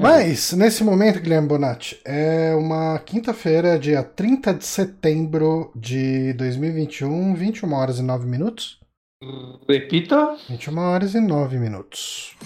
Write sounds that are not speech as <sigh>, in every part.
Mas, nesse momento, Guilherme Bonatti, é uma quinta-feira, dia 30 de setembro de 2021, 21 horas e 9 minutos. Repita. 21 horas e 9 minutos.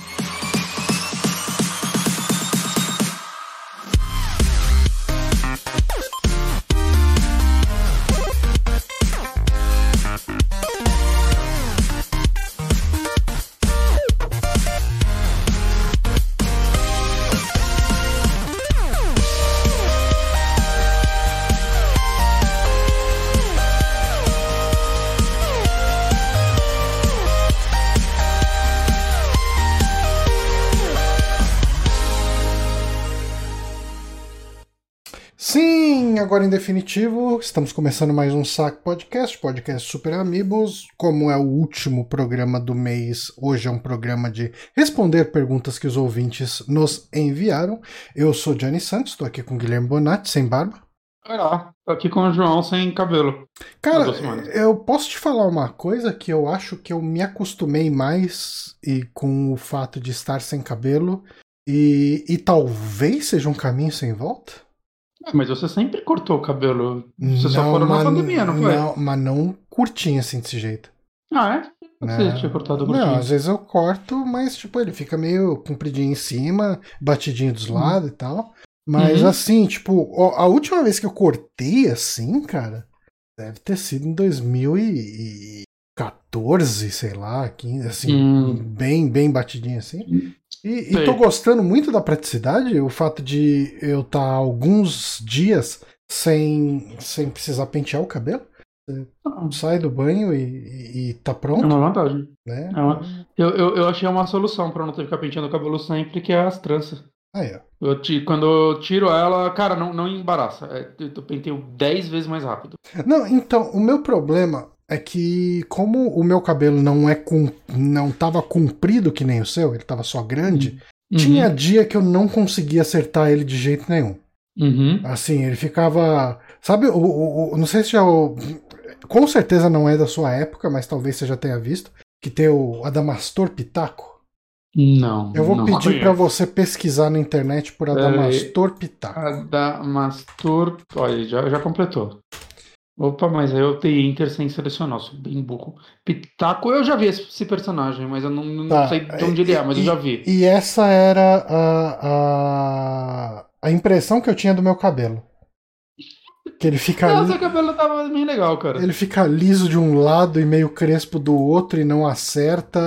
Agora em definitivo, estamos começando mais um Saco Podcast, podcast Super Amigos. Como é o último programa do mês, hoje é um programa de responder perguntas que os ouvintes nos enviaram. Eu sou Johnny Santos, estou aqui com Guilherme Bonatti, sem barba. Olá, tô aqui com o João sem cabelo. Cara, eu posso te falar uma coisa que eu acho que eu me acostumei mais e com o fato de estar sem cabelo e, e talvez seja um caminho sem volta? Mas você sempre cortou o cabelo. Você não, só parou na pandemia, não foi? Não, mas não curtinho assim desse jeito. Ah, é? Você tinha cortado curtinho. Não, às vezes eu corto, mas tipo, ele fica meio compridinho em cima, batidinho dos hum. lados e tal. Mas uhum. assim, tipo, a última vez que eu cortei assim, cara, deve ter sido em 2014, sei lá, 15, assim, hum. bem, bem batidinho assim. E, e tô gostando muito da praticidade, o fato de eu estar tá alguns dias sem, sem precisar pentear o cabelo. Ah. Sai do banho e, e, tá pronto. É uma vantagem. Né? É uma... Eu, eu, eu achei uma solução para não ter que ficar penteando o cabelo sempre, que é as tranças. Ah, é. Eu te, quando eu tiro ela, cara, não, não embaraça. É, eu penteio 10 vezes mais rápido. Não, então, o meu problema é que como o meu cabelo não é com, não tava comprido que nem o seu, ele tava só grande, uhum. tinha dia que eu não conseguia acertar ele de jeito nenhum. Uhum. Assim, ele ficava, sabe, o, o, o não sei se já o, com certeza não é da sua época, mas talvez você já tenha visto que tem o Adamastor Pitaco. Não. Eu vou não pedir para você pesquisar na internet por Adamastor Pitaco. Adamastor, olha, já, já completou. Opa, mas eu tenho Inter sem selecionar, sou bem burro. Pitaco, eu já vi esse personagem, mas eu não, não tá. sei de onde ele é, mas e, eu já vi. E essa era a, a, a impressão que eu tinha do meu cabelo. Que ele fica. Não, seu cabelo tava bem legal, cara. Ele fica liso de um lado e meio crespo do outro e não acerta.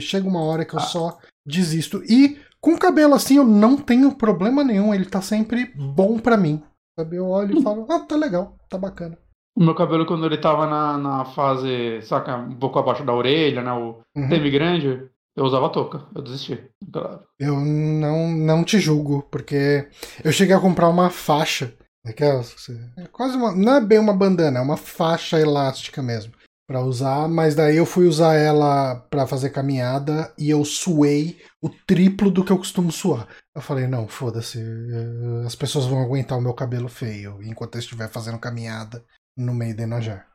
Chega uma hora que eu ah. só desisto. E com o cabelo assim eu não tenho problema nenhum, ele tá sempre bom para mim. Sabe? Eu olho e <laughs> falo, ah, tá legal, tá bacana. O meu cabelo, quando ele tava na, na fase, saca, um pouco abaixo da orelha, né? O uhum. teme grande, eu usava touca. Eu desisti, claro. Eu não, não te julgo, porque eu cheguei a comprar uma faixa. Aquelas, é quase uma. Não é bem uma bandana, é uma faixa elástica mesmo. para usar, mas daí eu fui usar ela para fazer caminhada e eu suei o triplo do que eu costumo suar. Eu falei, não, foda-se, eh, as pessoas vão aguentar o meu cabelo feio enquanto eu estiver fazendo caminhada no meio de Enajar.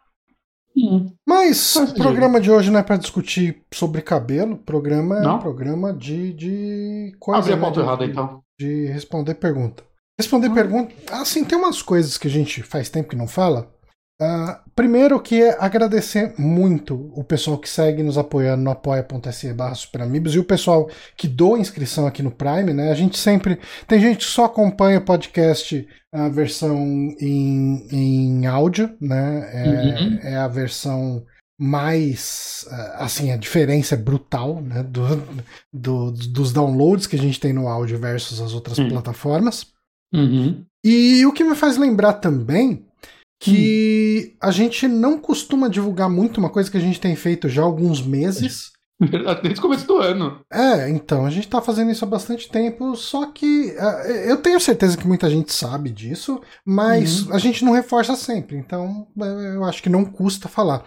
Hum. Mas o programa de hoje não é para discutir sobre cabelo, programa não? é um programa de, de coisa. Abre a pauta né, errada, então. De responder pergunta. Responder hum. pergunta. Assim, tem umas coisas que a gente faz tempo que não fala. Uh, primeiro que é agradecer muito o pessoal que segue nos apoiando no apoia.se barra superamigos e o pessoal que doa inscrição aqui no Prime, né? A gente sempre. Tem gente que só acompanha o podcast a versão em, em áudio, né? É, uhum. é a versão mais assim a diferença é brutal né do, do, dos downloads que a gente tem no áudio versus as outras uhum. plataformas uhum. e o que me faz lembrar também que hum. a gente não costuma divulgar muito uma coisa que a gente tem feito já há alguns meses. <laughs> Desde o começo do ano. É, então, a gente tá fazendo isso há bastante tempo, só que uh, eu tenho certeza que muita gente sabe disso, mas uhum. a gente não reforça sempre, então é, eu acho que não custa falar.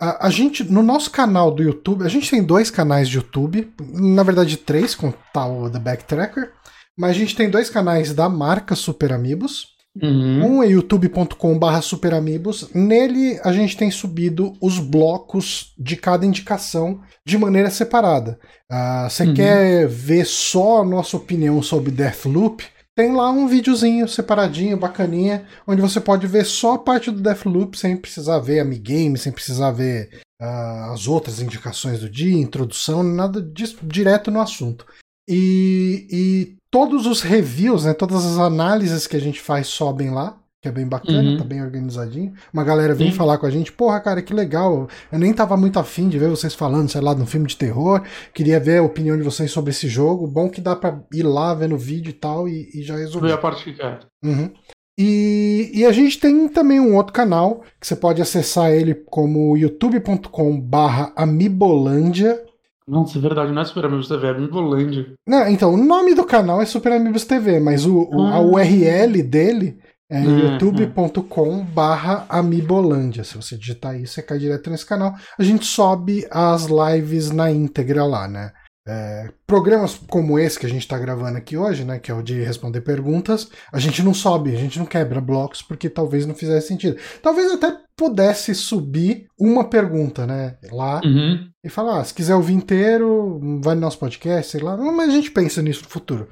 Uh, a gente, no nosso canal do YouTube, a gente tem dois canais de YouTube, na verdade três, com tal The Backtracker, mas a gente tem dois canais da marca Super Amigos. Uhum. Um é youtube.com/barra superamigos. Nele a gente tem subido os blocos de cada indicação de maneira separada. Uh, você uhum. quer ver só a nossa opinião sobre Deathloop? Tem lá um videozinho separadinho, bacaninha, onde você pode ver só a parte do Deathloop sem precisar ver a game, sem precisar ver uh, as outras indicações do dia, introdução, nada disso, direto no assunto. E, e todos os reviews, né, todas as análises que a gente faz sobem lá, que é bem bacana, uhum. tá bem organizadinho. Uma galera vem Sim. falar com a gente, porra, cara, que legal. Eu nem tava muito afim de ver vocês falando, sei lá, de um filme de terror. Queria ver a opinião de vocês sobre esse jogo. Bom que dá pra ir lá ver no vídeo e tal e, e já resolver. Ver a parte que quer. Uhum. E, e, a gente tem também um outro canal que você pode acessar ele como youtube.com/barra Amibolândia. Nossa, é verdade, não é Super Amigos TV, é Amibolândia. Não, então, o nome do canal é Super Amigos TV, mas o, o a URL dele é uhum. youtube.com barra Amibolândia. Se você digitar isso, você cai direto nesse canal. A gente sobe as lives na íntegra lá, né? É, programas como esse que a gente está gravando aqui hoje, né, que é o de responder perguntas, a gente não sobe, a gente não quebra blocos porque talvez não fizesse sentido. Talvez até pudesse subir uma pergunta, né, lá uhum. e falar, ah, se quiser ouvir inteiro, vai no nosso podcast, sei lá, mas a gente pensa nisso no futuro.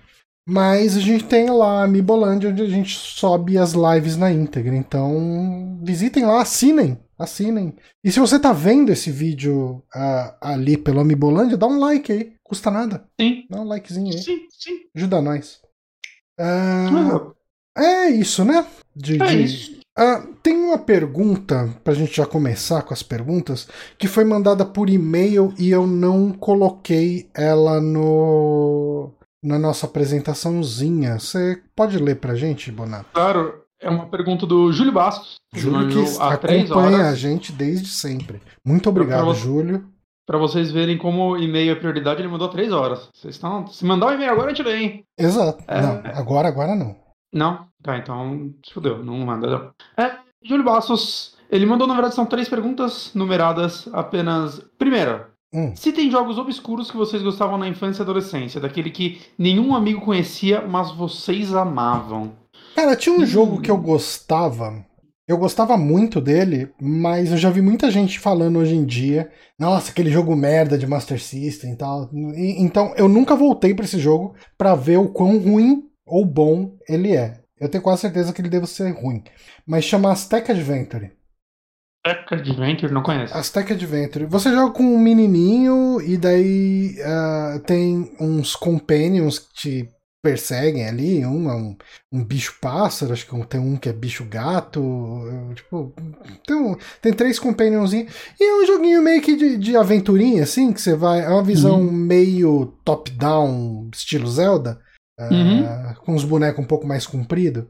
Mas a gente tem lá a Mibolândia, onde a gente sobe as lives na íntegra. Então, visitem lá, assinem. Assinem. E se você tá vendo esse vídeo uh, ali pelo Amibolândia, dá um like aí. Custa nada. Sim. Dá um likezinho aí. Sim, sim. Ajuda nós. Uh, é isso, né? De, é de... isso. Uh, tem uma pergunta, pra gente já começar com as perguntas, que foi mandada por e-mail e eu não coloquei ela no na nossa apresentaçãozinha. Você pode ler pra gente, Bonato? Claro, é uma pergunta do Júlio Bastos. Júlio que acompanha a gente desde sempre. Muito obrigado, Júlio. Para vocês verem como e-mail é prioridade, ele mandou três horas. Vocês estão. Se mandar o um e-mail agora, a gente lê, hein? Exato. É... Não, agora, agora não. Não? Tá, então. Se fudeu, não manda. Não. É, Júlio Bastos. Ele mandou, na verdade, são três perguntas numeradas apenas. Primeira, Hum. Se tem jogos obscuros que vocês gostavam na infância e adolescência, daquele que nenhum amigo conhecia, mas vocês amavam. Cara, tinha um hum. jogo que eu gostava. Eu gostava muito dele, mas eu já vi muita gente falando hoje em dia, nossa, aquele jogo merda de Master System e tal. E, então eu nunca voltei para esse jogo para ver o quão ruim ou bom ele é. Eu tenho quase certeza que ele deve ser ruim. Mas chama Aztec Adventure. Aztec Adventure, não conheço. Aztec Adventure. Você joga com um menininho e daí uh, tem uns companions que te perseguem ali. Um é um, um bicho pássaro, acho que tem um que é bicho gato. Tipo, tem, um, tem três companions. E é um joguinho meio que de, de aventurinha, assim, que você vai. É uma visão uhum. meio top-down, estilo Zelda. Uh, uhum. Com os bonecos um pouco mais comprido.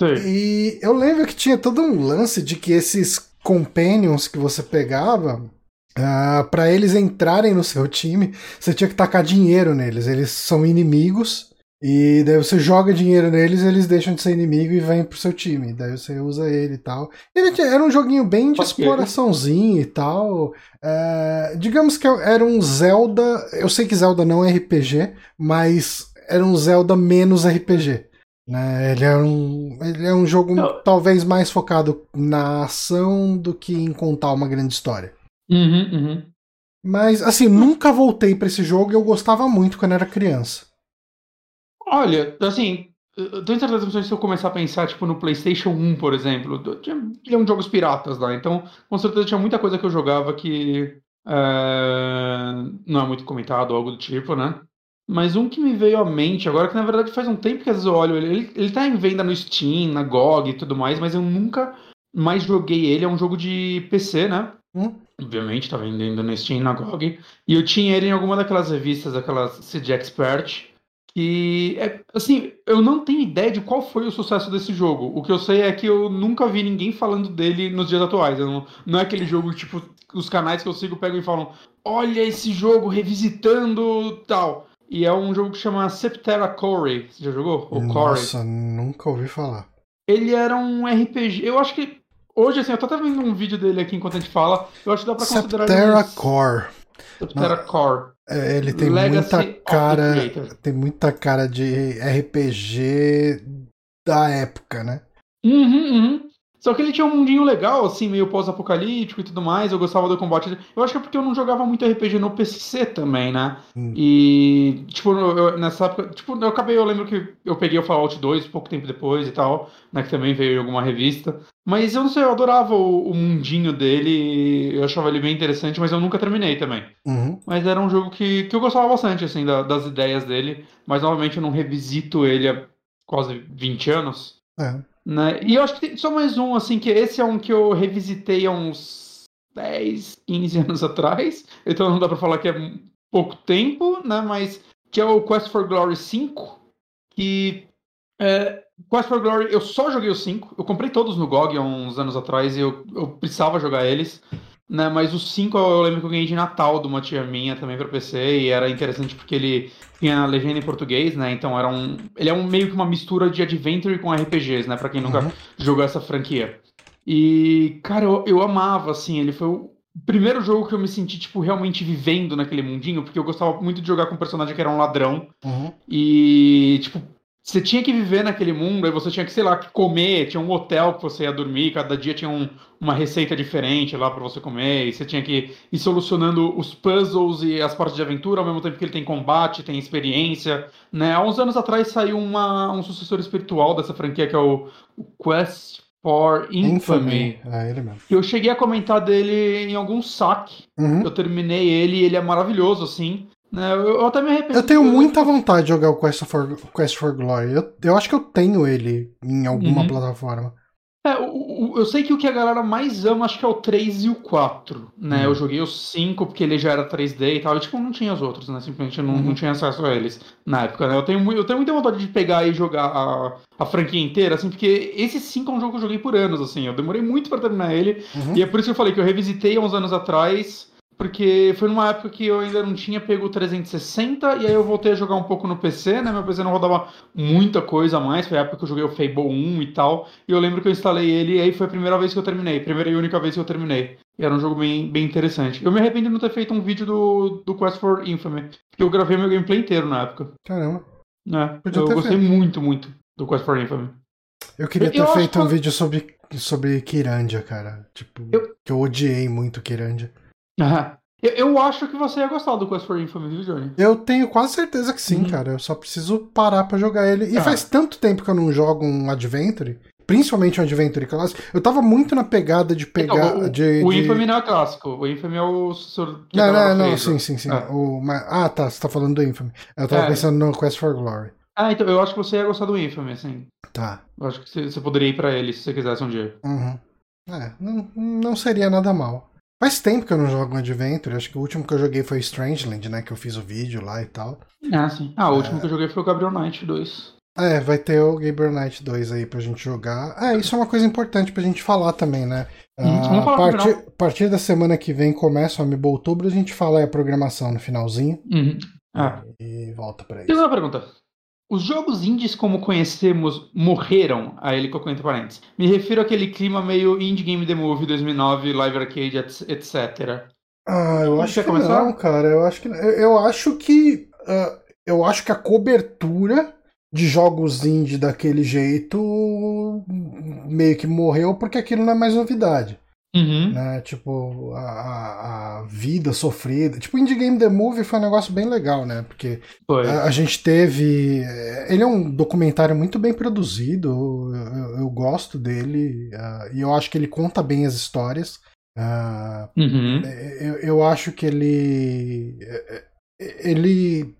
E eu lembro que tinha todo um lance de que esses companions que você pegava, uh, ah, para eles entrarem no seu time, você tinha que tacar dinheiro neles. Eles são inimigos. E daí você joga dinheiro neles, eles deixam de ser inimigo e vêm pro seu time. Daí você usa ele e tal. Ele era um joguinho bem de exploraçãozinho e tal. É, digamos que era um Zelda. Eu sei que Zelda não é RPG, mas era um Zelda menos RPG. Né? Ele, é um, ele é um jogo Não. talvez mais focado na ação do que em contar uma grande história. Uhum, uhum. Mas, assim, nunca voltei para esse jogo e eu gostava muito quando era criança. Olha, assim, eu tenho certeza que se eu começar a pensar, tipo, no PlayStation 1, por exemplo, tinha milhão de jogos piratas lá, então com certeza tinha muita coisa que eu jogava que é, não é muito comentado, algo do tipo, né? Mas um que me veio à mente agora, que na verdade faz um tempo que às vezes eu olho ele, ele, ele tá em venda no Steam, na GOG e tudo mais, mas eu nunca mais joguei ele. É um jogo de PC, né? Hum? Obviamente, tá vendendo no Steam, na GOG. E eu tinha ele em alguma daquelas revistas, aquelas CD Expert. Que é assim, eu não tenho ideia de qual foi o sucesso desse jogo. O que eu sei é que eu nunca vi ninguém falando dele nos dias atuais. Não, não é aquele jogo tipo os canais que eu sigo pegam e falam: "Olha esse jogo revisitando tal". E é um jogo que chama Septera Core. Você já jogou? Ou Nossa, nunca ouvi falar. Ele era um RPG. Eu acho que. Hoje, assim, eu tô até vendo um vídeo dele aqui enquanto a gente fala. Eu acho que dá pra considerar. Septera Core. Septera Core. É, ele tem Legacy muita cara. Tem muita cara de RPG da época, né? Uhum, uhum. Só que ele tinha um mundinho legal, assim, meio pós-apocalíptico e tudo mais. Eu gostava do combate. Eu acho que é porque eu não jogava muito RPG no PC também, né? Hum. E, tipo, eu- nessa época. Tipo, eu acabei, eu lembro que eu peguei o Fallout 2 pouco tempo depois e tal, né? Que também veio em alguma revista. Mas eu não sei, eu adorava o, o mundinho dele. Eu achava ele bem interessante, mas eu nunca terminei também. Uhum. Mas era um jogo que, que eu gostava bastante, assim, da- das ideias dele. Mas novamente eu não revisito ele há quase 20 anos. É. Né? E eu acho que tem só mais um, assim, que esse é um que eu revisitei há uns 10, 15 <laughs> anos atrás. Então não dá pra falar que é pouco tempo, né? Mas que é o Quest for Glory 5. Que. É, Quest for Glory, eu só joguei os 5. Eu comprei todos no GOG há uns anos atrás e eu, eu precisava jogar eles. Né, mas os 5 eu lembro que eu ganhei de Natal de uma tia minha também pra PC e era interessante porque ele tinha legenda em português, né? Então era um. Ele é um meio que uma mistura de adventure com RPGs, né? Pra quem nunca Uhum. jogou essa franquia. E, cara, eu, eu amava, assim, ele foi o primeiro jogo que eu me senti, tipo, realmente vivendo naquele mundinho, porque eu gostava muito de jogar com um personagem que era um ladrão. Uhum. E, tipo, você tinha que viver naquele mundo, aí você tinha que, sei lá, que comer, tinha um hotel que você ia dormir, cada dia tinha um- uma receita diferente lá pra você comer, e você tinha que ir solucionando os puzzles e as partes de aventura, ao mesmo tempo que ele tem combate, tem experiência, né? Há uns anos atrás saiu uma, um sucessor espiritual dessa franquia, que é o, o Quest for Infamy. Infamy. É ele mesmo. Eu cheguei a comentar dele em algum saque. Uhum. Eu terminei ele e ele é maravilhoso, assim. Né? Eu, eu até me arrependo. Eu tenho eu- muita vontade de jogar o Quest for, Quest for Glory. Eu, eu acho que eu tenho ele em alguma Uhum. plataforma. É, o- eu sei que o que a galera mais ama, acho que é o 3 e o 4, né? Uhum. Eu joguei o 5 porque ele já era 3D e tal, e tipo, não tinha os outros, né? Simplesmente eu não, Uhum. não tinha acesso a eles na época, né? Eu tenho, eu tenho muita vontade de pegar e jogar a, a franquia inteira, assim, porque esse 5 é um jogo que eu joguei por anos, assim, eu demorei muito pra terminar ele, Uhum. e é por isso que eu falei que eu revisitei há uns anos atrás, porque foi numa época que eu ainda não tinha pego o 360, e aí eu voltei a jogar um pouco no PC, né? Meu PC não rodava muita coisa a mais, foi a época que eu joguei o Fable 1 e tal, e eu lembro que eu instalei ele, e aí foi a primeira vez que eu terminei, primeira e única vez que eu terminei. E era um jogo bem, bem interessante. Eu me arrependo de não ter feito um vídeo do, do Quest for Infamy, porque eu gravei meu gameplay inteiro na época, Caramba. né? Podia eu gostei feito. muito, muito do Quest for Infamy. Eu queria ter eu feito um que- vídeo sobre, sobre Kirandia, cara. Tipo, Eu- que eu odiei muito Kirandia. Eu, eu acho que você ia gostar do Quest for Infamy, viu, Johnny? Eu tenho quase certeza que sim, Uhum. cara. Eu só preciso parar pra jogar ele. E Ah. faz tanto tempo que eu não jogo um Adventure, principalmente um Adventure clássico. Eu tava muito na pegada de pegar. Então, o, de, o de- Infamy não é clássico, o Infamy é o sucessor Não, não, não, sim, sim, sim. Ah. O, mas- ah, tá, você tá falando do Infamy. Eu tava É. pensando no Quest for Glory. Ah, então eu acho que você ia gostar do Infamy, assim. Tá. Eu acho que você, você poderia ir pra ele se você quisesse um dia. Uhum. É, não, não seria nada mal. Faz tempo que eu não jogo um Adventure. Acho que o último que eu joguei foi Strangeland, né? Que eu fiz o vídeo lá e tal. Ah, sim. Ah, o É. último que eu joguei foi o Gabriel Knight 2. É, vai ter o Gabriel Knight 2 aí pra gente jogar. É, isso é uma coisa importante pra gente falar também, né? Hum, Ah, a partir, partir da semana que vem começa o Amiibo Outubro, a gente fala aí a programação no finalzinho Uhum. Ah. e volta pra Tem isso. uma pergunta. Os jogos indies como conhecemos morreram? Aí ele colocou entre parênteses. Me refiro àquele clima meio Indie Game The Movie 2009, Live Arcade, etc-. Ah, eu Quer acho que começar? não, cara. Eu acho que eu, eu acho que ah, eu acho que a cobertura de jogos indie daquele jeito meio que morreu porque aquilo não é mais novidade. Uhum. né? Tipo, a, a- a vida sofrida. Tipo, Indie Game The Movie foi um negócio bem legal, né? Porque a, a gente teve. é, Ele é um documentário muito bem produzido, eu, eu- eu gosto dele, ah, e eu acho que ele conta bem as histórias. Ah, Uhum. eu, eu acho que ele. é, é, Ele.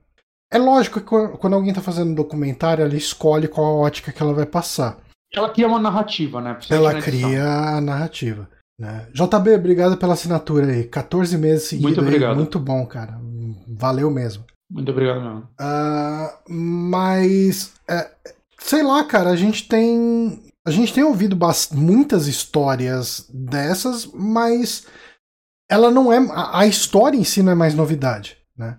É lógico que quando alguém tá fazendo um documentário, ela escolhe qual a ótica que ela vai passar. Ela cria uma narrativa, né? Ela cria a narrativa. Né? JB, obrigado pela assinatura aí. 14 meses seguidos. Muito aí. obrigado. Muito bom, cara. Valeu mesmo. Muito obrigado mesmo. Ah, mas. é, sei lá, cara, a gente tem. A gente tem ouvido muitas histórias dessas, mas ela não é. A, a história em si não é mais novidade, né?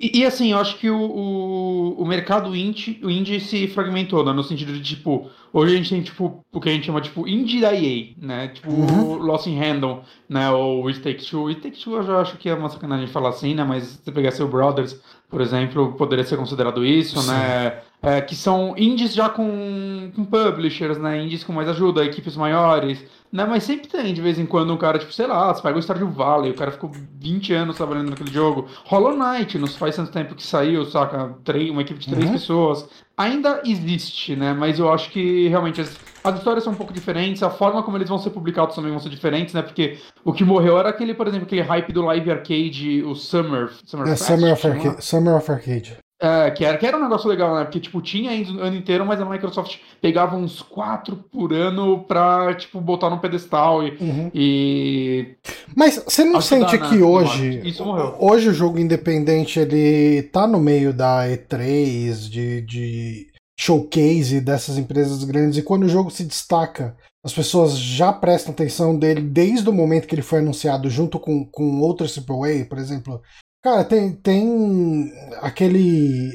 E, e, assim, eu acho que o, o, o mercado indie, o indie se fragmentou, né? No sentido de, tipo, hoje a gente tem, tipo, o que a gente chama, tipo, indie da EA, né? Tipo, Uhum. Lost in Random, né? Ou It Takes Two. It Takes Two eu já acho que é uma sacanagem falar assim, né? Mas se você pegar seu Brothers, por exemplo, poderia ser considerado isso, Sim. né? É, que são indies já com, com publishers, né? Indies com mais ajuda, equipes maiores, né? Mas sempre tem, de vez em quando, um cara, tipo, sei lá, você pega o Stardew Valley, o cara ficou 20 anos trabalhando naquele jogo. Hollow Knight, não faz tanto tempo que saiu, saca? Uma equipe de três uhum. pessoas. Ainda existe, né? Mas eu acho que realmente as, as histórias são um pouco diferentes, a forma como eles vão ser publicados também vão ser diferentes, né? Porque o que morreu era aquele, por exemplo, aquele hype do live arcade, o Summer. Summer, é, Fest, Summer, of, Arcade, Summer of Arcade. É, que era, que era um negócio legal, né? Porque, tipo, tinha o ano inteiro, mas a Microsoft pegava uns quatro por ano pra, tipo, botar no pedestal e... Uhum. e... Mas você não sente que né? hoje... Isso morreu. Hoje o jogo independente, ele tá no meio da E3, de, de showcase dessas empresas grandes, e quando o jogo se destaca, as pessoas já prestam atenção dele desde o momento que ele foi anunciado junto com, com outros AAA, por exemplo, Cara, tem, tem aquele.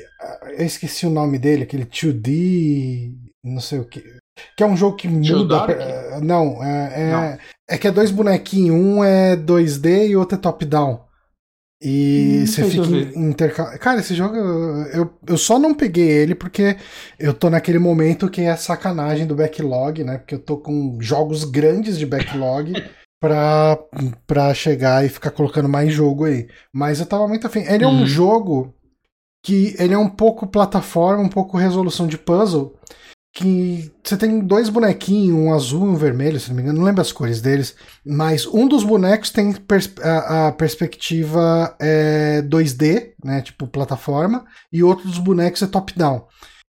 Eu esqueci o nome dele, aquele 2D. Não sei o que. Que é um jogo que muda. Não, é, é, não. é que é dois bonequinhos. Um é 2D e outro é top-down. E hum, você fica intercalando. Cara, esse jogo eu, eu só não peguei ele porque eu tô naquele momento que é sacanagem do backlog, né? Porque eu tô com jogos grandes de backlog. <laughs> pra, pra chegar e ficar colocando mais jogo aí. Mas eu tava muito afim. Ele é um uhum. jogo que ele é um pouco plataforma, um pouco resolução de puzzle. Que você tem dois bonequinhos, um azul e um vermelho, se não me engano, não lembro as cores deles, mas um dos bonecos tem pers a, a, perspectiva é 2D, né, tipo plataforma, e outro dos bonecos é top-down.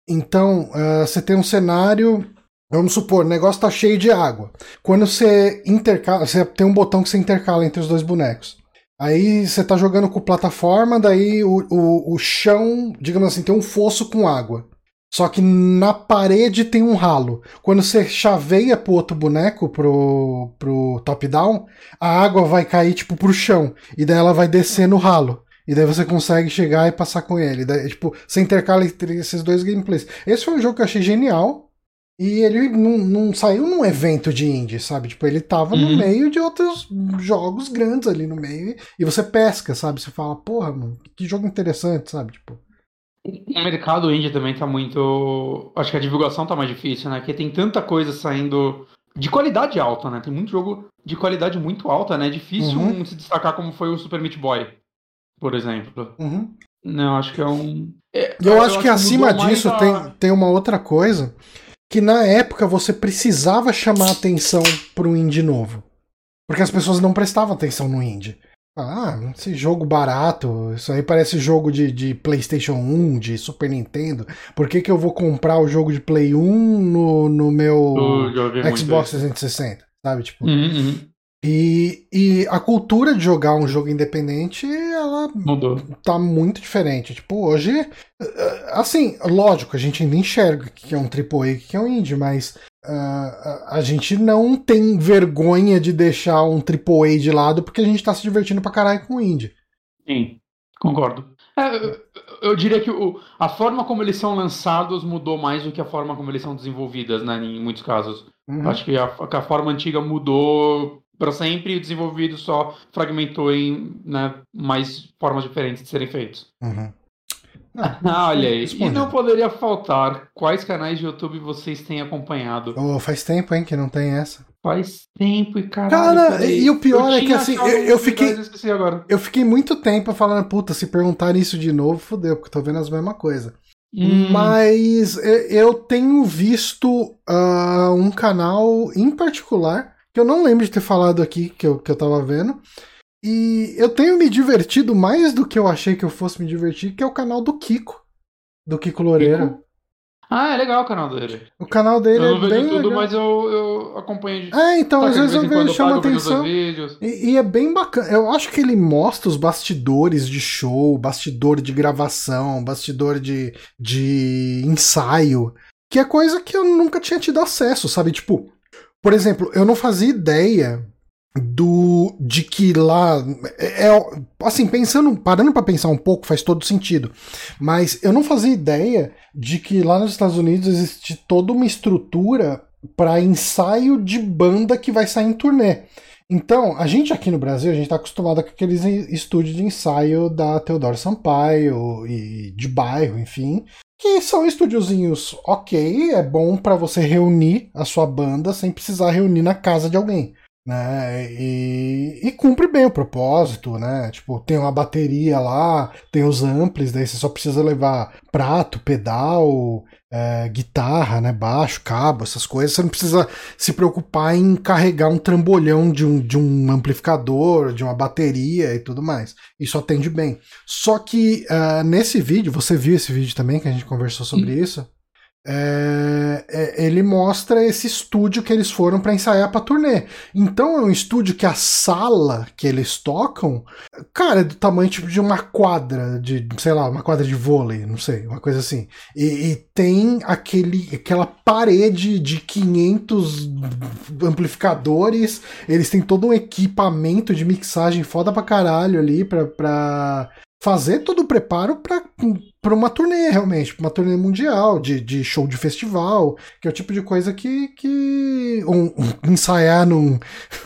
Então, uh, você tem um cenário Vamos supor, o negócio tá cheio de água. Quando você intercala, você tem um botão que você intercala entre os dois bonecos. Aí você tá jogando com plataforma, daí o, o, o chão, digamos assim, tem um fosso com água. Só que na parede tem um ralo. Quando você chaveia pro outro boneco, pro, pro top-down, a água vai cair tipo pro chão. E daí ela vai descer no ralo. E daí você consegue chegar e passar com ele. Daí, tipo, você intercala entre esses dois gameplays. Esse foi um jogo que eu achei genial. E ele não, não, saiu num evento de indie, sabe? Tipo, ele tava uhum. no meio de outros jogos grandes ali no meio. E você pesca, sabe? Você fala, porra, mano, que jogo interessante, sabe? Tipo. O mercado indie também tá muito. Acho que a divulgação tá mais difícil, né? Porque tem tanta coisa saindo de qualidade alta, né? Tem muito jogo de qualidade muito alta, né? É difícil uhum. um se destacar como foi o Super Meat Boy, por exemplo. Uhum. Não, acho que é um. É, eu, eu, acho, acho que acima disso a... tem, tem uma outra coisa que na época você precisava chamar atenção para um indie novo. Porque as pessoas não prestavam atenção no indie. Ah, esse jogo barato, isso aí parece jogo de, de PlayStation 1, de Super Nintendo. Por que, que eu vou comprar o jogo de Play 1 no, no meu Xbox 360? Sabe? Tipo, uhum, uhum. E, e a cultura de jogar um jogo independente, ela Mudou. tá muito diferente. Tipo, hoje, assim, lógico, a gente ainda enxerga que é um AAA, que é um indie, mas a gente não tem vergonha de deixar um AAA de lado porque a gente tá se divertindo pra caralho com o indie. Sim, concordo. É, eu, eu, diria que o, a forma como eles são lançados mudou mais do que a forma como eles são desenvolvidas, né, em muitos casos. Uhum. Acho que a, a forma antiga mudou para sempre e o desenvolvido só fragmentou em né, mais formas diferentes de serem feitos. Uhum. Ah, <laughs> olha aí. E não poderia faltar. Quais canais de YouTube vocês têm acompanhado? Oh, faz tempo, hein, que não tem essa. Faz tempo e caralho. Cara, e o pior é que assim, eu, eu fiquei. Eu, eu fiquei muito tempo falando, puta, se perguntar isso de novo, fodeu, porque eu tô vendo as mesmas coisas. Hum. Mas eu tenho visto uh, um canal em particular que eu não lembro de ter falado aqui, que eu, que eu tava vendo. E eu tenho me divertido mais do que eu achei que eu fosse me divertir, que é o canal do Kiko. Do Kiko Loureiro. Kiko? Ah, é legal o canal dele. O canal dele eu não é bem tudo, legal. mas eu, eu acompanho. De... É, então, às vezes eu vejo, chama atenção. E, e, é bem bacana. Eu acho que ele mostra os bastidores de show, bastidor de gravação, bastidor de, de ensaio. Que é coisa que eu nunca tinha tido acesso, sabe? Tipo, por exemplo, eu não fazia ideia do de que lá é, é assim pensando parando para pensar um pouco faz todo sentido. Mas eu não fazia ideia de que lá nos Estados Unidos existe toda uma estrutura para ensaio de banda que vai sair em turnê. Então, a gente aqui no Brasil, a gente tá acostumado com aqueles estúdios de ensaio da Teodoro Sampaio e de bairro, enfim, que são estúdiozinhos ok, é bom para você reunir a sua banda sem precisar reunir na casa de alguém né? E, e, cumpre bem o propósito, né? Tipo, tem uma bateria lá, tem os amplis, daí você só precisa levar prato, pedal, é, guitarra, né? Baixo, cabo, essas coisas. Você não precisa se preocupar em carregar um trambolhão de um, de um amplificador, de uma bateria e tudo mais. Isso atende bem. Só que uh, nesse vídeo, você viu esse vídeo também que a gente conversou sobre isso? É, é, ele mostra esse estúdio que eles foram para ensaiar para turnê. Então é um estúdio que a sala que eles tocam, cara, é do tamanho tipo de uma quadra de, sei lá, uma quadra de vôlei, não sei, uma coisa assim. E, e tem aquele, aquela parede de 500 amplificadores. Eles têm todo um equipamento de mixagem foda pra caralho ali pra fazer todo o preparo para uma turnê, realmente, uma turnê mundial, de, de show de festival, que é o tipo de coisa que. que um, um, <laughs> ensaiar num,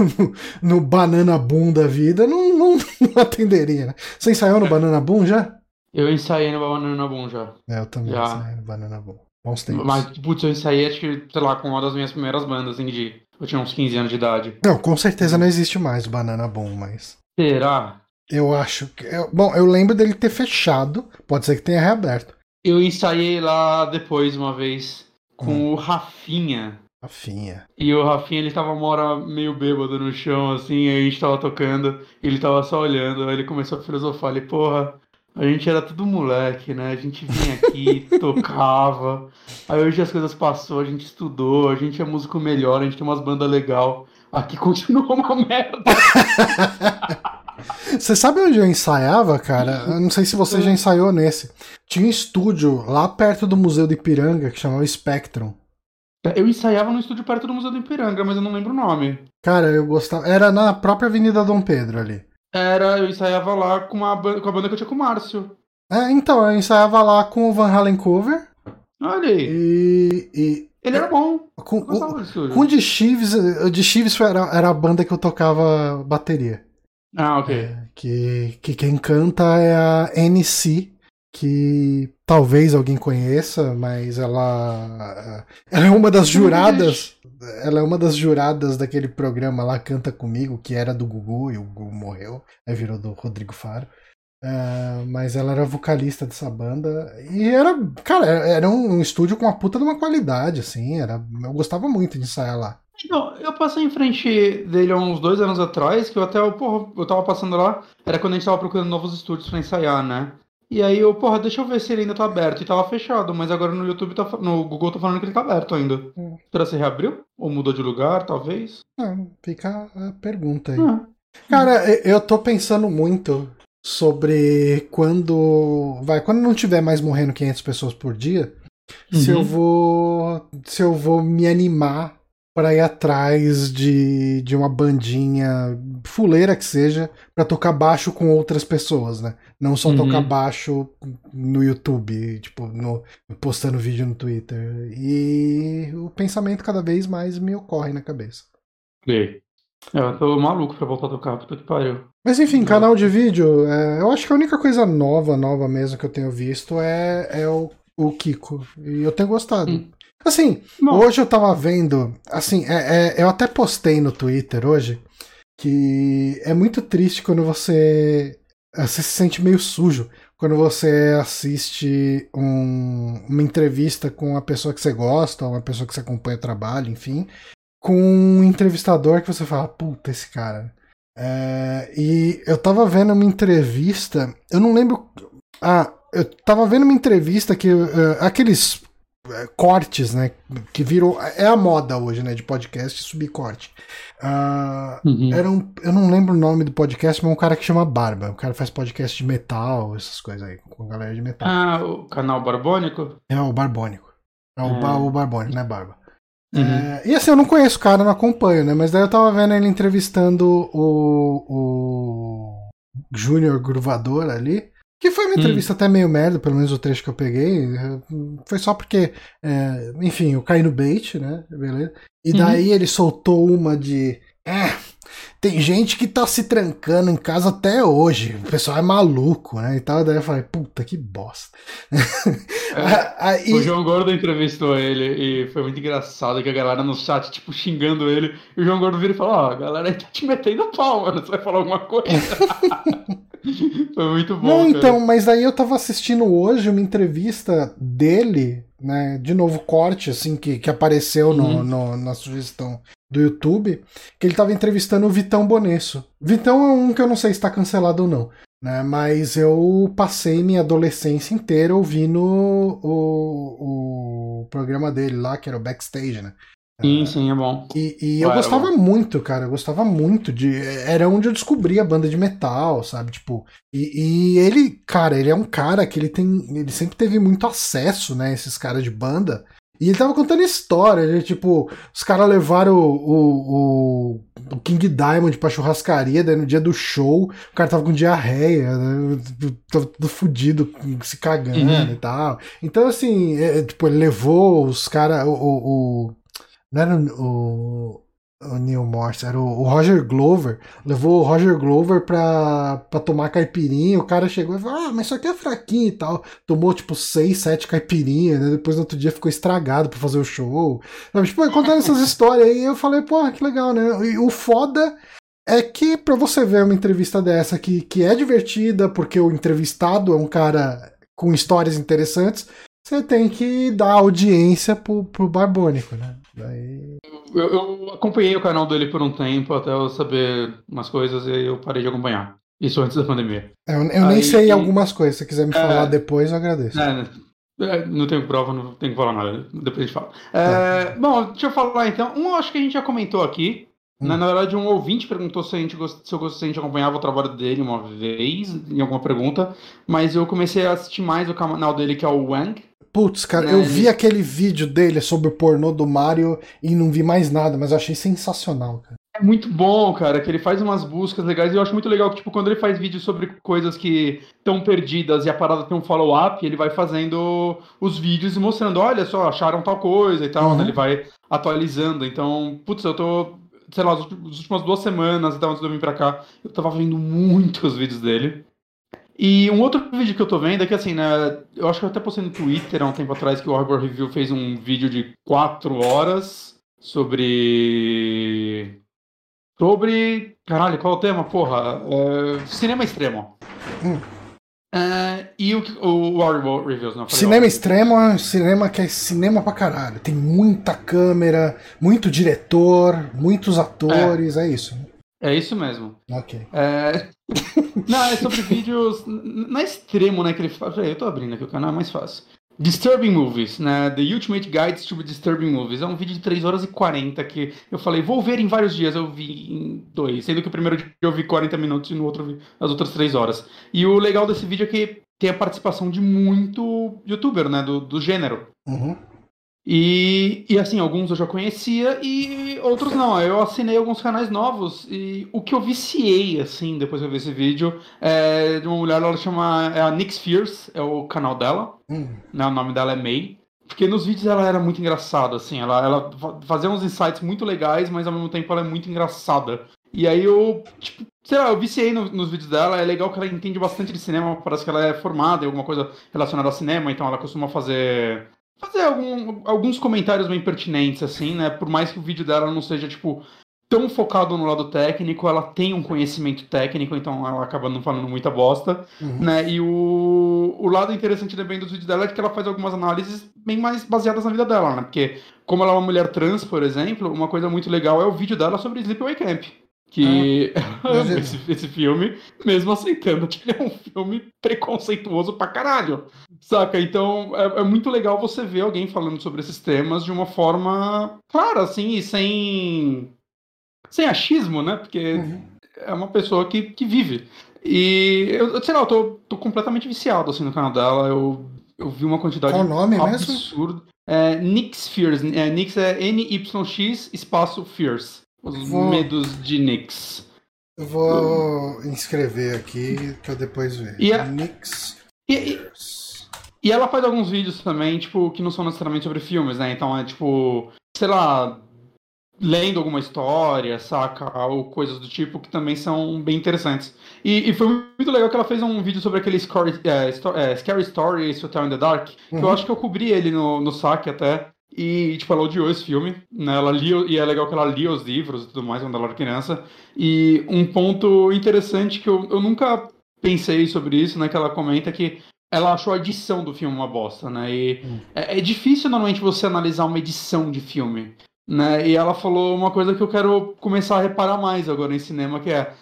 <laughs> no Banana Boom da vida não, não, <laughs> não, atenderia, né? Você ensaiou no Banana Boom já? Eu ensaiei no Banana Boom já. É, eu também já. ensaiei no Banana Boom. Bons tempos. Mas, putz, eu ensaiei, acho que, sei lá, com uma das minhas primeiras bandas, assim, de. Eu tinha uns 15 anos de idade. Não, com certeza não existe mais o Banana Boom, mas. Será? Eu acho que. Eu, bom, eu lembro dele ter fechado. Pode ser que tenha reaberto. Eu ensaiei lá depois uma vez com hum. o Rafinha. Rafinha. E o Rafinha, ele tava uma hora meio bêbado no chão, assim, aí a gente tava tocando, ele tava só olhando, aí ele começou a filosofar, ele, porra, a gente era tudo moleque, né? A gente vinha aqui, <laughs> tocava, aí hoje as coisas passou, a gente estudou, a gente é músico melhor, a gente tem umas bandas legal, aqui continua uma <laughs> merda. <laughs> Você sabe onde eu ensaiava, cara? Eu não sei se você já ensaiou nesse. Tinha um estúdio lá perto do Museu do Ipiranga que chamava Spectrum. Eu ensaiava no estúdio perto do Museu do Ipiranga, mas eu não lembro o nome. Cara, eu gostava. Era na própria Avenida Dom Pedro ali. Era, eu ensaiava lá com, uma, com a banda que eu tinha com o Márcio. É, então, eu ensaiava lá com o Van Halen Cover. Olha aí. E. e ele era bom. Com, o, com o de Chives, o de Chives era, era a banda que eu tocava bateria. Ah, ok. É, que, que quem canta é a NC, que talvez alguém conheça, mas ela, ela é uma das juradas. Ela é uma das juradas daquele programa lá, Canta Comigo, que era do Gugu e o Gugu morreu, aí virou do Rodrigo Faro. Uh, mas ela era vocalista dessa banda e era, cara, era um, um, estúdio com uma puta de uma qualidade, assim, era, eu gostava muito de ensaiar lá. Não, eu passei em frente dele há uns dois anos atrás, que eu até, porra, eu tava passando lá, era quando a gente tava procurando novos estúdios pra ensaiar, né? E aí eu, porra, deixa eu ver se ele ainda tá aberto. E tava fechado, mas agora no YouTube, tá, no Google tá falando que ele tá aberto ainda. Hum. Será que se reabriu? Ou mudou de lugar, talvez? Não, fica a pergunta aí. Ah. Cara, eu tô pensando muito sobre quando. Vai, quando não tiver mais morrendo 500 pessoas por dia, uhum. se eu vou. Se eu vou me animar para ir atrás de, de uma bandinha fuleira que seja para tocar baixo com outras pessoas, né? Não só uhum. tocar baixo no YouTube, tipo, no, postando vídeo no Twitter. E o pensamento cada vez mais me ocorre na cabeça. E eu tô maluco pra voltar a tocar, puta que pariu. Mas enfim, canal de vídeo, é, eu acho que a única coisa nova, nova mesmo que eu tenho visto é, é o, o Kiko. E eu tenho gostado. Hum. Assim, hoje eu tava vendo. Assim, é, é, eu até postei no Twitter hoje que é muito triste quando você. Você se sente meio sujo quando você assiste um, uma entrevista com uma pessoa que você gosta, uma pessoa que você acompanha o trabalho, enfim, com um entrevistador que você fala, puta, esse cara. É, e eu tava vendo uma entrevista, eu não lembro. Ah, eu tava vendo uma entrevista que. Uh, aqueles cortes, né? Que virou. É a moda hoje, né? De podcast subir corte. Uh, uhum. era um, eu não lembro o nome do podcast, mas é um cara que chama Barba. O cara faz podcast de metal, essas coisas aí, com a galera de metal. Ah, o canal Barbônico? É, o Barbônico. É o, é. o Barbônico, né, Barba? Uhum. É, e assim, eu não conheço o cara, não acompanho, né? Mas daí eu tava vendo ele entrevistando o, o Júnior Gruvador ali. Que foi uma hum. entrevista hum. até meio merda, pelo menos o trecho que eu peguei. Foi só porque, é, enfim, eu caí no bait, né? Beleza. E uhum. daí uhum. ele soltou uma de. É, tem gente que tá se trancando em casa até hoje. O pessoal é maluco, né? E tal. Daí eu falei, puta que bosta. É, Aí... <laughs> O João Gordo entrevistou ele e foi muito engraçado que a galera no chat, tipo, xingando ele. E o João Gordo vira e fala: Ó, oh, a galera aí tá te metendo pau, mano. Você vai falar alguma coisa? <laughs> foi muito bom. Não, cara. então, mas aí eu tava assistindo hoje uma entrevista dele, né? De novo, corte, assim, que, que apareceu no, uhum. no na sugestão do YouTube, que ele estava entrevistando o Vitão Bonesso. Vitão é um que eu não sei se está cancelado ou não, né? Mas eu passei minha adolescência inteira ouvindo o, o programa dele lá, que era o Backstage, né? Sim, sim, é bom. E, e eu gostava muito, cara. Eu gostava muito de. Era onde eu descobri a banda de metal, sabe? Tipo. E, e ele, cara, ele é um cara que ele tem. Ele sempre teve muito acesso, né? Esses caras de banda. E ele tava contando história, de, tipo, os caras levaram o, o, o, King Diamond pra churrascaria, daí no dia do show, o cara tava com diarreia, né, tava tudo fudido, se cagando uhum. e tal. Então, assim, é, tipo, ele levou os caras, o, o, Não era o o Neil Morse, era o, Roger Glover, levou o Roger Glover pra, pra tomar caipirinha, o cara chegou e falou, ah, mas isso aqui é fraquinho e tal, tomou tipo 6, 7 caipirinhas, né? depois no outro dia ficou estragado pra fazer o show, sabe? tipo, contando essas histórias aí, eu falei, pô, que legal, né, e o foda é que pra você ver uma entrevista dessa que, que é divertida, porque o entrevistado é um cara com histórias interessantes, você tem que dar audiência pro, pro Barbônico, né? Daí... Eu, eu, acompanhei o canal dele por um tempo até eu saber umas coisas e eu parei de acompanhar. Isso antes da pandemia. É, eu, eu Aí, nem sei e... algumas coisas. Se quiser me é, falar depois, eu agradeço. É, é, não tenho prova, não tenho que falar nada. Depois a gente fala. É, tá. Bom, deixa eu falar então. Um, acho que a gente já comentou aqui. Hum. Na, na, verdade, um ouvinte perguntou se a, gente, se, eu, se a gente acompanhava o trabalho dele uma vez, em alguma pergunta. Mas eu comecei a assistir mais o canal dele, que é o Wang. Putz, cara, eu vi aquele vídeo dele sobre o pornô do Mario e não vi mais nada, mas eu achei sensacional, cara. É muito bom, cara, que ele faz umas buscas legais e eu acho muito legal que, tipo, quando ele faz vídeos sobre coisas que estão perdidas e a parada tem um follow-up, ele vai fazendo os vídeos e mostrando, olha só, acharam tal coisa e tal, uhum. né? ele vai atualizando. Então, putz, eu tô, sei lá, as últimas duas semanas, até antes de eu vir pra cá, eu tava vendo muitos vídeos dele. E um outro vídeo que eu tô vendo é que, assim, né, eu acho que eu até postei no Twitter há um tempo atrás que o Horror Review fez um vídeo de 4 horas sobre. Sobre. Caralho, qual é o tema? Porra. É... Cinema extremo. Hum. É... e o, o Horror Reviews, não? Cinema extremo é cinema que é cinema pra caralho. Tem muita câmera, muito diretor, muitos atores, é, é isso. É isso mesmo. Ok. É... <laughs> Não, é sobre vídeos. Não é extremo, né? Que ele fala. Eu tô abrindo aqui o canal, é mais fácil. Disturbing Movies, né? The Ultimate Guides to Disturbing Movies. É um vídeo de 3 horas e 40 que eu falei, vou ver em vários dias. Eu vi em dois. Sendo que o primeiro dia eu vi 40 minutos e no outro eu vi as outras 3 horas. E o legal desse vídeo é que tem a participação de muito youtuber, né? Do, do gênero. Uhum. E, e assim, alguns eu já conhecia e outros não. Eu assinei alguns canais novos e o que eu viciei, assim, depois que eu vi esse vídeo, é de uma mulher, ela chama é a Nix Fierce, é o canal dela. Hum. Né, o nome dela é May. Porque nos vídeos ela era muito engraçada, assim, ela, ela fazia uns insights muito legais, mas ao mesmo tempo ela é muito engraçada. E aí eu, tipo, sei lá, eu viciei no, nos vídeos dela, é legal que ela entende bastante de cinema, parece que ela é formada em alguma coisa relacionada ao cinema, então ela costuma fazer fazer algum, alguns comentários bem pertinentes, assim, né? Por mais que o vídeo dela não seja, tipo, tão focado no lado técnico, ela tem um conhecimento técnico, então ela acaba não falando muita bosta, uhum. né? E o, o lado interessante também dos vídeos dela é que ela faz algumas análises bem mais baseadas na vida dela, né? Porque, como ela é uma mulher trans, por exemplo, uma coisa muito legal é o vídeo dela sobre Sleepaway Camp que ah, <laughs> esse, esse, filme, mesmo aceitando que ele é um filme preconceituoso pra caralho, saca? Então é, é, muito legal você ver alguém falando sobre esses temas de uma forma clara, assim, e sem, sem achismo, né? Porque uhum. é uma pessoa que, que vive. E eu, sei lá, eu tô, tô completamente viciado assim no canal dela. Eu, eu vi uma quantidade Qual o nome absurda. Mesmo? É, Nix Fears. É, Nix é N-Y-X espaço Fears. Os vou... medos de Nix. Eu vou inscrever aqui eu depois vejo. E a... Nix. E, e, e, ela faz alguns vídeos também, tipo, que não são necessariamente sobre filmes, né? Então é tipo, sei lá, lendo alguma história, saca? Ou coisas do tipo que também são bem interessantes. E, e foi muito legal que ela fez um vídeo sobre aquele Scary, é, é, Scary Stories to Tell in the Dark, que uhum. eu acho que eu cobri ele no, no saque até. E, tipo, ela odiou esse filme, né? Ela lia, e é legal que ela lia os livros e tudo mais quando ela era criança. E um ponto interessante que eu, eu nunca pensei sobre isso, né? Que ela comenta que ela achou a edição do filme uma bosta, né? E hum. é, é, difícil normalmente você analisar uma edição de filme, né? E ela falou uma coisa que eu quero começar a reparar mais agora em cinema, que é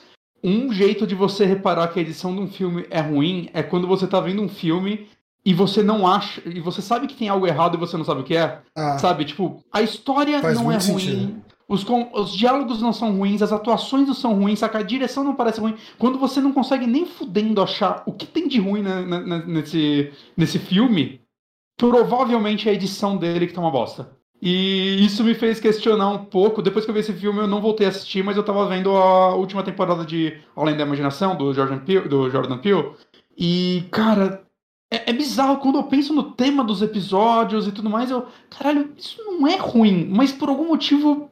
um jeito de você reparar que a edição de um filme é ruim é quando você tá vendo um filme e você não acha, e você sabe que tem algo errado e você não sabe o que é. Ah, sabe? Tipo, a história não é ruim. Sentido. Os, os diálogos não são ruins, as atuações não são ruins, saca? A direção não parece ruim. Quando você não consegue nem fudendo achar o que tem de ruim na, na, nesse, nesse filme, provavelmente é a edição dele que tá uma bosta. E isso me fez questionar um pouco. Depois que eu vi esse filme, eu não voltei a assistir, mas eu tava vendo a última temporada de Além da Imaginação, do Jordan Peele. Do Jordan Peele e, cara, é, é, bizarro. Quando eu penso no tema dos episódios e tudo mais, eu. Caralho, isso não é ruim, mas por algum motivo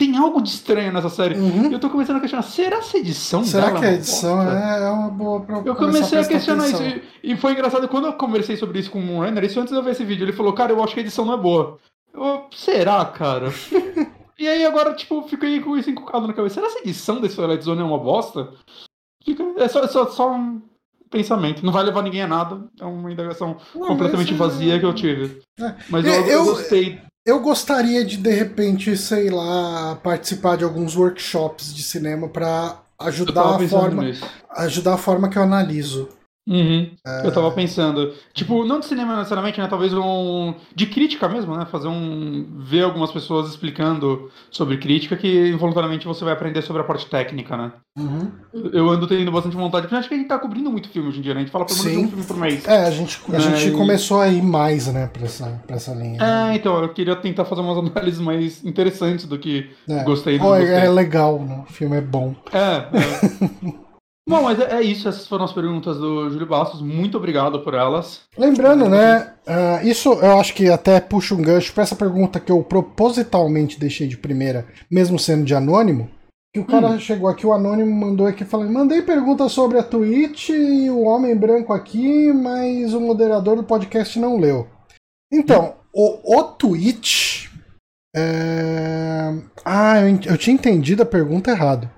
tem algo de estranho nessa série. Uhum. Eu tô começando a questionar, será essa edição será dela? Será que a edição é, é, uma boa pra Eu comecei a, a questionar atenção. isso. E, foi engraçado, quando eu conversei sobre isso com o Moonrunner, isso antes de eu ver esse vídeo, ele falou, cara, eu acho que a edição não é boa. Eu, será, cara? <laughs> e aí agora, tipo, fiquei com isso encucado na cabeça. Será essa edição desse Twilight Zone é uma bosta? Fica, é só, é só, só um pensamento. Não vai levar ninguém a nada. É uma indagação não, completamente vazia que eu tive. É. Mas eu, eu, eu gostei eu gostaria de, de repente, sei lá, participar de alguns workshops de cinema para ajudar a forma nisso. ajudar a forma que eu analiso. Uhum. É... Eu tava pensando, tipo, não de cinema necessariamente, né? Talvez um. de crítica mesmo, né? Fazer um. ver algumas pessoas explicando sobre crítica que involuntariamente você vai aprender sobre a parte técnica, né? Uhum. Eu ando tendo bastante vontade, porque acho que a gente tá cobrindo muito filme hoje em dia, né? A gente fala pelo menos um filme por mês. É, a gente, a é, gente e... começou a ir mais, né, pra essa, pra essa linha. É, então, eu queria tentar fazer umas <laughs> análises mais interessantes do que é. gostei do oh, É legal, né? O filme é bom. É, é. <laughs> Bom, mas é, é, isso. Essas foram as perguntas do Júlio Bastos. Muito obrigado por elas. Lembrando, né? Uh, isso eu acho que até puxa um gancho para essa pergunta que eu propositalmente deixei de primeira, mesmo sendo de anônimo. Que o cara hum. chegou aqui, o anônimo mandou aqui falando: mandei pergunta sobre a Twitch e o homem branco aqui, mas o moderador do podcast não leu. Então, hum. o, o Twitch. É... Ah, eu, eu tinha entendido a pergunta errado.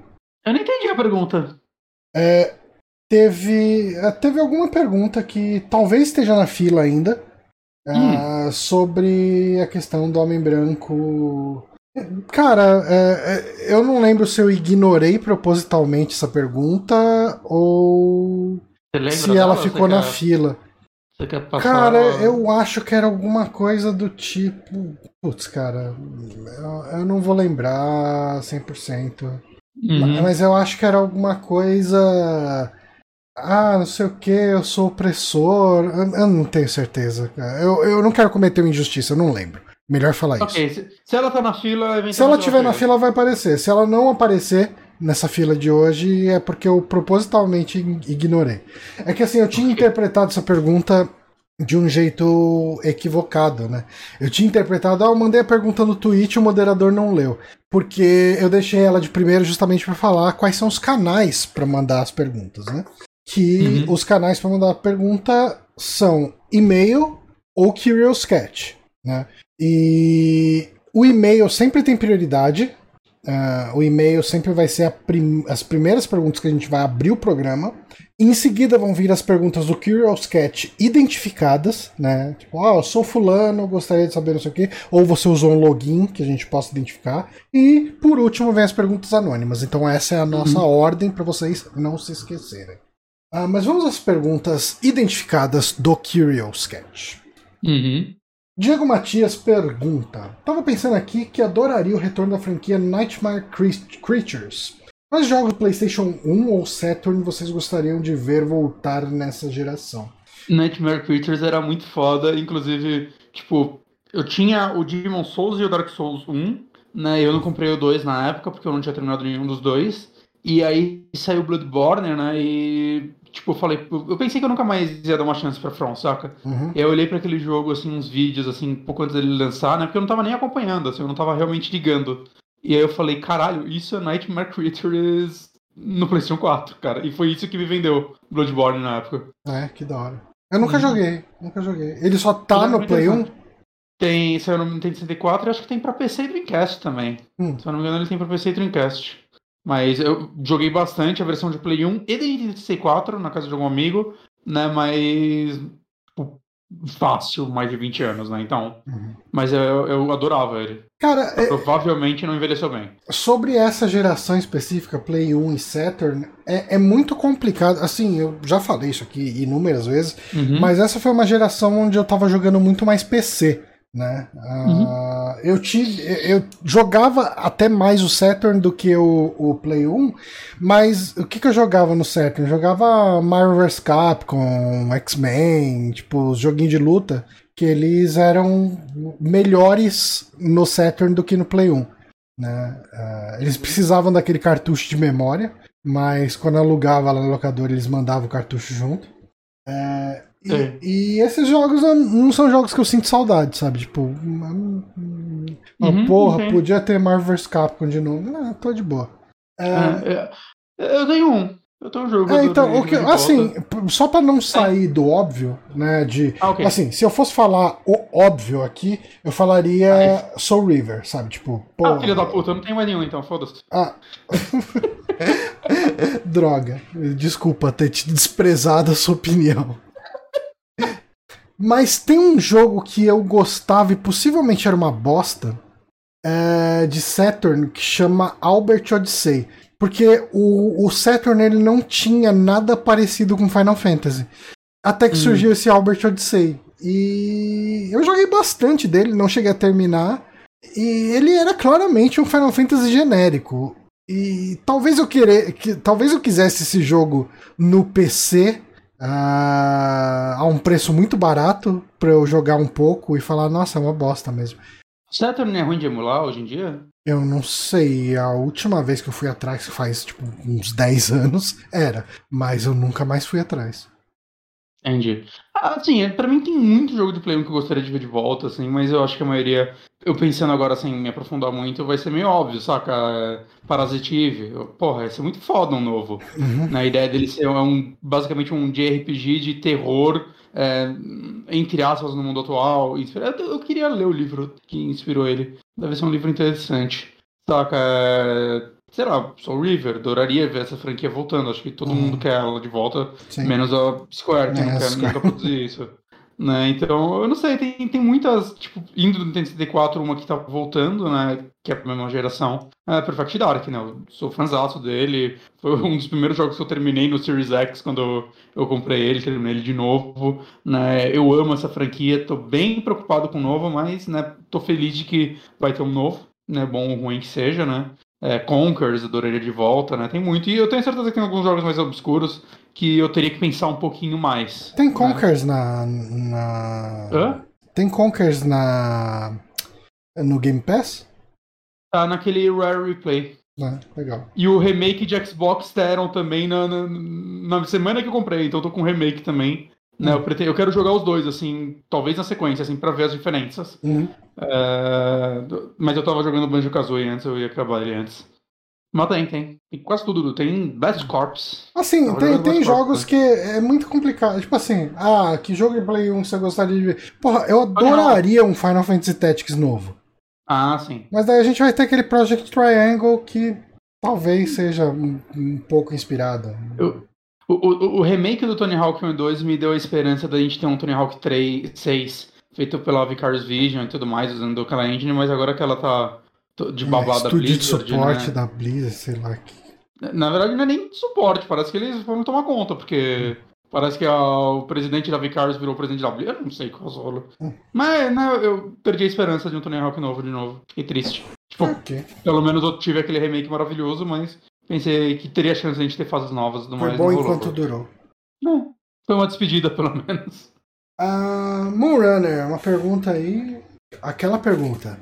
Eu não entendi a pergunta. É, teve, é, teve alguma pergunta que talvez esteja na fila ainda é, hum. sobre a questão do homem branco. Cara, é, é, eu não lembro se eu ignorei propositalmente essa pergunta ou se ela ficou na quer... fila. Cara, eu acho que era alguma coisa do tipo. Putz, cara, eu, eu não vou lembrar 100%. Uhum. Mas eu acho que era alguma coisa. Ah, não sei o que, eu sou opressor. Eu, eu não tenho certeza. Eu, eu não quero cometer uma injustiça, eu não lembro. Melhor falar okay. isso. Se ela tá na fila, Se ela tiver na fila, vai aparecer. Se ela não aparecer nessa fila de hoje, é porque eu propositalmente ignorei. É que assim, eu tinha interpretado essa pergunta de um jeito equivocado, né? Eu tinha interpretado, ah, eu mandei a pergunta no tweet o moderador não leu. Porque eu deixei ela de primeiro justamente para falar quais são os canais para mandar as perguntas, né? Que uhum. os canais para mandar a pergunta são e-mail ou Curious Cat, né? E o e-mail sempre tem prioridade. Uh, o e-mail sempre vai ser prim as primeiras perguntas que a gente vai abrir o programa. Em seguida vão vir as perguntas do Curious Cat identificadas, né? Tipo, ah, eu sou fulano, gostaria de saber não sei o quê. Ou você usou um login que a gente possa identificar. E por último vem as perguntas anônimas. Então essa é a nossa uhum. ordem para vocês não se esquecerem. Ah, mas vamos às perguntas identificadas do Curious Cat. Uhum. Diego Matias pergunta: Tava pensando aqui que adoraria o retorno da franquia Nightmare Creatures Quais jogos PlayStation 1 ou Saturn vocês gostariam de ver voltar nessa geração? Nightmare Creatures era muito foda, inclusive, tipo, eu tinha o Demon Souls e o Dark Souls 1, né? Eu não comprei o 2 na época porque eu não tinha terminado nenhum dos dois. E aí saiu Bloodborne, né? E tipo, eu falei, eu pensei que eu nunca mais ia dar uma chance pra From, saca? Uhum. Eu olhei para aquele jogo, assim, uns vídeos, assim, pouco antes dele lançar, né? Porque eu não tava nem acompanhando, assim, eu não tava realmente ligando E aí eu falei, caralho, isso é Nightmare Creatures no PlayStation 4, cara. E foi isso que me vendeu Bloodborne na época. É, que da hora. Eu nunca uhum. joguei, nunca joguei. Ele só tá no Play 1? Tem, se eu não me engano, tem 64 e acho que tem pra PC e Dreamcast também. Hum. Se eu não me engano, ele tem pra PC e Dreamcast. Mas eu joguei bastante a versão de Play 1 e de 64 na casa de algum amigo, né? Mas fácil, mais de 20 anos, né? Então. Uhum. Mas eu, eu adorava ele. Cara, é... provavelmente não envelheceu bem. Sobre essa geração específica, Play 1 e Saturn, é, é muito complicado. Assim, eu já falei isso aqui inúmeras vezes, uhum. mas essa foi uma geração onde eu tava jogando muito mais PC né? Uhum. Uh, eu tive, eu jogava até mais o Saturn do que o, o Play 1, mas o que, que eu jogava no Saturn? Eu jogava Mario vs Capcom, X-Men, tipo, os joguinhos de luta, que eles eram melhores no Saturn do que no Play 1. Né? Uh, eles precisavam daquele cartucho de memória, mas quando alugava lá no locador eles mandavam o cartucho junto. Uh, e, é. e, esses jogos não são jogos que eu sinto saudade, sabe? Tipo, uma, uma uhum, porra, podia ter Marvel vs Capcom de novo. Não, tô de boa. É... É, é eu tenho um. Eu tenho um jogo. É, então, o que, assim, só pra não sair do óbvio, né? De. Ah, okay. Assim, se eu fosse falar o óbvio aqui, eu falaria. Soul River, sabe? Tipo, pô. Ah, filha da puta, eu não tenho mais nenhum, então, foda-se. Ah. <laughs> Droga. Desculpa ter te desprezado a sua opinião. Mas tem um jogo que eu gostava e possivelmente era uma bosta é, de Saturn que chama Albert Odyssey. Porque o, o, Saturn ele não tinha nada parecido com Final Fantasy. Até que hum. surgiu esse Albert Odyssey. E eu joguei bastante dele, não cheguei a terminar. E ele era claramente um Final Fantasy genérico. E talvez eu querer, que, talvez eu quisesse esse jogo no PC a, a um preço muito barato para eu jogar um pouco e falar, nossa, é uma bosta mesmo. Saturn é ruim de emular hoje em dia? Eu não sei. A última vez que eu fui atrás, faz tipo uns 10 anos, era. Mas eu nunca mais fui atrás. Entendi. Assim, pra mim tem muito jogo de Play 1 que eu gostaria de ver de volta, assim, mas eu acho que a maioria, eu pensando agora sem me aprofundar muito, vai ser meio óbvio, saca? Parasitive, porra, ia ser muito foda um novo. Uhum. Na ideia dele ser um, basicamente um JRPG de terror, é, entre aspas, no mundo atual. Eu, queria ler o livro que inspirou ele. Deve ser um livro interessante. Saca? Sei lá, Soul River, adoraria ver essa franquia voltando. Acho que todo hum. mundo quer ela de volta, Sim. menos a Square, que é, não quer nunca produzir isso. Né? Então, eu não sei, tem, tem muitas, tipo, indo do Nintendo 64, uma que tá voltando, né, que é a mesma geração, é Perfect Dark, né, eu sou fãzaço dele, foi um dos primeiros jogos que eu terminei no Series X, quando eu, eu comprei ele, terminei ele de novo, né, eu amo essa franquia, tô bem preocupado com o novo, mas, né, tô feliz de que vai ter um novo, né, bom ou ruim que seja, né, é, Conkers, adoraria de volta, né? Tem muito. E eu tenho certeza que tem alguns jogos mais obscuros que eu teria que pensar um pouquinho mais. Tem né? Conkers né? na. na... Hã? Tem Conkers na. no Game Pass? Tá naquele Rare Replay. Ah, legal. E o remake de Xbox deram também na, na, na, semana que eu comprei, então eu tô com o remake também. Né, eu, pretendo, eu quero jogar os dois, assim, talvez na sequência, assim, pra ver as diferenças. Uhum. É, mas eu tava jogando Banjo Kazooie antes, eu ia acabar ele antes. Mas tem, tem. Tem quase tudo. Tem Best Corps. Assim, tem, tem jogos Corps, que é muito complicado. Tipo assim, ah, que jogo de Play 1 você gostaria de ver? Porra, eu adoraria um Final Fantasy Tactics novo. Ah, sim. Mas daí a gente vai ter aquele Project Triangle que talvez seja um, um pouco inspirado. Eu, o, o, o, remake do Tony Hawk 1 e 2 me deu a esperança da gente ter um Tony Hawk 3, 6 feito pela Vicarious Vision e tudo mais, usando aquela engine, mas agora que ela tá de babada é, Blizzard. de suporte né? da Blizzard, sei lá. Que... Na verdade não é nem suporte, parece que eles foram tomar conta, porque parece que a, o presidente da Vicarious virou o presidente da Blizzard, eu não sei qual rolo. Hum. Mas né, eu perdi a esperança de um Tony Hawk novo de novo, fiquei triste. Tipo, okay. pelo menos eu tive aquele remake maravilhoso, mas Pensei que teria chance de a gente ter fases novas. Do Foi bom enquanto durou. Não, foi uma despedida, <laughs> pelo menos. Uh, Moonrunner, uma pergunta aí. Aquela pergunta.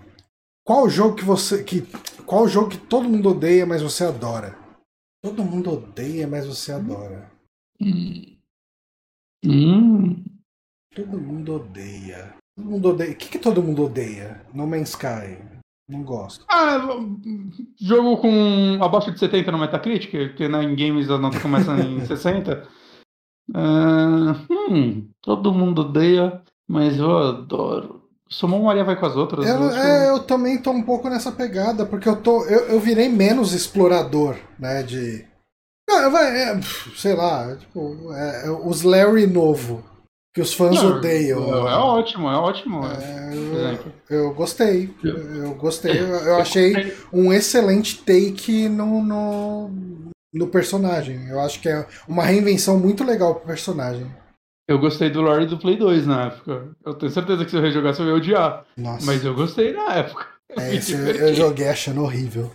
Qual jogo que você. Que, qual jogo que todo mundo odeia, mas você adora? Todo mundo odeia, mas você adora. Hum. Hum. Todo mundo odeia. Todo mundo odeia. O que, que todo mundo odeia? No Man's Sky. Não gosto. Ah, jogo com abaixo de 70 no Metacritic, porque né, em games a nota começa em <laughs> 60. Uh, hum, todo mundo odeia, mas eu adoro. Somou Maria vai com as outras. Eu, eu, é, eu também tô um pouco nessa pegada, porque eu tô. Eu, eu virei menos explorador, né? De. Ah, vai, é, sei lá, tipo, é, é os Larry novo. Que os fãs Não, odeiam. É, é, ótimo, é ótimo. É, eu, eu, gostei. Eu gostei. Eu, eu achei um excelente take no, no, no personagem. Eu acho que é uma reinvenção muito legal pro personagem. Eu gostei do lore do Play 2 na época. Eu tenho certeza que se eu rejogasse eu ia odiar. Nossa. Mas eu gostei na época. É, <laughs> esse eu, eu joguei achando horrível.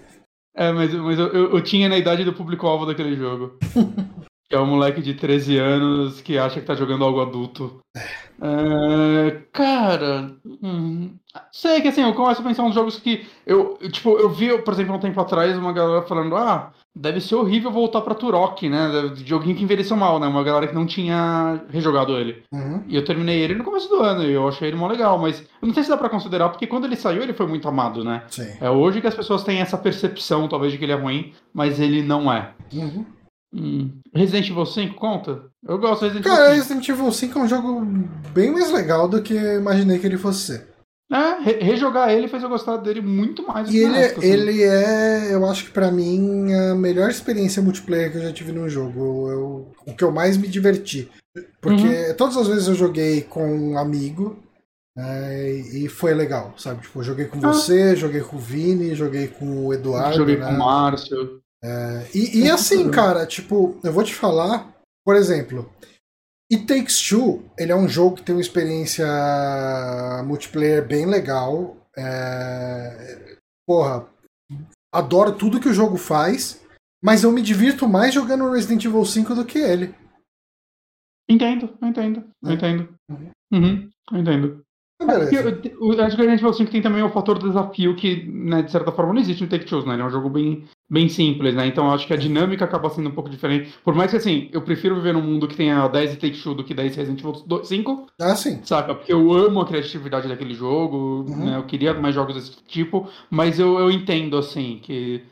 É, mas, mas eu, eu, eu tinha na idade do público-alvo daquele jogo. <laughs> que é um moleque de 13 anos que acha que tá jogando algo adulto. É, cara, hum, sei que assim, eu começo a pensar uns jogos que eu, tipo, eu vi, por exemplo, um tempo atrás uma galera falando, ah, deve ser horrível voltar pra Turok, né? De joguinho que envelheceu mal, né? Uma galera que não tinha rejogado ele. Uhum. E eu terminei ele no começo do ano e eu achei ele mó legal, mas eu não sei se dá pra considerar, porque quando ele saiu ele foi muito amado, né? Sim. É hoje que as pessoas têm essa percepção, talvez, de que ele é ruim, mas ele não é. Uhum. Hum. Resident Evil 5 conta? Eu gosto de Resident Evil Cara, 5. Resident Evil 5 é um jogo bem mais legal do que eu imaginei que ele fosse ser. É, re rejogar ele fez eu gostar dele muito mais. E ele, época, assim. ele é, eu acho que para mim, a melhor experiência multiplayer que eu já tive num jogo. Eu, o que eu mais me diverti. Porque uhum. todas as vezes eu joguei com um amigo né, e foi legal, sabe? Tipo, eu joguei com ah. você, joguei com o Vini, joguei com o Eduardo. Joguei né? com o Márcio. É, e, e assim, cara, tipo, eu vou te falar, por exemplo, It Takes Two, ele é um jogo que tem uma experiência multiplayer bem legal. É... Porra, adoro tudo que o jogo faz, mas eu me divirto mais jogando Resident Evil 5 do que ele. Entendo, entendo, é. entendo. Uhum. Uhum, entendo. Beleza. Eu, acho que a gente assim, que tem também o fator desafio que, né, de certa forma, não existe no Take Two, né? Ele é um jogo bem, bem simples, né? Então acho que a dinâmica acaba sendo um pouco diferente. Por mais que, assim, eu prefiro viver num mundo que tenha 10 Take Two do que 10 Resident Evil 5. Ah, sim. Saca? Porque eu amo a criatividade daquele jogo, uhum. né? Eu queria mais jogos desse tipo, mas eu, eu entendo, assim, que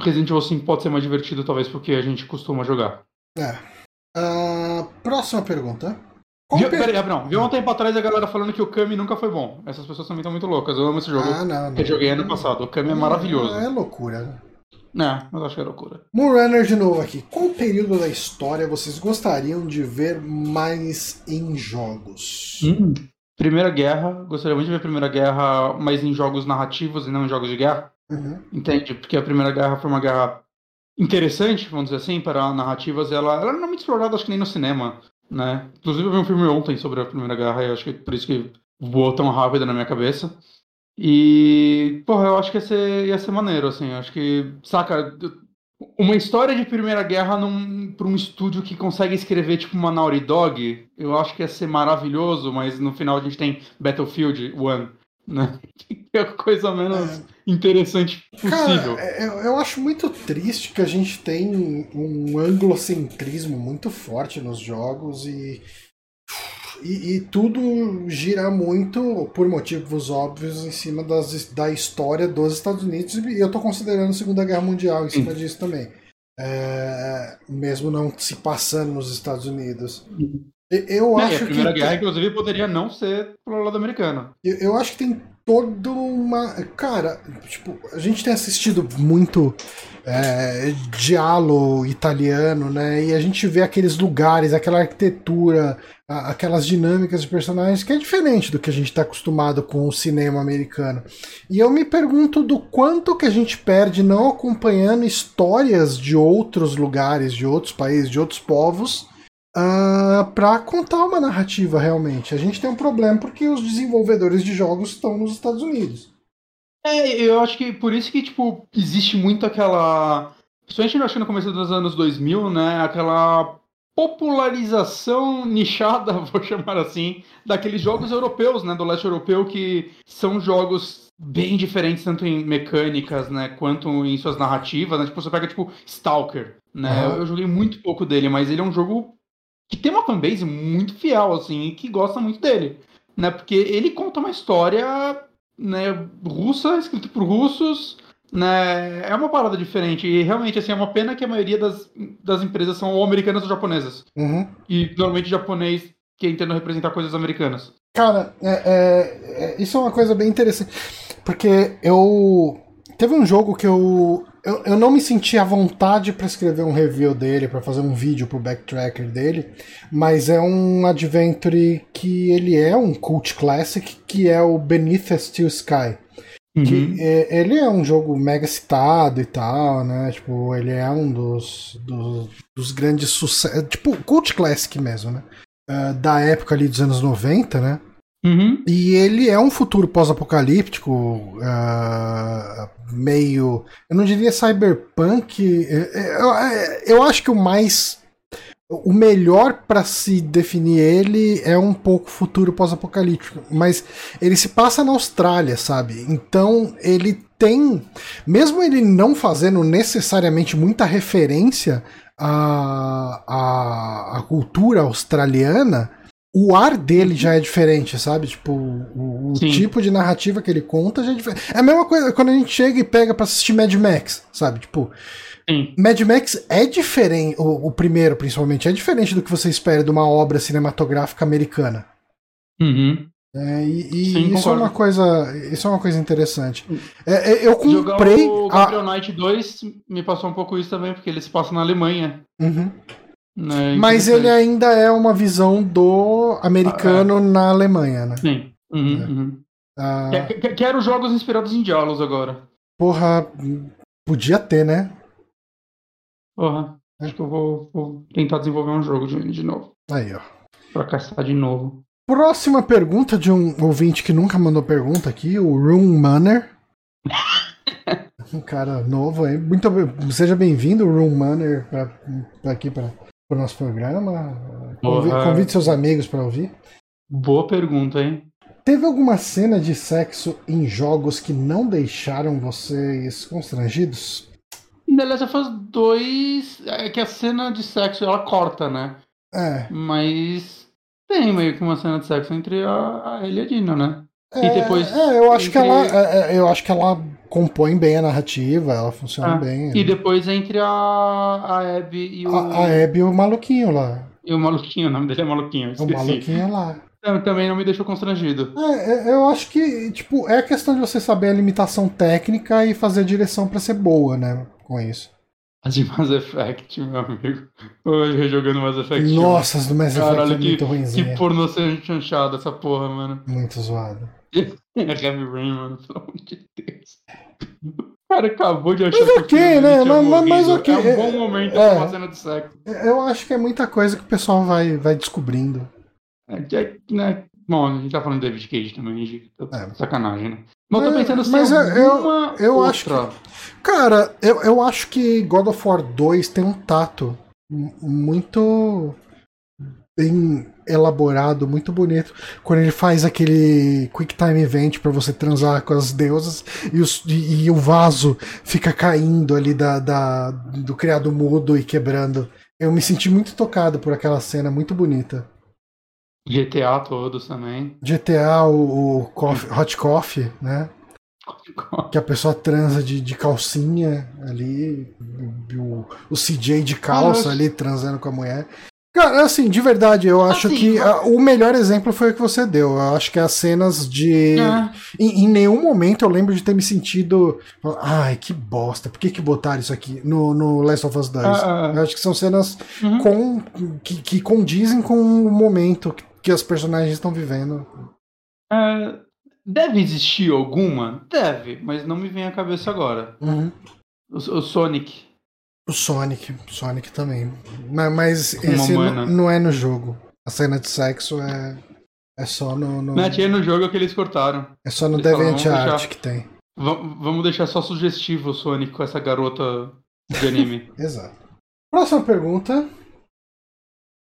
Resident Evil 5 pode ser mais divertido, talvez, porque a gente costuma jogar. É. Uh, próxima pergunta. Viu, peraí, Gabriel, viu um tempo atrás a galera falando que o Kami nunca foi bom. Essas pessoas também estão muito loucas. Eu amo esse jogo. Ah, não, não. Que eu joguei ano passado. O Kami é maravilhoso. É loucura. É, mas acho que é loucura. Moonrunner de novo aqui. Qual período da história vocês gostariam de ver mais em jogos? Hum, Primeira Guerra. Gostaria muito de ver a Primeira Guerra mais em jogos narrativos e não em jogos de guerra. Uhum. Entende? Porque a Primeira Guerra foi uma guerra interessante, vamos dizer assim, para narrativas. Ela, ela não é muito explorada, acho que nem no cinema né? Inclusive eu vi um filme ontem sobre a Primeira Guerra e acho que por isso que voou tão rápido na minha cabeça. E, porra, eu acho que ia ser, ia ser maneiro, assim. Acho que, saca, uma história de Primeira Guerra num, pra um estúdio que consegue escrever tipo uma Naughty Dog, eu acho que ia ser maravilhoso, mas no final a gente tem Battlefield 1 né? Que <laughs> é a coisa menos é. interessante possível. Cara, eu, eu, acho muito triste que a gente tem um anglocentrismo muito forte nos jogos e, e, e tudo gira muito, por motivos óbvios, em cima das, da história dos Estados Unidos e eu estou considerando a Segunda Guerra Mundial em cima disso também. É, mesmo não se passando nos Estados Unidos. Uhum. Eu acho que. A Primeira que... Guerra, inclusive, poderia não ser pro lado americano. Eu, eu acho que tem toda uma. Cara, tipo, a gente tem assistido muito é, diálogo italiano, né? E a gente vê aqueles lugares, aquela arquitetura, aquelas dinâmicas de personagens que é diferente do que a gente está acostumado com o cinema americano. E eu me pergunto do quanto que a gente perde não acompanhando histórias de outros lugares, de outros países, de outros povos uh, ah, para contar uma narrativa realmente. A gente tem um problema porque os desenvolvedores de jogos estão nos Estados Unidos. É, eu acho que por isso que, tipo, existe muito aquela. Principalmente acho que no começo dos anos 2000, né? Aquela popularização <laughs> nichada, vou chamar assim, daqueles jogos europeus, né, do leste europeu, que são jogos bem diferentes, tanto em mecânicas, né, quanto em suas narrativas, né, tipo, você pega, tipo, Stalker, né, uhum. eu joguei muito pouco dele, mas ele é um jogo que tem uma fanbase muito fiel, assim, e que gosta muito dele. Né? Porque ele conta uma história né, russa, escrito por russos, né? É uma parada diferente. E realmente, assim, é uma pena que a maioria das, das empresas são ou americanas ou japonesas. Uhum. E normalmente japonês que tentando representar coisas americanas. Cara, é, é, é, isso é uma coisa bem interessante. Porque eu. Teve um jogo que eu. Eu, eu não me senti à vontade para escrever um review dele, para fazer um vídeo pro backtracker dele, mas é um adventure que ele é um cult classic, que é o Beneath a Steel Sky. Uhum. Que, é, ele é um jogo mega citado e tal, né? Tipo, ele é um dos, dos, dos grandes sucessos. Tipo, cult classic mesmo, né? Uh, da época ali dos anos 90, né? Uhum. E ele é um futuro pós-apocalíptico, uh, meio. Eu não diria cyberpunk. Eu, eu acho que o mais. O melhor para se definir ele é um pouco futuro pós-apocalíptico. Mas ele se passa na Austrália, sabe? Então ele tem. Mesmo ele não fazendo necessariamente muita referência à, à, à cultura australiana o ar dele já é diferente, sabe? Tipo, o, o tipo de narrativa que ele conta já é diferente. É a mesma coisa quando a gente chega e pega pra assistir Mad Max, sabe? Tipo, Sim. Mad Max é diferente, o, o, primeiro principalmente, é diferente do que você espera de uma obra cinematográfica americana. Uhum. É, e, e Sim, isso é uma coisa, isso é uma coisa interessante. É, é, eu comprei. Jogar o Gabriel a... Knight 2 me passou um pouco isso também, porque ele se passa na Alemanha. Uhum. Né, Mas ele ainda é uma visão do americano ah, é. na Alemanha, né? Sim. Uhum, é. uhum. Ah, Quero jogos inspirados em diálogos agora. Porra, podia ter, né? Porra, acho que eu vou, vou tentar desenvolver um jogo de, de novo. Aí, ó. Pra caçar de novo. Próxima pergunta de um ouvinte que nunca mandou pergunta aqui, o Room Manner. <laughs> um cara novo aí. Muito seja bem-vindo, Room Manner, pra, pra aqui para o nosso programa. Convide, convide seus amigos para ouvir. Boa pergunta, hein? Teve alguma cena de sexo em jogos que não deixaram vocês constrangidos? Em The Last of Us 2, é que a cena de sexo ela corta, né? É. Mas tem meio que uma cena de sexo entre a, a ele e a Dina, né? É, e depois. É, eu acho entre... que ela. É, é, eu acho que ela compõe bem a narrativa, ela funciona Ah, bem. E depois entre a, a Abby e o. A, a Abby e o maluquinho lá. E o maluquinho, o nome dele é maluquinho, O maluquinho lá. Tam- Também não me deixou constrangido. É, é, eu acho que, tipo, é a questão de você saber a limitação técnica e fazer a direção pra ser boa, né? Com isso. A de Mass Effect, meu amigo. Hoje rejogando Mass Effect. Nossa, as do Mass Effect Caralho, é muito que, ruimzinha. que pornô ser chanchado essa porra, mano. Muito zoado. É Heavy Rain, mano, pelo amor de Deus. O cara acabou de achar Mas que o ok, filho dele né? Mas- mas- mas ok, É um bom é- momento é. pra uma cena de sexo. Eu acho que é muita coisa que o pessoal vai, vai descobrindo. É, é, né? Bom, a gente tá falando de David Cage também, gente. Tá É. Sacanagem, né? Mas eu tô Mas- pensando se mas eu- eu- alguma eu outra... acho Cara, eu, eu acho que God of War 2 tem um tato muito bem elaborado, muito bonito. Quando ele faz aquele Quick Time Event pra você transar com as deusas e, os- e- e o vaso fica caindo ali da, da- do criado mudo e quebrando. Eu me senti muito tocado por aquela cena muito bonita. GTA todos também. GTA, o, o coffee- Hot Coffee, né? Que a pessoa transa de, de calcinha ali, o, o CJ de calça Ah, ali transando com a mulher. Cara, assim, de verdade, eu acho Assim, que va- ah, o melhor exemplo foi o que você deu. Eu acho que as cenas de. É. Em, em nenhum momento eu lembro de ter me sentido. Ai, que bosta, por que, que botaram isso aqui no, no Last of Us 2? Ah, ah. Eu acho que são cenas Uhum. com, que, que condizem com o momento que, que as personagens estão vivendo. Deve existir alguma? Deve, mas não me vem à cabeça agora. Uhum. O, o Sonic. O Sonic, Sonic também. Mas, esse não é no jogo. A cena de sexo é, é só no, no Não, tinha no jogo que eles cortaram. é só no DeviantArt que tem. Va- vamos deixar só sugestivo o Sonic com essa garota de anime. <laughs> Exato. Próxima pergunta.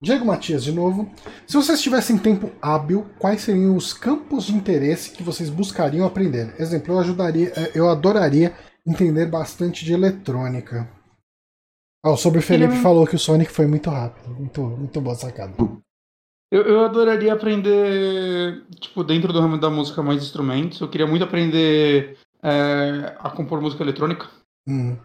Diego Matias, de novo. Se vocês tivessem tempo hábil, quais seriam os campos de interesse que vocês buscariam aprender? Exemplo, eu ajudaria, eh, eu adoraria entender bastante de eletrônica. Ah, o sobre Felipe Ele é falou que o Sonic foi muito rápido. Muito, muito boa sacada. Eu, eu adoraria aprender, tipo, dentro do ramo da música, mais instrumentos. Eu queria muito aprender é, a compor música eletrônica. Hum.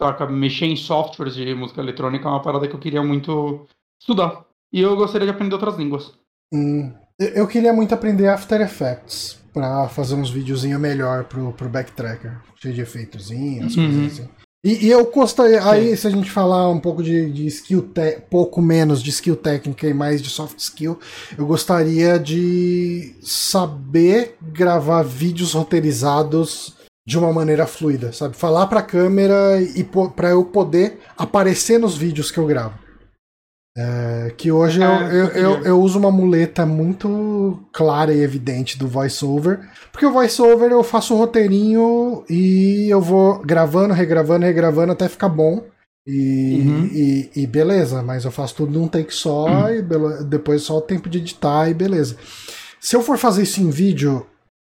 Saca? Mexer em softwares de música eletrônica é uma parada que eu queria muito estudar. E eu gostaria de aprender outras línguas. Hum. Eu queria muito aprender After Effects pra fazer uns videozinhos melhor pro, pro Backtracker. Cheio de efeitozinhos, Uhum. coisas assim. E, e eu gostaria, aí se a gente falar um pouco de, de skill, te, pouco menos de skill técnica e mais de soft skill, eu gostaria de saber gravar vídeos roteirizados de uma maneira fluida, sabe? Falar pra câmera e pra eu poder aparecer nos vídeos que eu gravo. É, que hoje eu, É, eu, eu, eu uso uma muleta muito clara e evidente do voiceover, porque o voiceover eu faço o roteirinho e eu vou gravando, regravando, regravando até ficar bom. E, Uhum. e, e beleza, mas eu faço tudo num take só e <clears throat> bele- depois só o tempo de editar e beleza. Se eu for fazer isso em vídeo,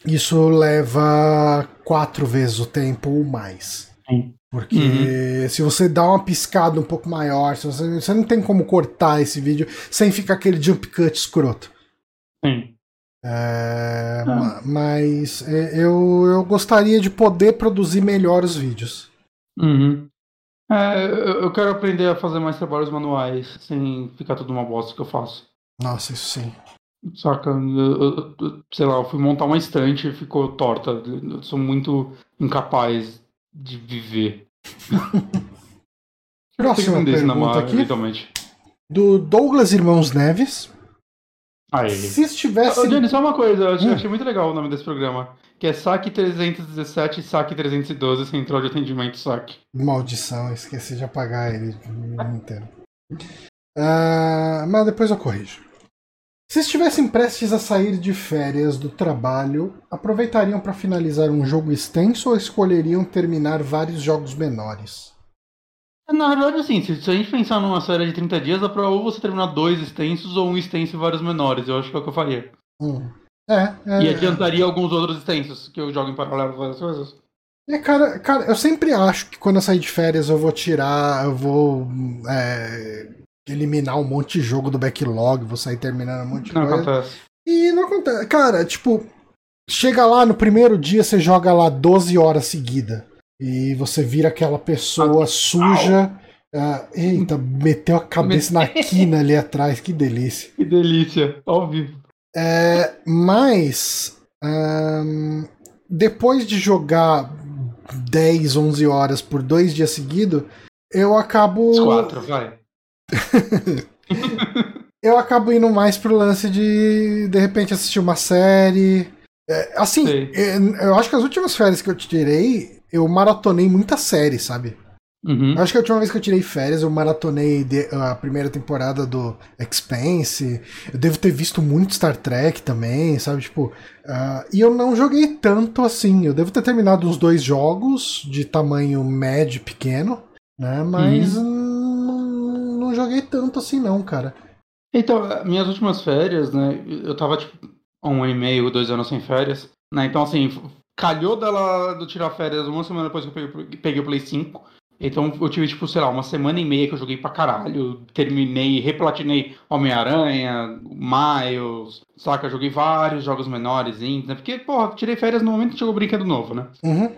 isso leva quatro vezes o tempo ou mais. Sim. Porque se você dá uma piscada um pouco maior, se você, você não tem como cortar esse vídeo sem ficar aquele jump cut escroto. Sim. É, Ah. ma- Mas é, eu, eu gostaria de poder produzir melhor os vídeos. Uhum. É, eu quero aprender a fazer mais trabalhos manuais, sem ficar tudo uma bosta que eu faço. Nossa, isso sim. Saca? Eu- eu- sei lá, eu fui montar uma estante e ficou torta. Eu sou muito incapaz de viver. <laughs> Próxima pergunta mão, aqui. eventualmente. Do Douglas Irmãos Neves. Aí. Se estivesse. Ô, Johnny, só uma coisa, eu achei, Hum. achei muito legal o nome desse programa. Que é SAC 317 e SAC 312, Central de Atendimento SAC. Maldição, esqueci de apagar ele inteiro. Ah, mas depois eu corrijo. Se estivessem prestes a sair de férias do trabalho, aproveitariam para finalizar um jogo extenso ou escolheriam terminar vários jogos menores? Na verdade, assim, se, a gente pensar numa série de 30 dias, dá pra ou você terminar dois extensos ou um extenso e vários menores. Eu acho que é o que eu faria. Hum. É, é, E adiantaria alguns outros extensos, que eu jogo em paralelo várias coisas. é, cara, cara, eu sempre acho que quando eu sair de férias eu vou tirar, eu vou é, eliminar um monte de jogo do backlog, vou sair terminando um monte de Não coisa. acontece. E não acontece. Cara, tipo, chega lá no primeiro dia, você joga lá 12 horas seguida. E você vira aquela pessoa suja. ah, eita, meteu a cabeça na <laughs> quina ali atrás, que delícia. Que delícia, ao vivo. É, mas, ahn, depois de jogar 10, 11 horas por dois dias seguidos, eu acabo. Quatro, vai. <laughs> eu acabo indo mais pro lance de de repente assistir uma série. É, assim, Sei. é, eu acho que as últimas férias que eu tirei, eu maratonei muita série, sabe? Uhum. Eu acho que a última vez que eu tirei férias, eu maratonei a primeira temporada do Expanse. Eu devo ter visto muito Star Trek também, sabe? Tipo, ah, e eu não joguei tanto assim. Eu devo ter terminado uns dois jogos de tamanho médio pequeno, né? Mas não, não joguei tanto assim, não, cara. Então, eh, minhas últimas férias, né? Eu tava, tipo, um ano e meio, dois anos sem férias, né? Então, assim, calhou dela de eu tirar férias uma semana depois que eu peguei, o Play 5. Então, eu tive, tipo, sei lá, uma semana e meia que eu joguei pra caralho. Terminei, replatinei Homem-Aranha, Miles, saca? Joguei vários jogos menores, né? Porque, porra, tirei férias no momento que chegou o brinquedo novo, né? Uhum.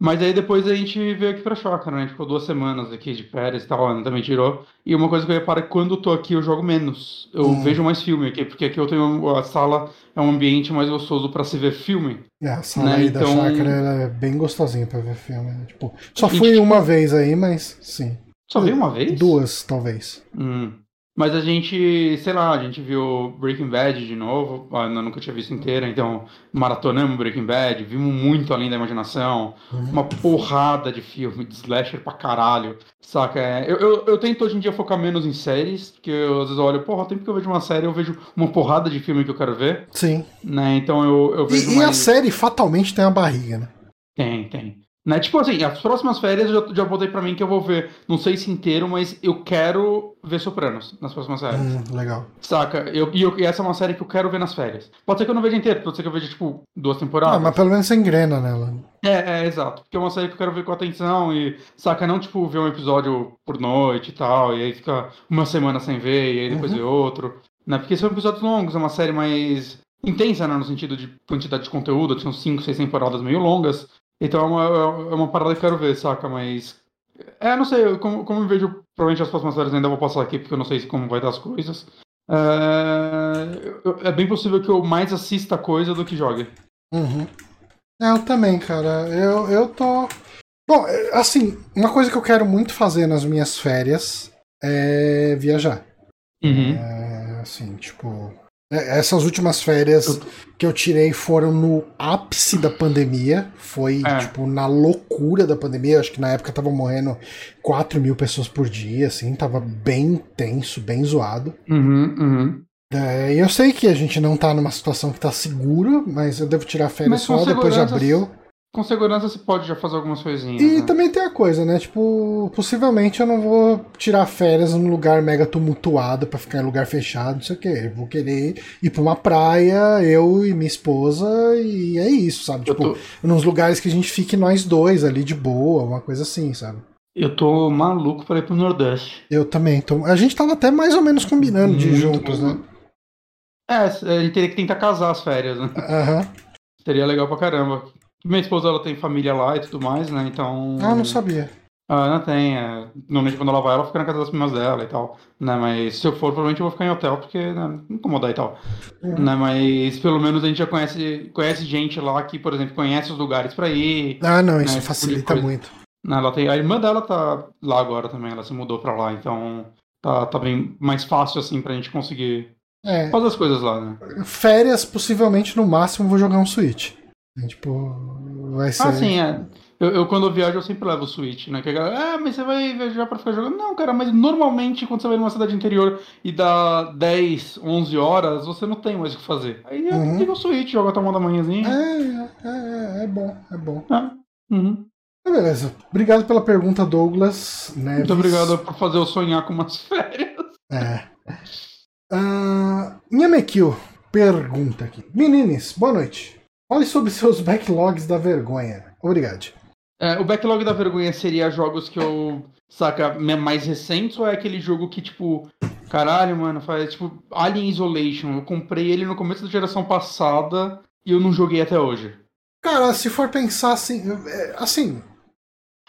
Mas aí depois a gente veio aqui pra Chácara, né? A gente ficou duas semanas aqui de férias e tal, Ana também tirou. E uma coisa que eu reparo é que quando eu tô aqui eu jogo menos. Eu Hum. vejo mais filme aqui, porque aqui eu tenho a sala, é um ambiente mais gostoso pra se ver filme. É, a sala Né, aí da então- chácara ela é bem gostosinha pra ver filme. né? Tipo, só E, fui tipo, uma vez aí, mas sim. Só veio uma vez? Duas, talvez. Hum. Mas a gente, sei lá, a gente viu Breaking Bad de novo, a Ana nunca tinha visto inteira, então maratonamos Breaking Bad, vimos muito além da imaginação, Uhum. uma porrada de filme, de slasher pra caralho, saca? É, Eu, eu, eu tento hoje em dia focar menos em séries, porque eu, às vezes eu olho, porra, sempre que eu vejo uma série eu vejo uma porrada de filme que eu quero ver, Sim. né? Então eu, eu vejo E, e a mais... série fatalmente tem a barriga, né? Tem, tem. Né? Tipo assim, as próximas férias eu já, já botei pra mim que eu vou ver, não sei se inteiro, mas eu quero ver Sopranos nas próximas férias. Hum, legal. Saca? Eu, e, eu- e essa é uma série que eu quero ver nas férias. Pode ser que eu não veja inteiro, pode ser que eu veja, tipo, duas temporadas. Ah, mas pelo menos você engrena nela. É, é, exato. Porque é uma série que eu quero ver com atenção e, saca, não, tipo, ver um episódio por noite e tal, e aí fica uma semana sem ver, e aí depois Uhum. ver outro. Né? Porque são episódios longos, é uma série mais intensa, né? No sentido de quantidade de conteúdo, são cinco, seis temporadas meio longas. Então é uma, é uma parada que eu quero ver, saca? Mas. É, não sei, como, como eu vejo, provavelmente as próximas séries ainda vou passar aqui, porque eu não sei como vai dar as coisas. É, é bem possível que eu mais assista coisa do que jogue. Uhum. É, eu também, cara. Eu, eu tô. Bom, assim, uma coisa que eu quero muito fazer nas minhas férias é viajar. Uhum. É, assim, tipo. É, essas últimas férias que eu tirei foram no ápice da pandemia. Foi, é. tipo, na loucura da pandemia. Acho que na época estavam morrendo 4 mil pessoas por dia, assim. Tava bem tenso, bem zoado. Uhum, uhum. É, eu sei que a gente não tá numa situação que tá segura, mas eu devo tirar férias só depois de abril. Com segurança você pode já fazer algumas coisinhas. E né? também tem a coisa, né? Tipo, possivelmente eu não vou tirar férias num lugar mega tumultuado para ficar em lugar fechado, não sei o quê. Eu vou querer ir pra uma praia, eu e minha esposa, e é isso, sabe? Tipo, tô... nos lugares que a gente fique nós dois ali de boa, uma coisa assim, sabe? Eu tô maluco para ir pro Nordeste. Eu também. Tô... A gente tava até mais ou menos combinando de ir juntos, né? É, a gente teria que tentar casar as férias, né? Aham. Uhum. Seria legal pra caramba. Minha esposa ela tem família lá e tudo mais, né? Então. Ah, não sabia. Ah, não tem. É... Normalmente quando ela vai, ela fica na casa das primas dela e tal. Né? Mas se eu for, provavelmente eu vou ficar em hotel, porque né, incomodar e tal. Uhum. Né? Mas pelo menos a gente já conhece, conhece gente lá que, por exemplo, conhece os lugares pra ir. Ah, não, isso né? facilita tipo muito. Né? Ela tem... A irmã dela tá lá agora também, ela se mudou pra lá, então tá, tá bem mais fácil assim pra gente conseguir é. Faz as coisas lá, né? Férias, possivelmente, no máximo, vou jogar um Switch. Tipo, vai ser. Ah, sim, é. Eu, eu, quando eu viajo, eu sempre levo o Switch, né? Que a galera, ah, mas você vai viajar pra ficar jogando? Não, cara, mas normalmente quando você vai numa cidade interior e dá 10, 11 horas, você não tem mais o que fazer. Aí eu uhum. ligo o Switch, jogo até uma da manhãzinha. É, é, é, é bom, é bom. É. Uhum. Beleza. Obrigado pela pergunta, Douglas. Neves. Muito obrigado por fazer eu sonhar com umas <laughs> férias. É. Uh, pergunta aqui. Menines, boa noite. Fale sobre seus backlogs da vergonha. Obrigado. É, o backlog da vergonha seria jogos que eu. Saca, mais recentes ou é aquele jogo que, tipo, caralho, mano, faz tipo Alien Isolation. Eu comprei ele no começo da geração passada e eu não joguei até hoje. Cara, se for pensar assim. É, assim,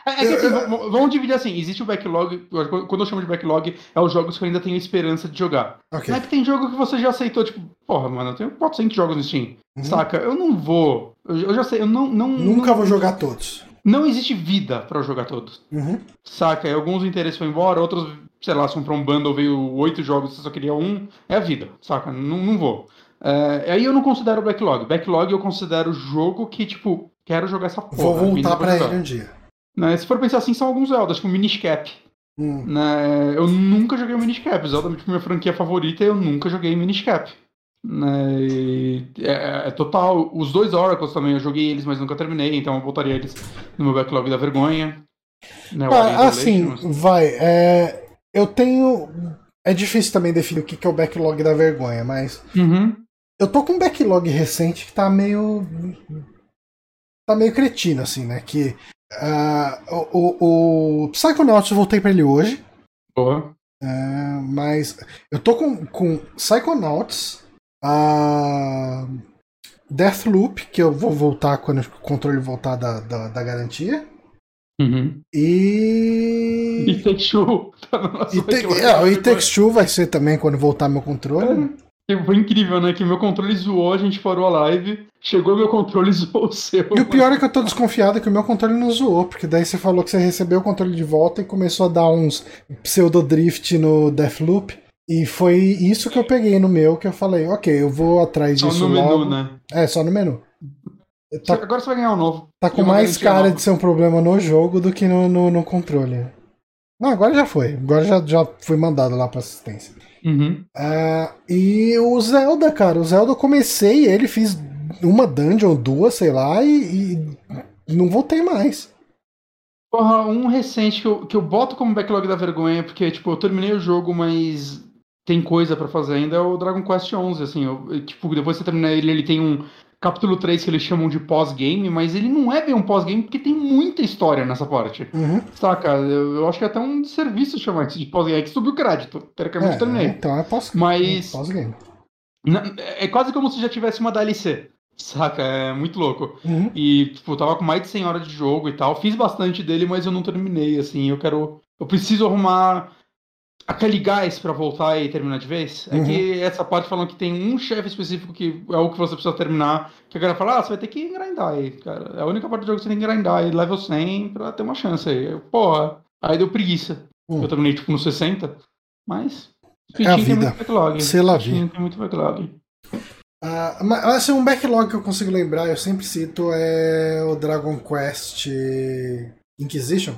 é, é assim, vamos dividir assim, existe o backlog, quando eu chamo de backlog, é os jogos que eu ainda tenho esperança de jogar. Okay. Não é que tem jogo que você já aceitou, tipo, porra, mano, eu tenho 400 jogos no Steam, uhum. saca? Eu não vou, eu, já sei, eu não... não Nunca não, vou jogar todos. Não existe vida para eu jogar todos. Uhum. Saca? E alguns interesses foram embora, outros, sei lá, se um pra um bundle veio oito jogos, você só queria um, é a vida, saca? Não, não vou. É, aí eu não considero backlog. Backlog eu considero jogo que, tipo, quero jogar essa porra. Vou voltar pra ele um dia. Né? Se for pensar assim, são alguns Zeldas, tipo Minish Cap. Hum. Né? Eu nunca joguei o Minish Cap. Zelda é tipo, minha franquia favorita e eu nunca joguei Minish Cap. Né? É, é, total. Os dois Oracles também, eu joguei eles, mas nunca terminei, então eu voltaria eles no meu backlog da vergonha. Né? Ah, assim, vai. É, eu tenho. É difícil também definir o que é o backlog da vergonha, mas. Uhum. Eu tô com um backlog recente que tá meio. Tá meio cretino, assim, né? Que Uh, o, o Psychonauts eu voltei para ele hoje. Uh, mas eu tô com, com Psychonauts, uh, Deathloop, que eu vou voltar quando o controle voltar da, da, da garantia. Uhum. E. E Takes Two. <laughs> e, é, o It Takes Two vai ser também quando voltar meu controle. É. Foi incrível, né? Que meu controle zoou, a gente parou a live, chegou meu controle e <laughs> zoou o seu. E o pior é que eu tô desconfiado que o meu controle não zoou, porque daí você falou que você recebeu o controle de volta e começou a dar uns pseudo-drift no Deathloop. E foi isso que eu peguei no meu, que eu falei, ok, eu vou atrás disso Só no logo. menu, né? É, só no menu. Tá, Agora você vai ganhar um novo. Tá com mais cara de ser um problema no jogo do que no, no, no controle. Não, agora já foi. Agora já, já fui mandado lá pra assistência. Uhum. Uh, e o Zelda, cara, o Zelda eu comecei ele, fiz uma dungeon, duas, sei lá, e, e não voltei mais. Porra, um recente que eu, que eu boto como backlog da vergonha, porque, tipo, eu terminei o jogo, mas tem coisa para fazer ainda, é o Dragon Quest XI, assim, eu, tipo, depois que você terminar ele, ele tem um capítulo 3 que eles chamam de pós-game, mas ele não é bem um pós-game porque tem muita história nessa parte. Uhum. Saca? Eu, eu, acho que é até um serviço chamar isso de pós-game, é que subiu o crédito. Teoricamente é, terminei. Então é pós-game. Mas. Pós-game. É quase como se já tivesse uma DLC. Saca? É muito louco. Uhum. E, tipo, eu tava com mais de 100 horas de jogo e tal. Fiz bastante dele, mas eu não terminei, assim. Eu quero. Eu preciso arrumar aquele gás para voltar e terminar de vez. É Uhum. que essa parte falando que tem um chefe específico que é o que você precisa terminar. Que a galera fala, ah, você vai ter que grindar aí, cara. É a única parte do jogo que você tem que grindar aí, level 100, pra ter uma chance aí. Eu, Porra. Aí deu preguiça. Hum. Eu terminei, tipo, no 60. Mas. É a Switch tem vida. muito backlog. Sei lá, vi. tem muito backlog. Ah, mas assim, um backlog que eu consigo lembrar, eu sempre cito, é o Dragon Quest Inquisition.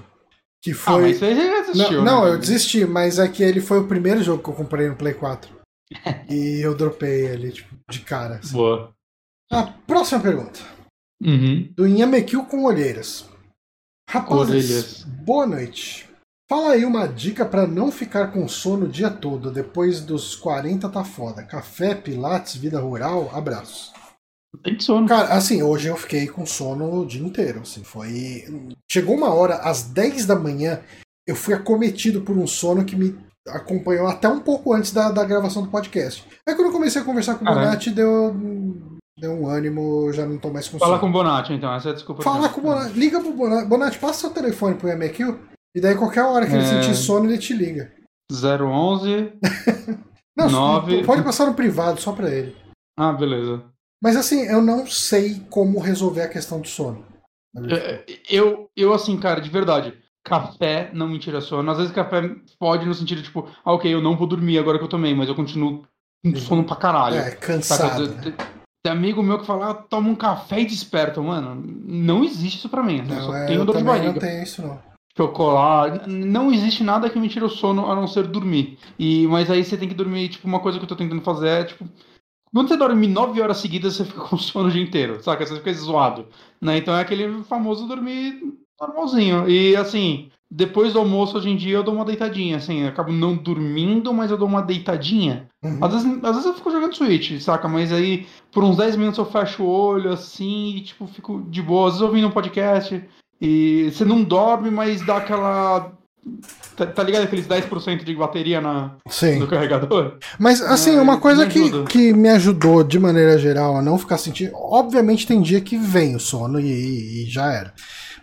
Que Ah, foi. mas você já assistiu, não, não, né? eu desisti, mas é que ele foi o primeiro jogo que eu comprei no Play 4. <laughs> e eu dropei ele, tipo, de cara. assim. Boa. A próxima pergunta. Uhum. Do Inhamekil com olheiras. Rapazes, Orelhas. boa noite. Fala aí uma dica pra não ficar com sono o dia todo. Depois dos 40 tá foda. Café, pilates, vida rural, abraços. Tem sono. Cara, assim, hoje eu fiquei com sono o dia inteiro. Assim, foi. Chegou uma hora, às 10 da manhã, eu fui acometido por um sono que me acompanhou até um pouco antes da, da gravação do podcast. Aí quando eu comecei a conversar com o Caralho. Bonatti, deu, deu um ânimo, já não tô mais com Fala sono. com o Bonatti, então. Essa é a desculpa. Fala com o Bonatti, liga pro Bonatti. Bonatti, passa seu telefone pro MQ e daí qualquer hora que ele É. sentir sono, ele te liga. 011. <laughs> Não, Nove. pode passar no privado só pra ele. Ah, beleza. Mas assim, eu não sei como resolver a questão do sono. É, Eu, eu, assim, cara, de verdade, café não me tira sono. Às vezes café pode no sentido, tipo, ah, ok, eu não vou dormir agora que eu tomei, mas eu continuo com sono pra caralho. É, cansado. Tem- Tem amigo meu que fala, ah, toma um café e desperta. Mano, não existe isso pra mim. eu Não, só é, tenho eu dor de também não barriga. tenho isso, não. Chocolate. Não existe nada que me tire o sono a não ser dormir. E, mas aí você tem que dormir, tipo, uma coisa que eu tô tentando fazer é, tipo. Quando você dorme nove horas seguidas, você fica com <laughs> sono o dia inteiro, saca? Você fica zoado. Né? Então é aquele famoso dormir normalzinho. E assim, depois do almoço, hoje em dia, eu dou uma deitadinha. Assim, eu acabo não dormindo, mas eu dou uma deitadinha. Uhum. Às vezes, às vezes eu fico jogando Switch, saca? Mas aí, por uns 10 minutos eu fecho o olho, assim, e tipo, fico de boa. Às vezes ouvindo um podcast. E você não dorme, mas dá aquela. Tá, tá ligado aqueles 10% de bateria na, Sim. no carregador? Mas, assim, É, uma coisa me que, que me ajudou de maneira geral a não ficar sentindo. Obviamente tem dia que vem o sono e, e já era.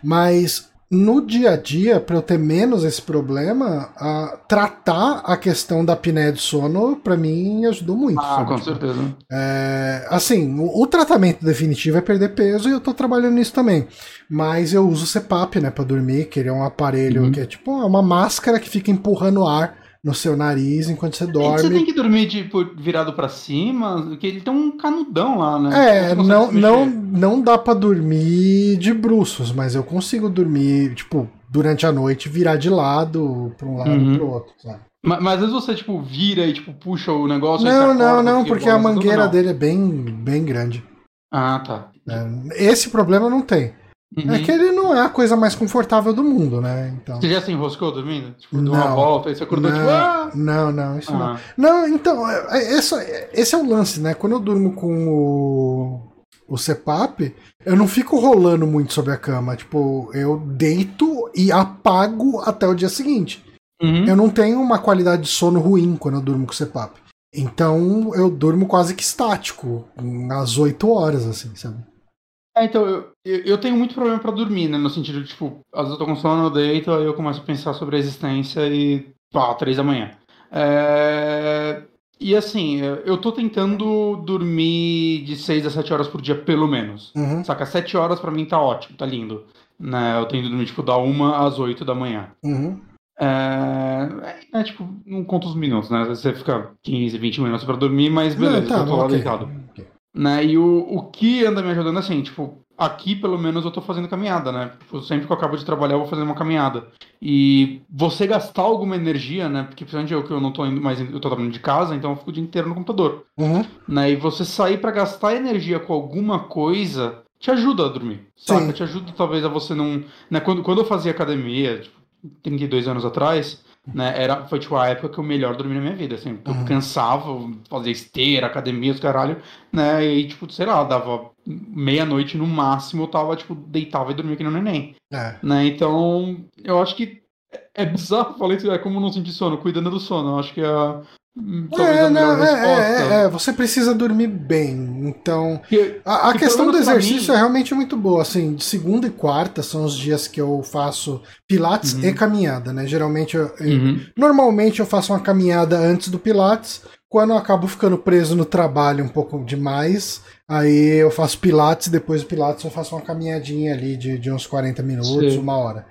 Mas no dia a dia, para eu ter menos esse problema, a tratar a questão da apneia do sono, para mim, ajudou muito. Ah, sabe? com certeza. É, assim, o, o tratamento definitivo é perder peso e eu tô trabalhando nisso também. Mas eu uso o CPAP, né, pra dormir, que ele é um aparelho Uhum. que é tipo uma máscara que fica empurrando ar no seu nariz enquanto você E Você dorme. tem que dormir tipo, virado pra cima, porque ele tem um canudão lá, né? É, não, não, não dá pra dormir de bruços, mas eu consigo dormir, tipo, durante a noite, virar de lado, pra um lado Uhum. e pro outro, sabe? Mas, mas às vezes você, tipo, vira e, tipo, puxa o negócio Não, acorda, não, não, porque porque a tudo, mangueira dele é bem, bem grande. Ah, tá. né? Esse problema não tem. Uhum. É que ele não é a coisa mais confortável do mundo, né? Então. Você já se enroscou dormindo? Tipo, deu uma Não. volta e você acordou, tipo, ah! Não, não, isso não. Ah, Não, então, é- é- esse, esse é o lance, né? Quando eu durmo com o, o CPAP, eu não fico rolando muito sobre a cama. Tipo, eu deito e apago até o dia seguinte. uhum. Eu não tenho uma qualidade de sono ruim quando eu durmo com o CPAP. Então eu durmo quase que estático, às 8 horas, assim, sabe? É, então, eu, eu tenho muito problema pra dormir, né? No sentido de, tipo, às vezes eu tô com sono, eu deito, aí eu começo a pensar sobre a existência e, pá, três da manhã. É, E assim, eu tô tentando dormir de 6 a 7 horas por dia, pelo menos. Uhum, Saca? 7 horas pra mim tá ótimo, tá lindo. Né? Eu tento dormir, tipo, da 1 às 8 da manhã. uhum. É, é, tipo, não conta os minutos, né? Você fica 15, 20 minutos pra dormir, mas beleza, Não, tá, eu tô lá ok. deitado. Né? E o, o que anda me ajudando assim, tipo, aqui pelo menos eu tô fazendo caminhada, né? Tipo, sempre que eu acabo de trabalhar eu vou fazer uma caminhada. E você gastar alguma energia, né? Porque principalmente eu que eu não tô indo mais, eu tô trabalhando de casa, então eu fico o dia inteiro no computador. Uhum. Né? E você sair pra gastar energia com alguma coisa te ajuda a dormir. Saca? Sim. Te ajuda talvez a você não. Né? Quando, quando eu fazia academia, tipo, 32 anos atrás, né? Era, foi tipo a época que eu melhor dormi na minha vida, assim. Eu uhum. cansava, fazia esteira, academia, os caralho, né? E tipo, sei lá, dava meia-noite no máximo, eu tava, tipo, deitava e dormia que no neném. É. Né? Então, eu acho que é bizarro, falei isso, é como não sentir sono, cuidando do sono. Eu acho que é a, é, não, é, é, é, você precisa dormir bem. Então, a, a questão do exercício mim... é realmente muito boa. Assim, de segunda e quarta são os dias que eu faço pilates uhum. e caminhada, né? Geralmente, eu, uhum. normalmente eu faço uma caminhada antes do pilates. Quando eu acabo ficando preso no trabalho um pouco demais, aí eu faço pilates, depois do pilates eu faço uma caminhadinha ali de, de uns 40 minutos, Sim. uma hora.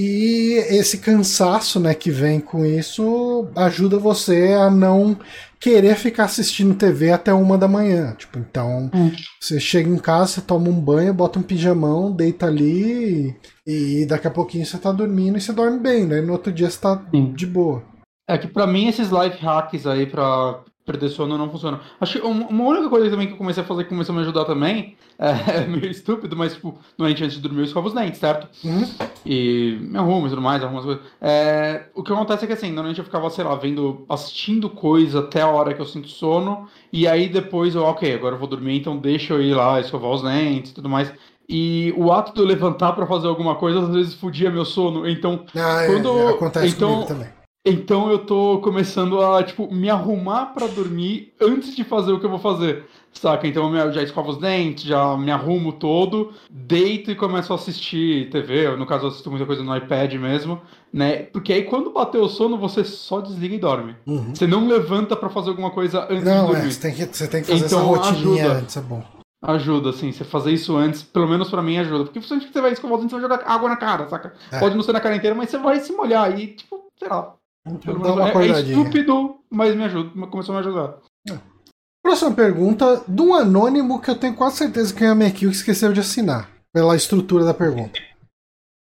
E esse cansaço, né, que vem com isso ajuda você a não querer ficar assistindo TV até uma da manhã. Tipo, então hum. você chega em casa, você toma um banho, bota um pijamão, deita ali e, e daqui a pouquinho você tá dormindo e você dorme bem, né? E no outro dia você tá Sim. de boa. É que para mim esses life hacks aí para perder sono não funciona. Acho que uma única coisa também que eu comecei a fazer que começou a me ajudar também, <laughs> é, é meio estúpido, mas tipo, normalmente antes de dormir eu escovo os dentes, certo? Uhum. E me arrumo e tudo mais, algumas coisas. É, o que acontece é que assim, normalmente eu ficava, sei lá, vendo, assistindo coisa até a hora que eu sinto sono, e aí depois eu, ok, agora eu vou dormir, então deixa eu ir lá escovar os dentes e tudo mais. E o ato de eu levantar para fazer alguma coisa às vezes fudia meu sono. Então, ah, é, quando é, acontece então, também então eu tô começando a, tipo, me arrumar para dormir antes de fazer o que eu vou fazer. Saca? Então eu já escovo os dentes, já me arrumo todo, deito e começo a assistir TV. No caso, eu assisto muita coisa no iPad mesmo, né? Porque aí quando bater o sono, você só desliga e dorme. Uhum. Você não levanta para fazer alguma coisa antes não, de dormir. Não, é, você tem que, você tem que fazer então, essa rotininha ajuda. antes, é bom. Ajuda, assim, você fazer isso antes, pelo menos pra mim ajuda. Porque você vai escovar os dentes, você vai jogar água na cara, saca? É. Pode não ser na cara inteira, mas você vai se molhar e, tipo, sei lá, é, é estúpido, mas me ajuda, começou a me ajudar. É. Próxima pergunta, de um anônimo que eu tenho quase certeza que é a que esqueceu de assinar, pela estrutura da pergunta.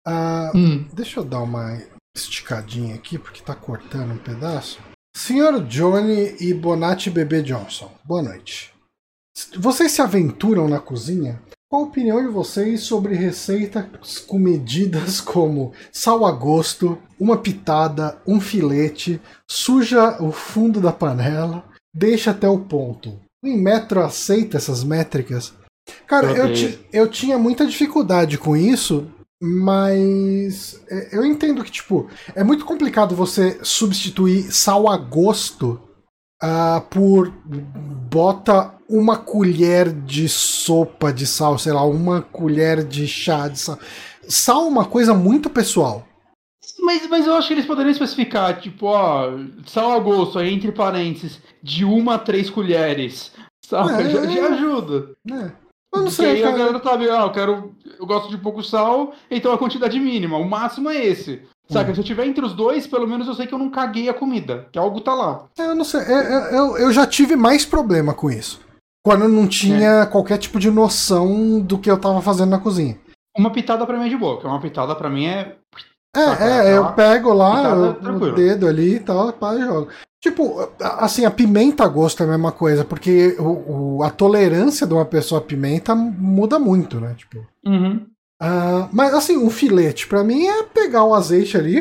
Uh, hum. Deixa eu dar uma esticadinha aqui, porque tá cortando um pedaço. Senhor Johnny e Bonatti Bebê Johnson, boa noite. Vocês se aventuram na cozinha? Qual a opinião de vocês sobre receitas com medidas <laughs> como sal a gosto, uma pitada, um filete, suja o fundo da panela, deixa até o ponto? O Inmetro aceita essas métricas? Cara, eu, eu tinha muita dificuldade com isso, mas é, eu entendo que, tipo, é muito complicado você substituir sal a gosto uh, por bota uma colher de sopa de sal, sei lá, uma colher de chá de sal. Sal é uma coisa muito pessoal. Mas, mas eu acho que eles poderiam especificar, tipo, ó, sal a gosto, aí entre parênteses, de uma a três colheres. Sabe? É, já, já, ajuda. É. Eu não sei. Aí a galera sabe, ah, eu quero. Eu gosto de pouco sal, então a quantidade mínima. O máximo é esse. Saca, hum. se eu tiver entre os dois, pelo menos eu sei que eu não caguei a comida, que algo tá lá. É, eu não sei, eu, é, é, eu, eu já tive mais problema com isso. Quando eu não tinha é. qualquer tipo de noção do que eu tava fazendo na cozinha. Uma pitada pra mim é de boa, porque uma pitada pra mim é. É, saca, é, eu pego lá o dedo ali e tal, pá, e jogo. Tipo, assim, a pimenta a gosto é a mesma coisa, porque o, o, a tolerância de uma pessoa à pimenta muda muito, né? Tipo. Uhum. Uh, mas assim, um filete, para mim, é pegar o azeite ali.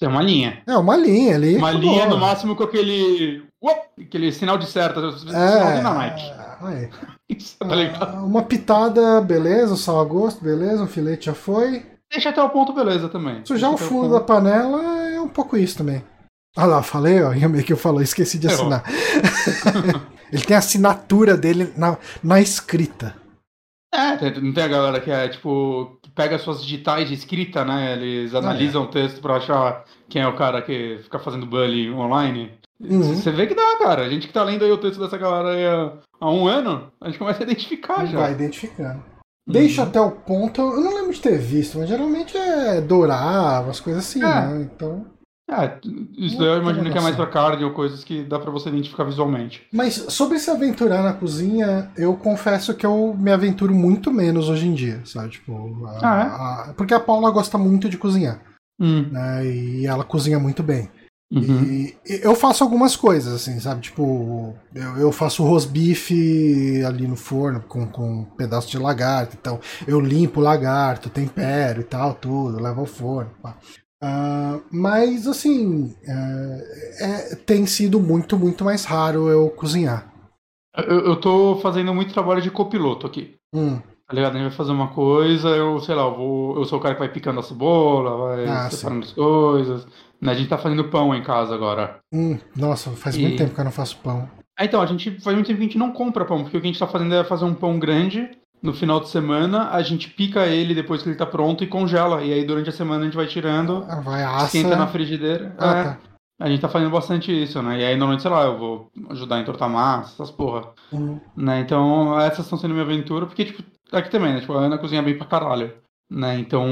É uma linha. É, uma linha ali. Uma linha, no máximo, com aquele. Aquele sinal de certa. É, sinal. Aí. <laughs> tá uh, uma pitada, beleza. Sal a gosto, beleza. Um filete já foi. Deixa até o ponto, beleza também. Sujar o fundo o da panela é um pouco isso também. Ah lá, falei, ó, meio que eu falei, esqueci de assinar. <laughs> Ele tem a assinatura dele na, na escrita. É, não tem a galera que é tipo, que pega suas digitais de escrita, né? Eles analisam ah, é. o texto pra achar quem é o cara que fica fazendo bullying online. Uhum. Você vê que dá, cara. A gente que tá lendo aí o texto dessa galera aí há, um ano, a gente começa a identificar já. Vai identificando. Uhum. Deixa até o ponto, eu não lembro de ter visto, mas geralmente é dourar, umas coisas assim, é. né? Então. É, isso eu imagino que é mais pra carne ou coisas que dá para você identificar visualmente. Mas sobre se aventurar na cozinha, eu confesso que eu me aventuro muito menos hoje em dia, sabe? Tipo, a, ah, é? a, porque a Paula gosta muito de cozinhar. Hum. Né? E ela cozinha muito bem. Uhum. E eu faço algumas coisas, assim, sabe? Tipo, eu, eu faço rosbife ali no forno com, com um pedaço de lagarto. Então, eu limpo o lagarto, tempero e tal, tudo, levo ao forno. Pá. Uh, mas, assim, uh, é, tem sido muito, muito mais raro eu cozinhar. Eu, eu tô fazendo muito trabalho de copiloto aqui. Hum. Tá ligado? A gente vai fazer uma coisa, eu, sei lá, eu, vou, eu sou o cara que vai picando a cebola, vai Ah, separando as coisas. Né, A gente tá fazendo pão em casa agora. Hum, nossa, faz E- muito tempo que eu não faço pão. Ah, então, a gente faz muito tempo que a gente não compra pão, porque o que a gente tá fazendo é fazer um pão grande no final de semana, a gente pica ele depois que ele tá pronto e congela. E aí durante a semana a gente vai tirando, Ah, Vai assa. esquenta na frigideira. Ah, É, tá. A gente tá fazendo bastante isso, né? E aí normalmente, sei lá, eu vou ajudar a entortar massa, essas porra. Hum. Né? Então, essas estão sendo minha aventura, porque, tipo, aqui também, né? Tipo, a Ana cozinha bem pra caralho. Né? Então,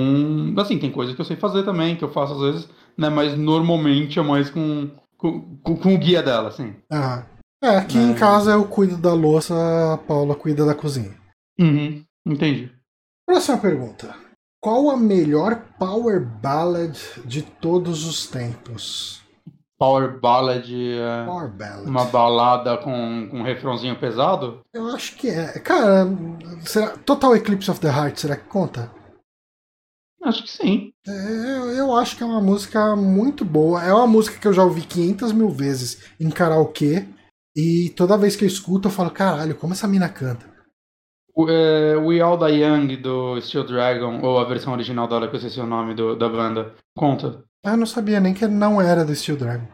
assim, tem coisas que eu sei fazer também, que eu faço às vezes, né? Mas normalmente é mais com, com, com, com o guia dela, assim. Ah. É, aqui em Mas- casa eu cuido da louça, a Paula cuida da cozinha. Uhum, entendi. Próxima pergunta. Qual a melhor power ballad de todos os tempos? Power Ballad é Power ballad. uma balada com, com um refrãozinho pesado? Eu acho que é. Cara, será... Total Eclipse of the Heart, será que conta? Acho que sim. É, eu, eu acho que é uma música muito boa. É uma música que eu já ouvi 500 mil vezes em karaokê. E toda vez que eu escuto, eu falo: caralho, como essa mina canta. O, é, We All Die Young do Steel Dragon, ou a versão original dela, que eu esqueci o nome do, da banda, conta. Ah, eu não sabia nem que não era do Steel Dragon.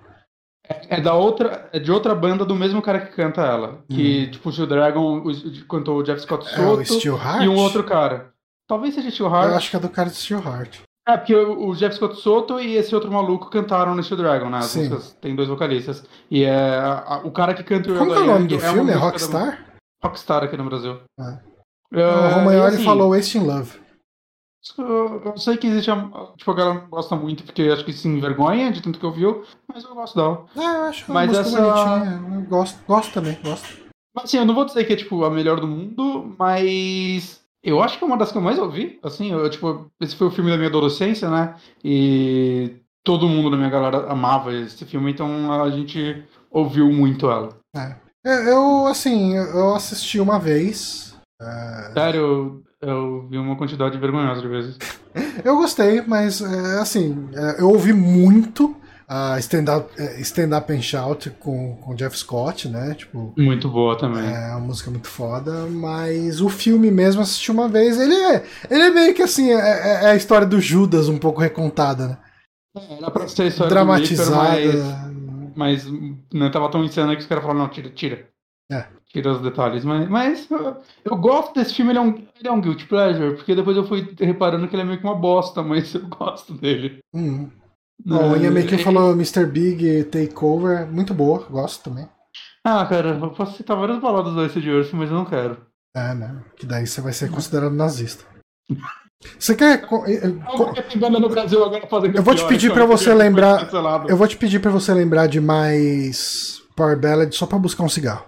É da outra, é de outra banda do mesmo cara que canta ela. Que, tipo, o Steel Dragon o- cantou o Jeff Scott Hum. É o Soto Steel Heart? e um outro cara. Talvez seja Steel Heart. Eu acho que é do cara do Steel Heart. É, porque o Jeff Scott Soto e esse outro maluco cantaram no Steel Dragon, né? Sim. músicas tem dois vocalistas. E é a- o cara que canta o Como é o nome do uma filme? É Rockstar? da- Rockstar aqui no Brasil. É, o Romagnoli assim, falou Wasting Love. Eu, eu sei que existe. a- Tipo, a galera não gosta muito porque acho que se envergonha de tanto que ouviu, mas eu gosto dela. Ah, eu acho uma Mas música essa- bonitinha. Eu gosto, gosto também, gosto. Mas assim, eu não vou dizer que é tipo a melhor do mundo, mas eu acho que é uma das que eu mais ouvi. Assim, eu, tipo, esse foi o filme da minha adolescência, né? E todo mundo da minha galera amava esse filme, então a gente ouviu muito ela. É, Eu, assim, eu assisti uma vez. é, Sério, eu, eu vi uma quantidade vergonhosa de vezes. <laughs> Eu gostei, mas, é, assim, é, eu ouvi muito a Stand Up, é, Stand Up and Shout com o Jeff Scott, né? Tipo, Muito boa também. é uma música muito foda, mas o filme mesmo assisti uma vez. Ele é, ele é meio que assim, é, é- é a história do Judas um pouco recontada, né? É, Era pra ser a história Dramatizada. do Reaper, mas, mas não tava tão insana que os caras falaram, não, tira, tira. É. Tira os detalhes. Mas, mas eu, eu gosto desse filme, ele é, um, ele é um guilty pleasure, porque depois eu fui reparando que ele é meio que uma bosta, <laughs> mas eu gosto dele. Hum. Bom, o Ian É, McKean falou Mr. Big Takeover, muito boa, gosto também. Ah, cara, eu posso citar várias baladas do Ice de Earth, mas eu não quero. É, né? Que daí você vai ser considerado nazista. Você quer. co- co- Porque tem banda no Brasil agora fazendo Eu vou te pedir pra você lembrar-. Eu vou te pedir pra você lembrar de mais Power Ballad só pra buscar um cigarro.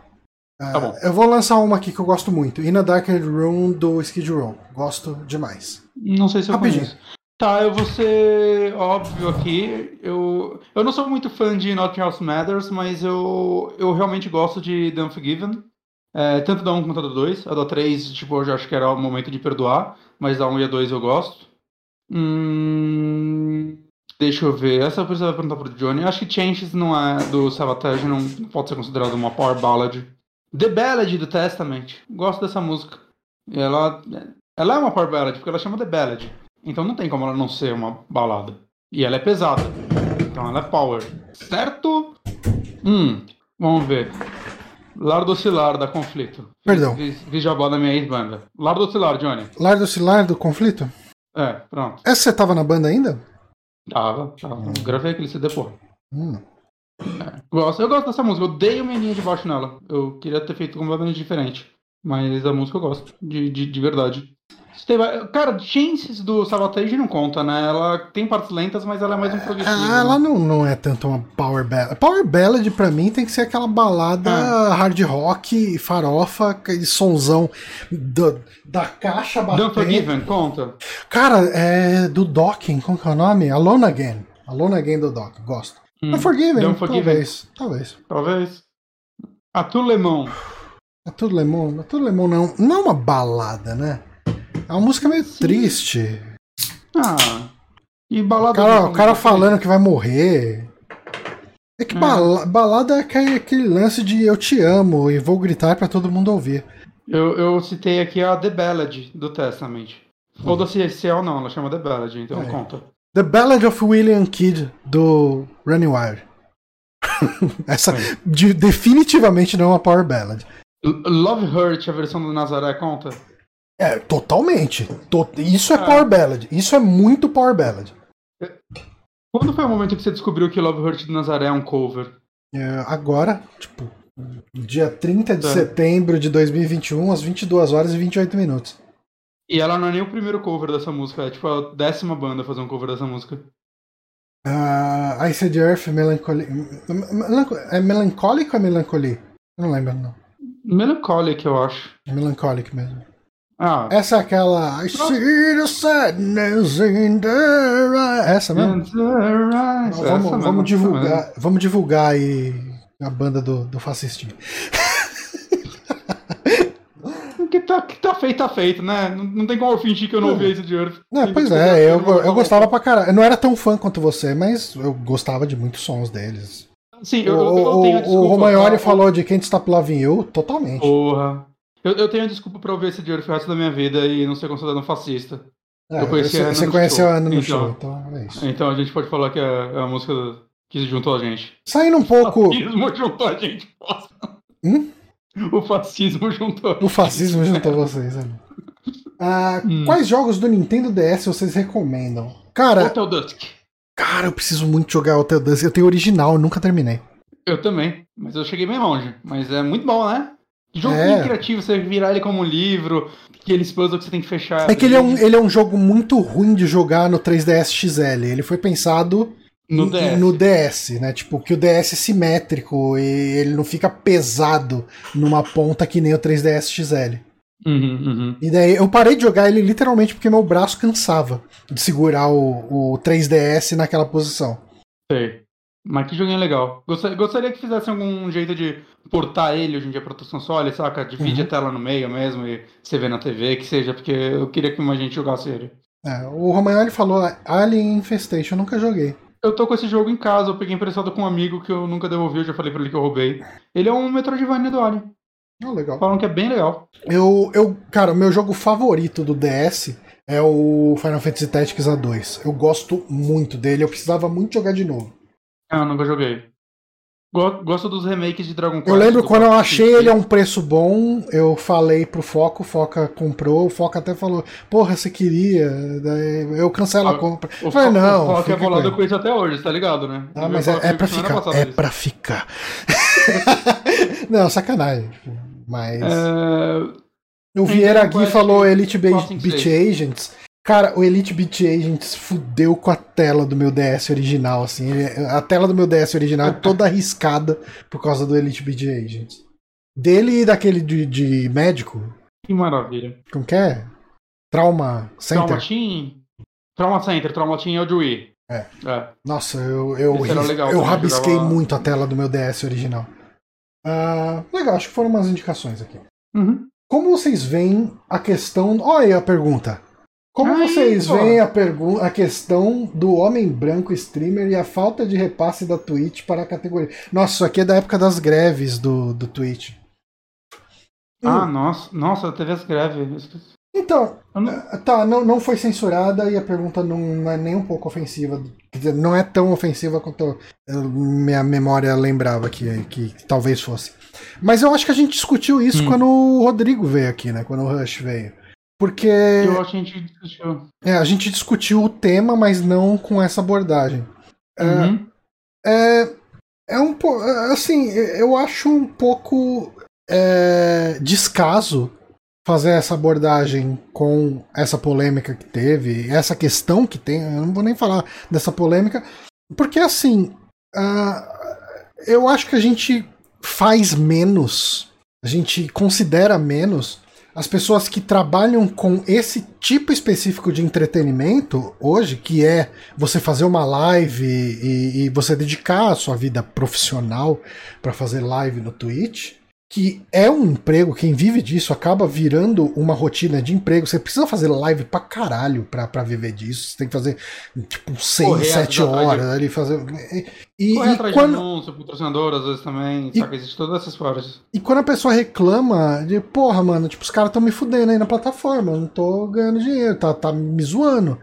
Ah, Tá bom. Eu vou lançar uma aqui que eu gosto muito. In a Darker Room do Skid Row. Gosto demais. Não sei se eu Rapidinho. conheço. Tá, eu vou ser óbvio aqui. Eu, eu não sou muito fã de Not House Matters, mas eu, eu realmente gosto de The Unforgiven. É, tanto da 1 quanto da 2. A da 3, tipo, eu já acho que era o momento de perdoar, mas da 1 e a 2 eu gosto. Hum, deixa eu ver. Essa eu precisava perguntar pro Johnny. Eu acho que Changes não é do Sabotage, não pode ser considerado uma power ballad. The Ballad do Testament. Gosto dessa música. Ela, ela é uma power ballad, porque ela chama The Ballad. Então não tem como ela não ser uma balada. E ela é pesada. Então ela é power. Certo? Hum, vamos ver. Lardo Oscilar da Conflito. Perdão. Jabá da minha ex-banda. Lardo Oscilar, Johnny. Lar do Conflito? É, pronto. Essa você tava na banda ainda? Tava, tava. Gravei aquele CD, pô. Hum. Gosto, eu gosto dessa música, eu odeio minha linha de baixo nela. Eu queria ter feito completamente diferente. Mas a música eu gosto, de, de, de verdade. Cara, Chances do Sabotage não conta, né? Ela tem partes lentas, mas ela é mais um progressivo. Ah, ela né? não, não é tanto uma Power Ballad. Power Ballad pra mim tem que ser aquela balada Ah. hard rock, farofa, aquele sonzão do- da caixa batendo. Unforgiven, conta. Cara, é do Docking, como que é o nome? Alone Again. Alone Again do Doc, gosto. Hum, Unforgiven, The Unforgiven. talvez. Talvez. Talvez. A. É tudo lemon, é tudo lemon não. Não é uma balada, né? É uma música meio triste. Ah. E balada. O cara, o cara falando que vai morrer. É que É. bala- balada é aquele lance de eu te amo e vou gritar pra todo mundo ouvir. Eu, eu citei aqui a The Ballad do Testament. Ou da CSL não, ela chama The Ballad, então É. conta. The Ballad of William Kidd do Running Wild. <laughs> Essa É. de- definitivamente não é uma power ballad. Love Hurt, a versão do Nazaré, conta? É, totalmente. To- Isso é Ah. power ballad. Isso é muito power ballad. Quando foi o momento que você descobriu que Love Hurt do Nazaré é um cover? É, agora, tipo, dia 30 de Tá. setembro de 2021, às 22 horas e 28 minutos. E ela não é nem o primeiro cover dessa música, é tipo a décima banda a fazer um cover dessa música. Uh, Ice the Earth, Melancholy. Melanco- É Melancholic ou é Melancholy? Não lembro, não. Melancholic, eu acho. É Melancholic mesmo. Ah, Essa é aquela. I see the sadness in the eye. Essa mesmo? Essa vamos, mesmo, vamos essa divulgar, vamos divulgar aí a banda do, do fascistinho. <laughs> Que tá, que tá feito, tá feito, né? Não, não tem como eu fingir que eu não ouvi esse de Earth. É, pois é, eu, eu gostava pra caralho. Eu não era tão fã quanto você, mas eu gostava de muitos sons deles. Sim, O, eu, eu, eu o, tenho a o. Romagnoli pra- falou de Can't Stop Loving You, totalmente. Porra. Eu, eu tenho desculpa pra ouvir esse Earth o resto da minha vida e não ser considerado um fascista. É, eu conheci você, conheceu a Ana no Então. show, então é isso. Então a gente pode falar que é, é a música que juntou a gente. Saindo um O pouco. fascismo juntou a gente. Hum? O fascismo juntou. a O fascismo juntou vocês. né? Ah, Hum. Quais jogos do Nintendo DS vocês recomendam? Cara, Hotel Dusk. cara, eu preciso muito jogar Hotel Dusk. Eu tenho o original, eu nunca terminei. Eu também, mas eu cheguei bem longe. Mas é muito bom, né? Jogo É. criativo, você virar ele como um livro, aqueles puzzles que você tem que fechar. É que ele é, um, abrir. ele é um jogo muito ruim de jogar no 3DS XL. Ele foi pensado no DS. no DS, né? Tipo, que o DS é simétrico e ele não fica pesado numa ponta que nem o 3DS XL. Uhum, uhum. E daí eu parei de jogar ele literalmente porque meu braço cansava de segurar o, o 3DS naquela posição. Sei. Mas que joguinho legal. Gostaria, gostaria que fizessem algum jeito de portar ele hoje em dia para outros consoles, saca? Divide Uhum. a tela no meio mesmo e você vê na TV, que seja, porque eu queria que mais gente jogasse ele. É, o Romagnoli falou Alien Infestation, eu nunca joguei. Eu tô com esse jogo em casa, eu peguei emprestado com um amigo que eu nunca devolvi, eu já falei pra ele que eu roubei. Ele é um Metroidvania do Alien. Oh, legal. Falam que é bem legal. Eu, eu, cara, o meu jogo favorito do DS é o Final Fantasy Tactics A2. Eu gosto muito dele, eu precisava muito jogar de novo. Ah, eu nunca joguei. Go- Gosto dos remakes de Dragon Quest. Eu lembro do quando eu achei ele a um preço bom, eu falei pro Foco, o Foca comprou, o Foca até falou, porra, você queria, daí eu cancelo a Ah, compra. O Eu falei, não, o Fox é bolado com isso até hoje, tá ligado, né? Ah, mas é, é pra ficar, é isso. pra ficar. <laughs> não, sacanagem. tipo, Mas... É, O Vieira Gui falou Elite Beat 6. Agents. Cara, o Elite Beat Agents fudeu com a tela do meu DS original, assim. Ele- A tela do meu DS original é toda <laughs> arriscada por causa do Elite Beat Agents. Dele e daquele de, de médico, que maravilha. como que é? Trauma Center. Trauma Team? Trauma Center, Trauma Team é o de Wii. É. É. Nossa, eu, eu, ris- legal eu rabisquei jogava- muito a tela do meu DS original. Ah, legal, acho que foram umas indicações aqui. Uhum. Como vocês veem a questão. Olha aí a pergunta. Como Aí, vocês pô. veem a, a questão do homem branco streamer e a falta de repasse da Twitch para a categoria? Nossa, isso aqui é da época das greves do, do Twitch. Ah, Hum, nossa, nossa, teve as greves. então, não- ah, tá, não, não foi censurada e a pergunta não é nem um pouco ofensiva. Quer dizer, não é tão ofensiva quanto eu- minha memória lembrava que, que talvez fosse. Mas eu acho que a gente discutiu isso Hum. quando o Rodrigo veio aqui, né? Quando o Rush veio. Porque Eu acho que a gente discutiu. é, a gente discutiu o tema, mas não com essa abordagem. É, Uhum. É, é um pouco. Assim, eu acho um pouco é, descaso fazer essa abordagem com essa polêmica que teve, essa questão que tem. Eu não vou nem falar dessa polêmica, porque assim. ah, eu acho que a gente faz menos, a gente considera menos as pessoas que trabalham com esse tipo específico de entretenimento hoje, que é você fazer uma live e, e você dedicar a sua vida profissional para fazer live no Twitch, que é um emprego, quem vive disso acaba virando uma rotina de emprego. Você precisa fazer live pra caralho pra, pra viver disso. Você tem que fazer tipo 6, 7 horas ali fazer. E, Correr e atrás quando... de anúncio, patrocinador, às vezes também, e... sabe? Existe todas essas formas. E quando a pessoa reclama de, porra, mano, tipo, os caras estão me fudendo aí na plataforma, eu não tô ganhando dinheiro, tá, tá me zoando.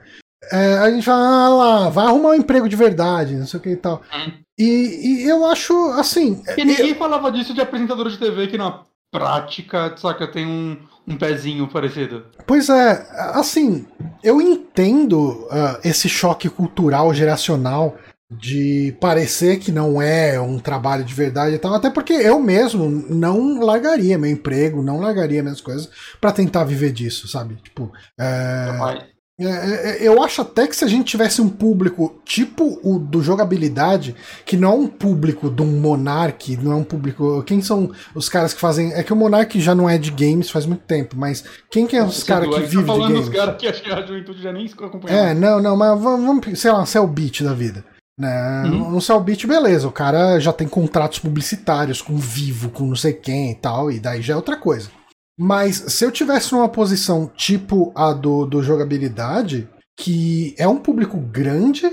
É, a gente fala, ah lá, vai arrumar um emprego de verdade, não sei o que e tal. Hum. E, e, eu acho, assim. E ninguém eu... falava disso de apresentador de TV que na prática, saca, tem um, um pezinho parecido. Pois é, assim, eu entendo uh, esse choque cultural geracional de parecer que não é um trabalho de verdade e tal, até porque eu mesmo não largaria meu emprego, não largaria minhas coisas para tentar viver disso, sabe? Tipo, é... É, é, é, eu acho até que se a gente tivesse um público tipo o do jogabilidade, que não é um público de um Monark, não é um público. Quem são os caras que fazem. É que o Monark já não é de games faz muito tempo, mas quem que é os caras que vivem tá de games? Os caras que a juventude já nem acompanha. É, não, não, mas vamos, sei lá, um Cell Beat da vida. Né? Uhum. No Cell Beat, beleza, o cara já tem contratos publicitários com Vivo, com não sei quem e tal, e daí já é outra coisa. Mas se eu tivesse numa posição tipo a do, do jogabilidade, que é um público grande,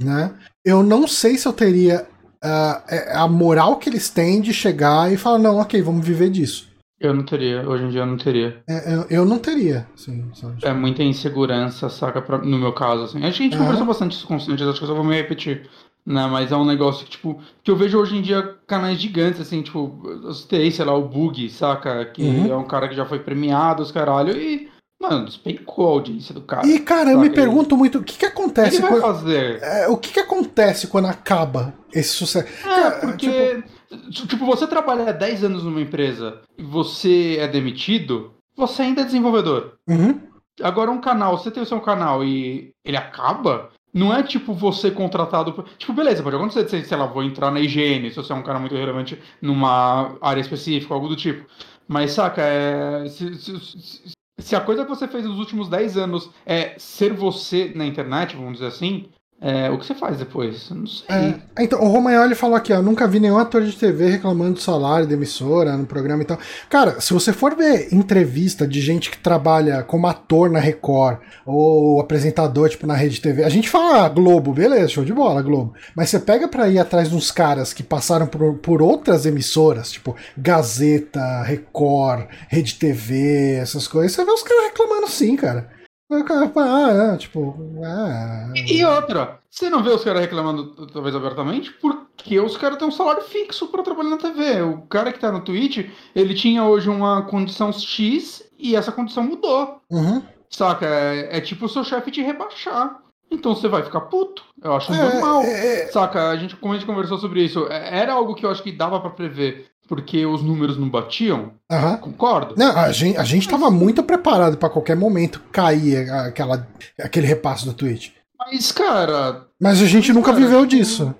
né? Eu não sei se eu teria uh, a moral que eles têm de chegar e falar, não, ok, vamos viver disso. Eu não teria, hoje em dia eu não teria. É, eu, eu, não teria, sim. É muita insegurança, saca? Pra, no meu caso, assim. Acho que a gente conversou bastante isso com os acho que eu só vou me repetir. Né, mas é um negócio que, tipo, que eu vejo hoje em dia canais gigantes, assim, tipo, eu citei, sei lá, o Bug, saca? Que uhum. é um cara que já foi premiado, os caralho, e, mano, despencou a audiência do cara. E, cara, eu me pergunto muito, o que que acontece Ele vai quando... fazer? É, o que que acontece quando acaba esse sucesso? É, porque, tipo... tipo, você trabalha 10 anos numa empresa e você é demitido, você ainda é desenvolvedor. Uhum. Agora, um canal, você tem o seu canal e ele acaba, não é tipo você contratado. Tipo, beleza, pode acontecer, sei, lá, vou entrar na higiene, se você é um cara muito relevante numa área específica, algo do tipo. Mas, saca, é, se, se, se, a coisa que você fez nos últimos 10 anos é ser você na internet, vamos dizer assim, é, o que você faz depois? Não sei. É, então, o Romagnoli falou aqui, ó, nunca vi nenhum ator de TV reclamando do salário da emissora no programa e tal. Cara, se você for ver entrevista de gente que trabalha como ator na Record ou apresentador, tipo, na Rede TV, a gente fala ah, Globo, beleza, show de bola, Globo. Mas você pega pra ir atrás de uns caras que passaram por, por outras emissoras, tipo Gazeta, Record, Rede TV, essas coisas, você vê os caras reclamando sim, cara. O cara fala, ah, tipo. Ah. E outra, você não vê os caras reclamando, talvez abertamente, porque os caras têm um salário fixo para trabalhar na TV. O cara que tá no Twitch, ele tinha hoje uma condição X e essa condição mudou. Uhum. Saca? É, é tipo o seu chefe te rebaixar. Então você vai ficar puto. Eu acho é, normal. É, é... Saca? A gente, como a gente conversou sobre isso, é, era algo que eu acho que dava para prever porque os números não batiam. Uhum. Concordo. Não, a gente a gente estava muito preparado para qualquer momento cair aquela, aquele repasso do Twitch. Mas, cara. Mas a gente nunca cara, viveu disso.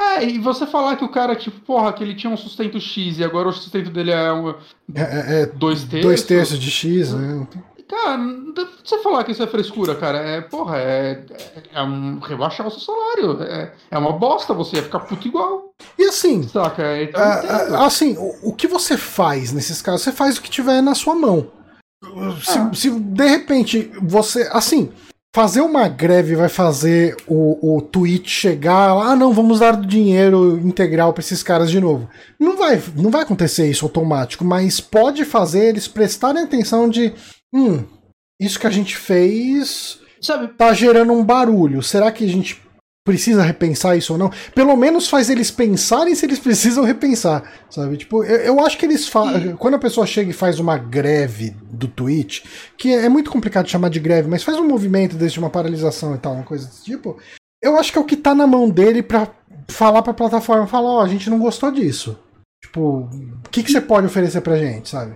É, e você falar que o cara, tipo, porra, que ele tinha um sustento X e agora o sustento dele é, um, é, é, é dois terços. Dois terços de X, né? Cara, não dá pra você falar que isso é frescura, cara. É, porra, é, é, é um rebaixar o seu salário. É, é uma bosta, você ia ficar puto igual. E assim. Saca? Então, assim, o, o, que você faz nesses casos? Você faz o que tiver na sua mão. Se, ah. se de repente você. Assim, fazer uma greve vai fazer o, o tweet chegar lá, ah, não, vamos dar dinheiro integral para esses caras de novo. Não vai, não vai acontecer isso automático, mas pode fazer eles prestarem atenção de hum, isso que a gente fez Sabe? tá gerando um barulho. Será que a gente precisa repensar isso ou não? Pelo menos faz eles pensarem se eles <laughs> precisam repensar, sabe? Tipo, eu, eu acho que eles fazem. Quando a pessoa chega e faz uma greve do Twitch, que é muito complicado chamar de greve, mas faz um movimento desde uma paralisação e tal, uma coisa desse tipo. Eu acho que é o que tá na mão dele para falar pra plataforma, falar, ó, oh, a gente não gostou disso. Tipo, o que, que você pode oferecer pra gente, sabe?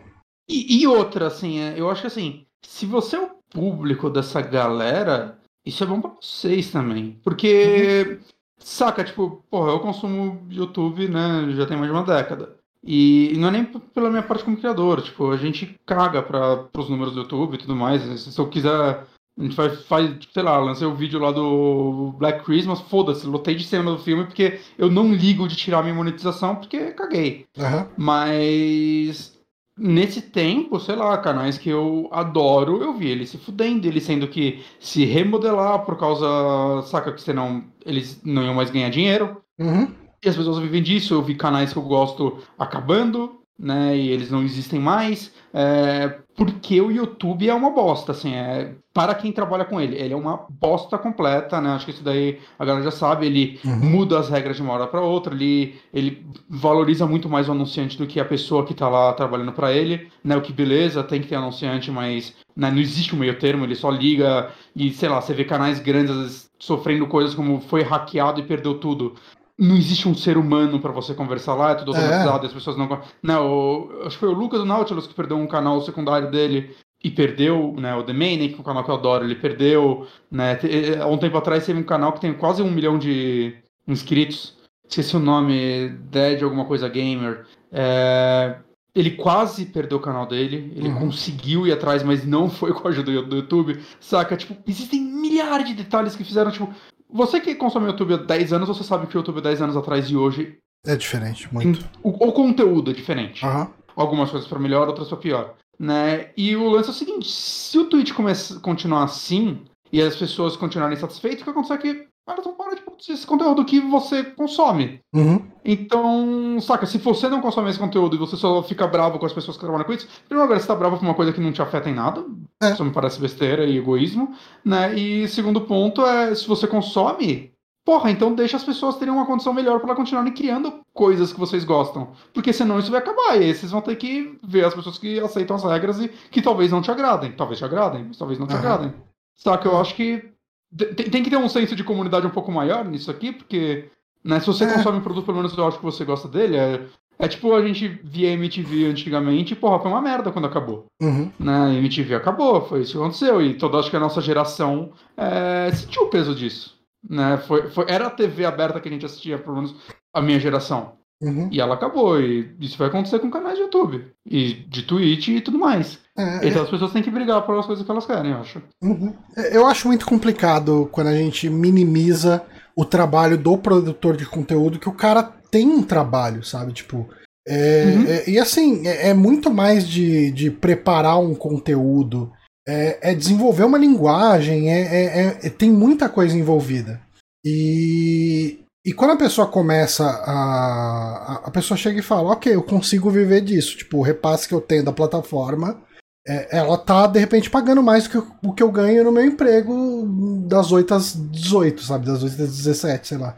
E, e outra, assim, é, eu acho que assim, se você é o público dessa galera, isso é bom pra vocês também. Porque, uhum. saca, tipo, porra, eu consumo YouTube, né, já tem mais de uma década. E, e não é nem pela minha parte como criador, tipo, a gente caga para os números do YouTube e tudo mais. Se eu quiser A gente faz, faz, sei lá, lancei o vídeo lá do Black Christmas, foda-se, lotei de cena do filme porque eu não ligo de tirar minha monetização porque caguei. Aham. Mas nesse tempo, sei lá, canais que eu adoro, eu vi ele se fudendo, ele sendo que se remodelar por causa, saca, que senão eles não iam mais ganhar dinheiro. Uhum. E as pessoas vivem disso, eu vi canais que eu gosto acabando, né, e eles não existem mais, é, porque o YouTube é uma bosta, assim, é, para quem trabalha com ele, ele é uma bosta completa, né, acho que isso daí a galera já sabe, ele Uhum. muda as regras de uma hora para outra, ele, ele valoriza muito mais o anunciante do que a pessoa que tá lá trabalhando para ele, né, o que beleza, tem que ter anunciante, mas né, não existe um meio termo, ele só liga e, sei lá, você vê canais grandes sofrendo coisas como foi hackeado e perdeu tudo. Não existe um ser humano para você conversar lá, é tudo É. automatizado, e as pessoas não. Não, o- acho que foi o Lucas do Nautilus que perdeu um canal secundário dele e perdeu, né, o The Manic, que é um canal que eu adoro, ele perdeu, né, há um tempo atrás teve um canal que tem quase um milhão de inscritos, esqueci o nome, Dead alguma coisa gamer, é, ele quase perdeu o canal dele, ele Uhum. conseguiu ir atrás, mas não foi com a ajuda do YouTube, saca, tipo, existem milhares de detalhes que fizeram, tipo, você que consome YouTube há 10 anos, você sabe que o YouTube há 10 anos atrás e hoje, É diferente, muito. o, o conteúdo é diferente Aham. algumas coisas pra melhor, outras pra pior, né? E o lance é o seguinte, se o Twitch começa, continuar assim e as pessoas continuarem satisfeitas, o que acontece é que elas vão parar de produzir esse conteúdo que você consome. Uhum. Então, saca, se você não consome esse conteúdo e você só fica bravo com as pessoas que trabalham com isso, primeiro lugar, você tá bravo por uma coisa que não te afeta em nada, É. isso me parece besteira e egoísmo, né? E segundo ponto é, se você consome, porra, então deixa as pessoas terem uma condição melhor para continuarem criando coisas que vocês gostam. Porque senão isso vai acabar, e aí vocês vão ter que ver as pessoas que aceitam as regras e que talvez não te agradem. Talvez te agradem, mas talvez não te Aham. agradem. Saca, eu acho que tem, tem que ter um senso de comunidade um pouco maior nisso aqui, porque né, se você É. consome um produto, pelo menos eu acho que você gosta dele, é, é tipo a gente via MTV antigamente, e, porra, foi uma merda quando acabou. Uhum. Né? A MTV acabou, foi isso que aconteceu, e toda acho que a nossa geração é, sentiu o peso disso. Né? Foi, foi, era a TV aberta que a gente assistia, pelo menos a minha geração. Uhum. E ela acabou, e isso vai acontecer com canais de YouTube, e de Twitch e tudo mais. É, Então as pessoas têm que brigar pelas coisas que elas querem, eu acho. Uhum. Eu acho muito complicado quando a gente minimiza o trabalho do produtor de conteúdo, que o cara tem um trabalho, sabe? Tipo. é- Uhum. é- e assim, é, é muito mais de, de preparar um conteúdo, é, é desenvolver uma linguagem, é, é- é- é- tem muita coisa envolvida. E, e quando a pessoa começa a, a. Pessoa chega e fala: Ok, eu consigo viver disso. Tipo, o repasse que eu tenho da plataforma é, ela tá, de repente, pagando mais do que o que eu ganho no meu emprego das 8 às 18, sabe? Das 8 às 17, sei lá.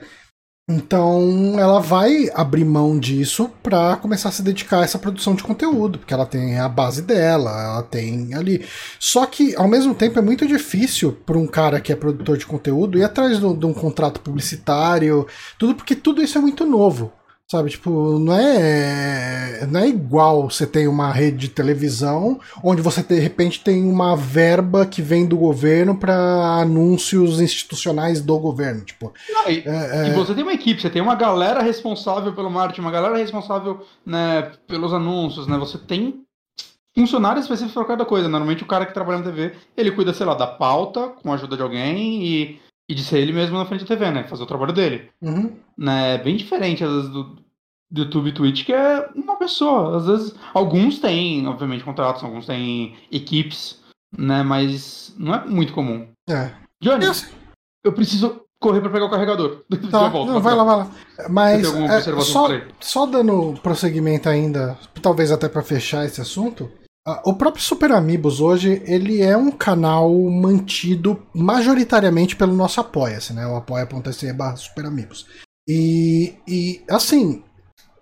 Então, ela vai abrir mão disso pra começar a se dedicar a essa produção de conteúdo, porque ela tem a base dela, ela tem ali. Só que, ao mesmo tempo, é muito difícil para um cara que é produtor de conteúdo ir atrás de um contrato publicitário, tudo porque tudo isso é muito novo. Sabe, tipo, não é, não é igual você tem uma rede de televisão onde você de repente tem uma verba que vem do governo para anúncios institucionais do governo, tipo. Não, e, É, e é, você tem uma equipe, você tem uma galera responsável pelo marketing, uma galera responsável né, pelos anúncios, né? Você tem funcionários específicos para cada coisa. Normalmente o cara que trabalha na TV, ele cuida, sei lá, da pauta com a ajuda de alguém e, e de ser ele mesmo na frente da TV, né? Fazer o trabalho dele. uhum, Né? É Bem diferente, às vezes, do, do YouTube e Twitch, que é uma pessoa. Às vezes, alguns têm, obviamente, contratos, alguns têm equipes, né? Mas não é muito comum. é. Johnny, assim, eu preciso correr para pegar o carregador. <laughs> tá, volto, não, vai lá, vai lá. Mas é, só, só dando prosseguimento ainda, talvez até para fechar esse assunto, o próprio Super Amigos hoje, ele é um canal mantido majoritariamente pelo nosso Apoia-se, né? O apoia.se barra Super Amigos. E, e assim,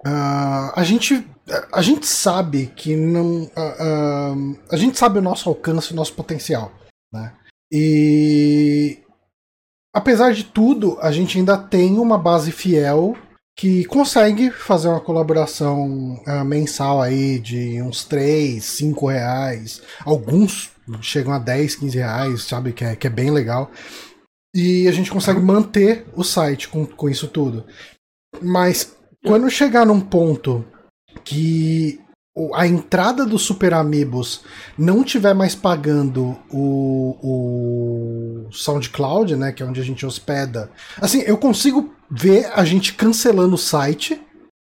ah, a gente a gente sabe que não ah, ah, a gente sabe o nosso alcance, o nosso potencial, né? E apesar de tudo, a gente ainda tem uma base fiel que consegue fazer uma colaboração ah, mensal aí de uns 3, 5 reais. Alguns chegam a 10, 15 reais, sabe? Que é, que é bem legal. E a gente consegue manter o site com, com isso tudo. Mas quando chegar num ponto que a entrada dos Super Amigos não tiver mais pagando o, o SoundCloud, né, que é onde a gente hospeda, assim, eu consigo ver a gente cancelando o site,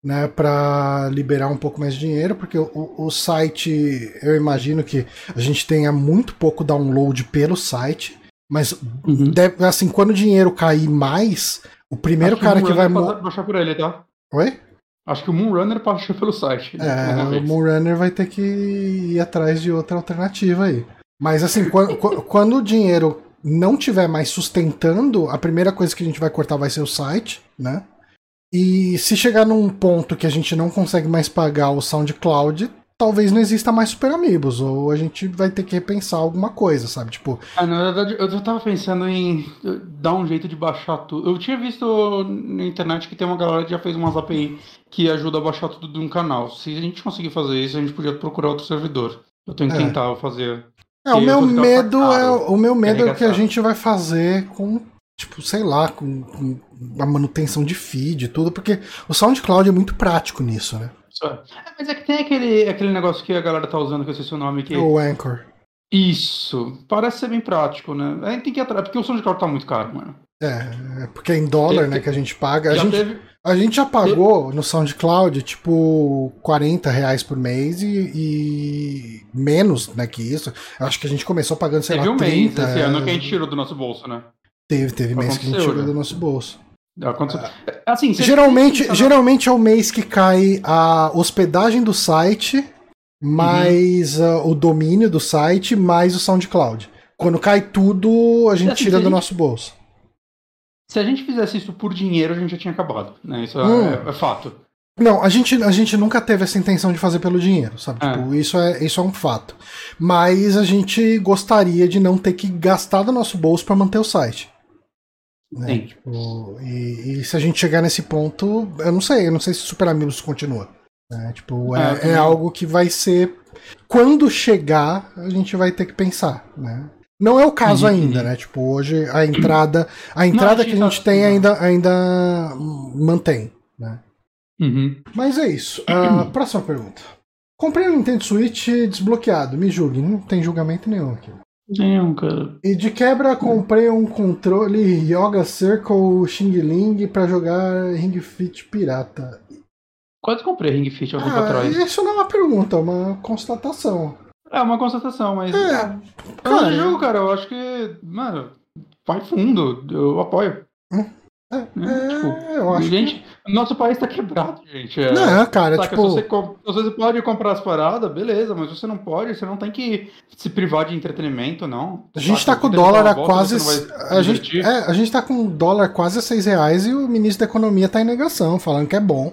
né, para liberar um pouco mais de dinheiro, porque o, o site, eu imagino que a gente tenha muito pouco download pelo site, mas uhum. deve, assim, quando o dinheiro cair mais, o primeiro cara que vai baixar por ele, tá? Oi? Acho que o Moonrunner passa pelo site. Né? É, o Moonrunner vai ter que ir atrás de outra alternativa aí. Mas assim, quando, quando o dinheiro não tiver mais sustentando, a primeira coisa que a gente vai cortar vai ser o site, né? E se chegar num ponto que a gente não consegue mais pagar o SoundCloud, talvez não exista mais Super Amigos, ou a gente vai ter que repensar alguma coisa, sabe? Tipo. Ah, na verdade, eu já tava pensando em dar um jeito de baixar tudo. Eu tinha visto na internet que tem uma galera que já fez umas API que ajuda a baixar tudo de um canal. Se a gente conseguir fazer isso, a gente podia procurar outro servidor. Eu tenho que é. tentar fazer. É, o meu medo é o meu medo é o que a gente vai fazer com tipo, sei lá, com, com, a manutenção de feed e tudo, porque o SoundCloud é muito prático nisso, né? É, mas é que tem aquele, aquele negócio que a galera tá usando, que eu sei o nome aqui. O Anchor. Isso. Parece ser bem prático, né? A gente tem que atrás, porque o SoundCloud tá muito caro, mano. É, é porque é em dólar, teve, né, que a gente paga. A gente, teve, a gente já pagou teve, no SoundCloud, tipo, 40 reais por mês e, e, menos, né, que isso. Acho que a gente começou pagando, sei teve lá, um 30. mês esse ano que a gente tirou do nosso bolso, né? Teve, teve mês que a gente tirou né? do nosso bolso. Assim, geralmente, geralmente é o mês que cai a hospedagem do site, mais uhum. uh, o domínio do site, mais o SoundCloud. Quando cai tudo, a gente assim, tira do nosso bolso. Se a gente fizesse isso por dinheiro, a gente já tinha acabado. Né? Isso é, hum. é, é fato. Não, a gente, a gente nunca teve essa intenção de fazer pelo dinheiro, sabe? É. Tipo, isso, é, isso é um fato. Mas a gente gostaria de não ter que gastar do nosso bolso para manter o site. Né? Tipo, e, e, se a gente chegar nesse ponto, eu não sei, eu não sei se Super Amigos continua. Né? Tipo, é, é, é algo que vai ser. Quando chegar, a gente vai ter que pensar, né? Não é o caso uhum. ainda, né? Tipo, hoje a entrada, a entrada não, que a gente tá... tem ainda, ainda mantém, né? Uhum. Mas é isso. Uh, próxima pergunta. Comprei um Nintendo Switch desbloqueado. Me julgue, não tem julgamento nenhum aqui. Nenhum, cara. E de quebra comprei um controle Yoga Circle Xing Ling pra jogar Ring Fit Pirata. Quase comprei Ring Fit algum ah, tempo atrás. Isso não é uma pergunta, é uma constatação. É uma constatação, mas. É, é cara, jogo, cara, eu acho que. Mano, vai fundo, eu apoio. É, é, tipo, eu acho gente, que... nosso país tá quebrado, gente. É, não, cara, saca, tipo... Se você, você pode comprar as paradas, beleza, mas você não pode, você não tem que se privar de entretenimento, não. A gente saca, tá com o dólar a quase... A gente, é, a gente tá com o dólar quase a 6 reais e o ministro da Economia tá em negação, falando que é bom.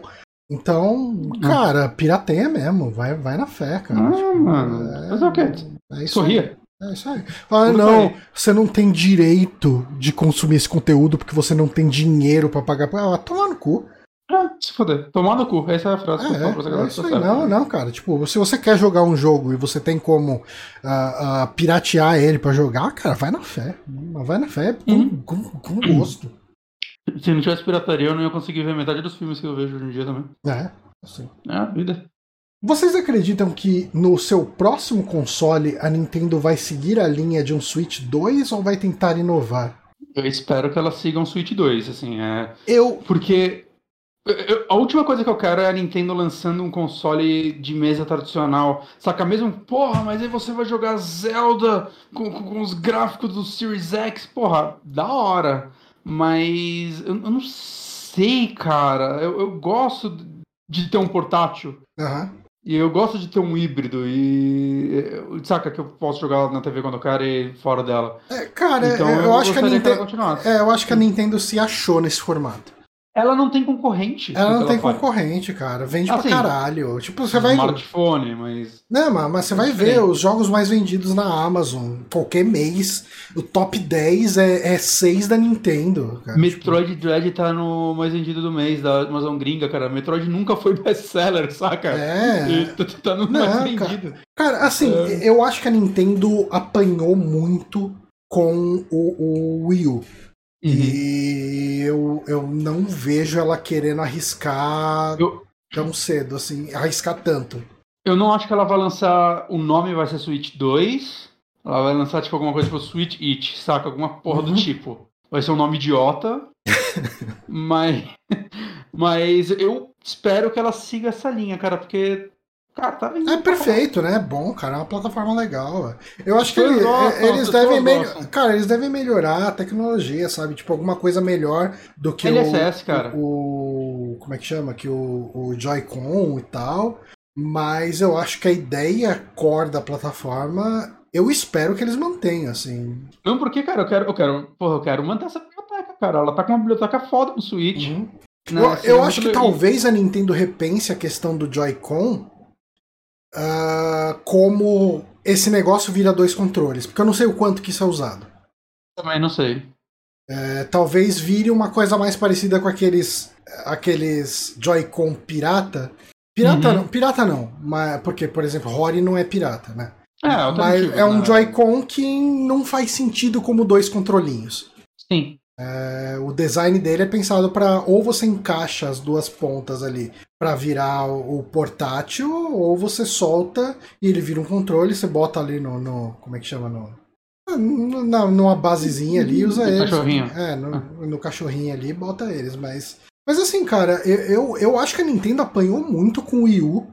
Então, ah. cara, pirateia mesmo, vai, vai na fé, cara. Ah, tipo, mano. É, mas é o quê? É Sorria. É isso aí. Ah, não, você não tem direito de consumir esse conteúdo porque você não tem dinheiro para pagar. Ah, tomar no cu. É, se foder. Tomar no cu. Essa é a frase que eu falo pra galera. É isso aí. Não, não, cara. Tipo, se você quer jogar um jogo e você tem como uh, uh, piratear ele para jogar, cara, vai na fé. Vai na fé com, uhum. com, com <clears throat> gosto. Se não tivesse pirataria, eu não ia conseguir ver metade dos filmes que eu vejo hoje em dia também. É, assim. É a vida. Vocês acreditam que no seu próximo console a Nintendo vai seguir a linha de um Switch 2 ou vai tentar inovar? Eu espero que ela siga um Switch 2, assim, é. Eu. Porque. Eu, a última coisa que eu quero é a Nintendo lançando um console de mesa tradicional. Saca mesmo? Porra, mas aí você vai jogar Zelda com, com, com os gráficos do Series X. Porra, da hora. Mas eu, eu não sei, cara. Eu, eu, gosto de ter um portátil. Uhum. E eu gosto de ter um híbrido e. Saca que eu posso jogar na TV quando eu quero e fora dela. É, cara, então, eu, eu acho que a Nintendo. É, eu acho que a Nintendo se achou nesse formato. Ela não tem concorrente. Ela não tem faz. concorrente, cara. Vende assim, pra caralho. Tipo, você vai. Smartphone, mas. Não, mas, mas você vai ver os jogos mais vendidos na Amazon. Qualquer mês, o top 10 é, é 6 da Nintendo. Cara. Metroid tipo... Dread tá no mais vendido do mês da Amazon gringa, cara. Metroid nunca foi <laughs> best-seller, saca? É. Tá, tá no não, mais vendido. Cara, cara assim, é. eu acho que a Nintendo apanhou muito com o, o Wii U. Uhum. E eu, eu não vejo ela querendo arriscar eu... tão cedo, assim, arriscar tanto. Eu não acho que ela vai lançar. O nome vai ser Switch 2. Ela vai lançar, tipo, alguma coisa tipo Switch It, saca? Alguma porra Uhum. do tipo. Vai ser um nome idiota. <laughs> mas. Mas eu espero que ela siga essa linha, cara, porque. Cara, tá vindo. É perfeito, né? É bom, cara. É uma plataforma legal. Eu acho que ele- gostam, é- eles devem melhorar. Cara, eles devem melhorar a tecnologia, sabe? Tipo, alguma coisa melhor do que LSS, o, cara. o. Como é que chama? Que o, o Joy-Con e tal. Mas eu acho que a ideia core da plataforma. Eu espero que eles mantenham, assim. Não, porque, cara, eu quero, eu quero. Porra, eu quero manter essa biblioteca, cara. Ela tá com uma biblioteca foda no Switch. Uhum. né? Eu, Seria eu acho que legal. talvez a Nintendo repense a questão do Joy-Con ah, como esse negócio vira dois controles, porque eu não sei o quanto que isso é usado. Também não sei. É, talvez vire uma coisa mais parecida com aqueles aqueles Joy-Con pirata. Pirata Uhum. não, pirata não, mas porque por exemplo, Rory não é pirata, né? É, Mas é um né? Joy-Con que não faz sentido como dois controlinhos. Sim. É, o design dele é pensado para ou você encaixa as duas pontas ali para virar o, portátil, ou você solta e ele vira um controle, você bota ali no, no- como é que chama no no- na, numa basezinha ali e usa No eles. cachorrinho. É, no, no cachorrinho ali bota eles, mas mas assim, cara, eu, eu, eu acho que a Nintendo apanhou muito com o Wii U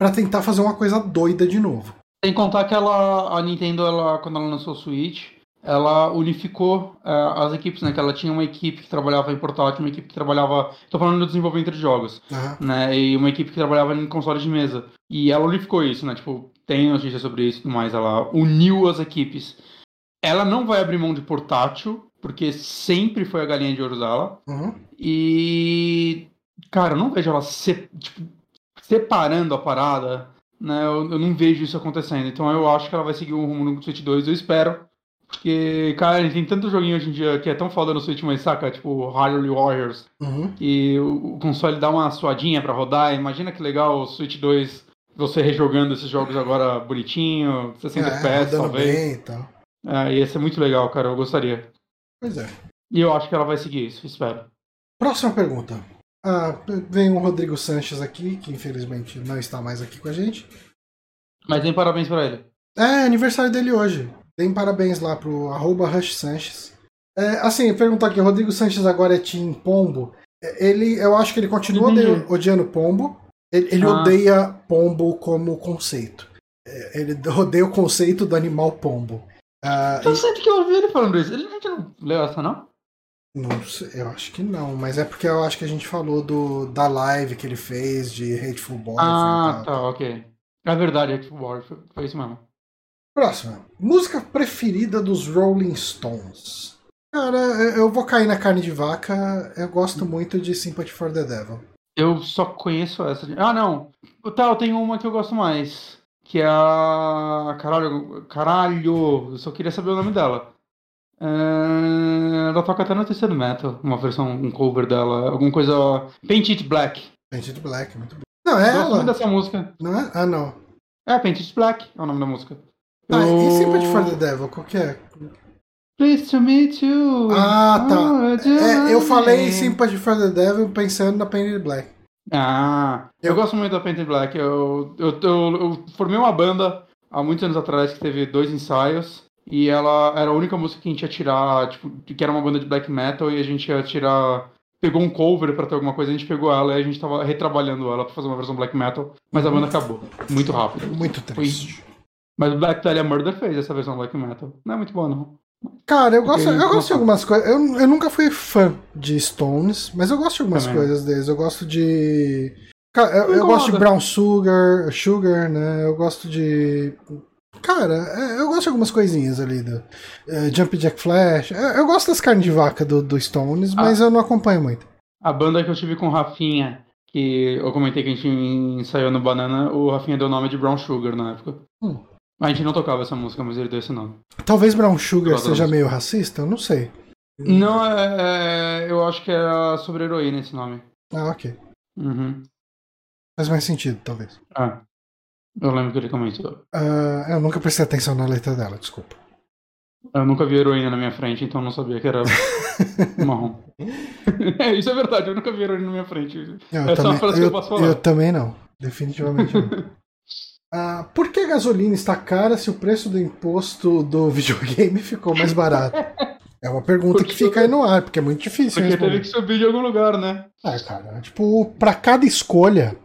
para tentar fazer uma coisa doida de novo. Sem contar que ela, a Nintendo, ela, quando ela lançou o Switch, ela unificou eh, as equipes, né? Que ela tinha uma equipe que trabalhava em portátil, uma equipe que trabalhava. Tô falando do desenvolvimento de jogos, Aham. né? E uma equipe que trabalhava em console de mesa. E ela unificou isso, né? Tipo, tem notícia sobre isso e tudo mais. Ela uniu as equipes. Ela não vai abrir mão de portátil, porque sempre foi a galinha de ouro dela. Uhum. E. Cara, eu não vejo ela se- tipo, separando a parada, né? Eu, eu não vejo isso acontecendo. Então eu acho que ela vai seguir o rumo no Switch 2, eu espero. Porque, cara, tem tanto joguinho hoje em dia que é tão foda no Switch, mas saca? Tipo, Hyrule Warriors. Uhum. E o, o console dá uma suadinha pra rodar. Imagina que legal o Switch 2, você rejogando esses jogos agora bonitinho, 60 É, FPS talvez. bem e tal. É, ia ser muito legal, cara. Eu gostaria. Pois é. E eu acho que ela vai seguir isso, espero. Próxima pergunta. Ah, vem o Rodrigo Sanches aqui, que infelizmente não está mais aqui com a gente. Mas nem parabéns pra ele. É aniversário dele hoje. Deem parabéns lá pro arroba Rush Sanches. É, assim, perguntar aqui, Rodrigo Sanches agora é Team Pombo. É, Ele, eu acho que ele continua ode- odiando Pombo. Ele, ele Ah. odeia Pombo como conceito. É, Ele odeia o conceito do animal Pombo. Ah, Eu sempre que eu ouvi ele falando isso. Ele não leu essa, não? Não sei, eu acho que não, mas é porque eu acho que a gente falou do, da live que ele fez de Hateful Boyfriend. Ah, e tá, ok. É verdade, War, foi, foi isso mesmo. Próxima. Música preferida dos Rolling Stones. Cara, eu- eu vou cair na carne de vaca. Eu gosto muito de Sympathy for the Devil. Eu só conheço essa. Ah, não. Tá, eu tenho uma que eu gosto mais. Que é a. Caralho, caralho. Eu só queria saber o nome dela. É, Ela toca até no terceiro metal, uma versão, um cover dela, alguma coisa. Paint It Black. Painted Black, muito bom. Não, é Gosto muito ela. dessa música. Não é? Ah, não. É, Paint It Black é o nome da música. Ah, Eu- e Sympathy for the Devil, qual que é? Pleased to meet you. Ah, tá. Oh, É, eu falei. Sympathy for the Devil pensando na Painted Black. Ah, eu, Eu- gosto muito da Painted Black. Eu, eu, eu, eu formei uma banda há muitos anos atrás que teve dois ensaios. E ela era a única música que a gente ia tirar, tipo, que era uma banda de black metal e a gente ia tirar. Pegou um cover pra ter alguma coisa, a gente pegou ela e a gente tava retrabalhando ela pra fazer uma versão black metal, mas a banda acabou. Muito rápido. Muito triste. Mas o Black Dahlia Murder fez essa versão black metal. Não é muito boa, não. Cara, eu gosto, eu gosto de então algumas coisas. Eu, eu nunca fui fã de Stones, mas eu gosto de algumas Também coisas deles. Eu gosto de. Cara, eu, eu gosto de. Brown Sugar, Sugar, né? Eu gosto de. Cara, é, eu gosto de algumas coisinhas ali do é, Jump Jack Flash. Eu, eu gosto das carnes de vaca do, do Stones, mas Ah. eu não acompanho muito. A banda que eu tive com o Rafinha, que eu comentei que a gente ensaiou no Banana, o Rafinha deu o nome de Brown Sugar na época. Hum. A gente não tocava essa música, mas ele deu esse nome. Talvez Brown Sugar seja meio racista, eu não sei. Não, é, é- eu acho que era sobre heroína esse nome. Ah, ok. Uhum. Faz mais sentido, talvez. Ah, eu lembro que ele comentou. Ah, eu nunca prestei atenção na letra dela, desculpa. Eu nunca vi heroína na minha frente, então eu não sabia que era <laughs> marrom. é, isso é verdade, eu nunca vi heroína na minha frente. Eu, Essa é uma também, frase que eu eu, posso falar. eu também não. Definitivamente não. <laughs> Ah, por que a gasolina está cara se o preço do imposto do <laughs> videogame ficou mais barato? É uma pergunta porque que fica aí no ar, porque é muito difícil. Porque responder. teve que subir de algum lugar, né? É, cara, tipo, para cada escolha,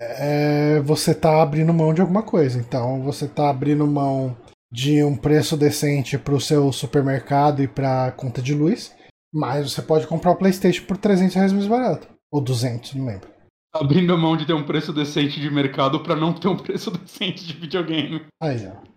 é, você tá abrindo mão de alguma coisa. Então, você tá abrindo mão de um preço decente para o seu supermercado e para conta de luz, mas você pode comprar o PlayStation por 300 reais mais barato. Ou 200, não lembro. Abrindo mão de ter um preço decente de mercado para não ter um preço <laughs> decente de videogame. Aí, ó.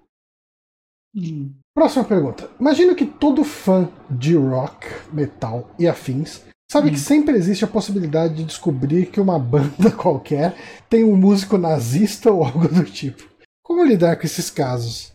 Hum. Próxima pergunta. Imagino que todo fã de rock, metal e afins sabe hum. que sempre existe a possibilidade de descobrir que uma <laughs> banda qualquer tem um músico nazista ou algo do tipo. Como lidar com esses casos?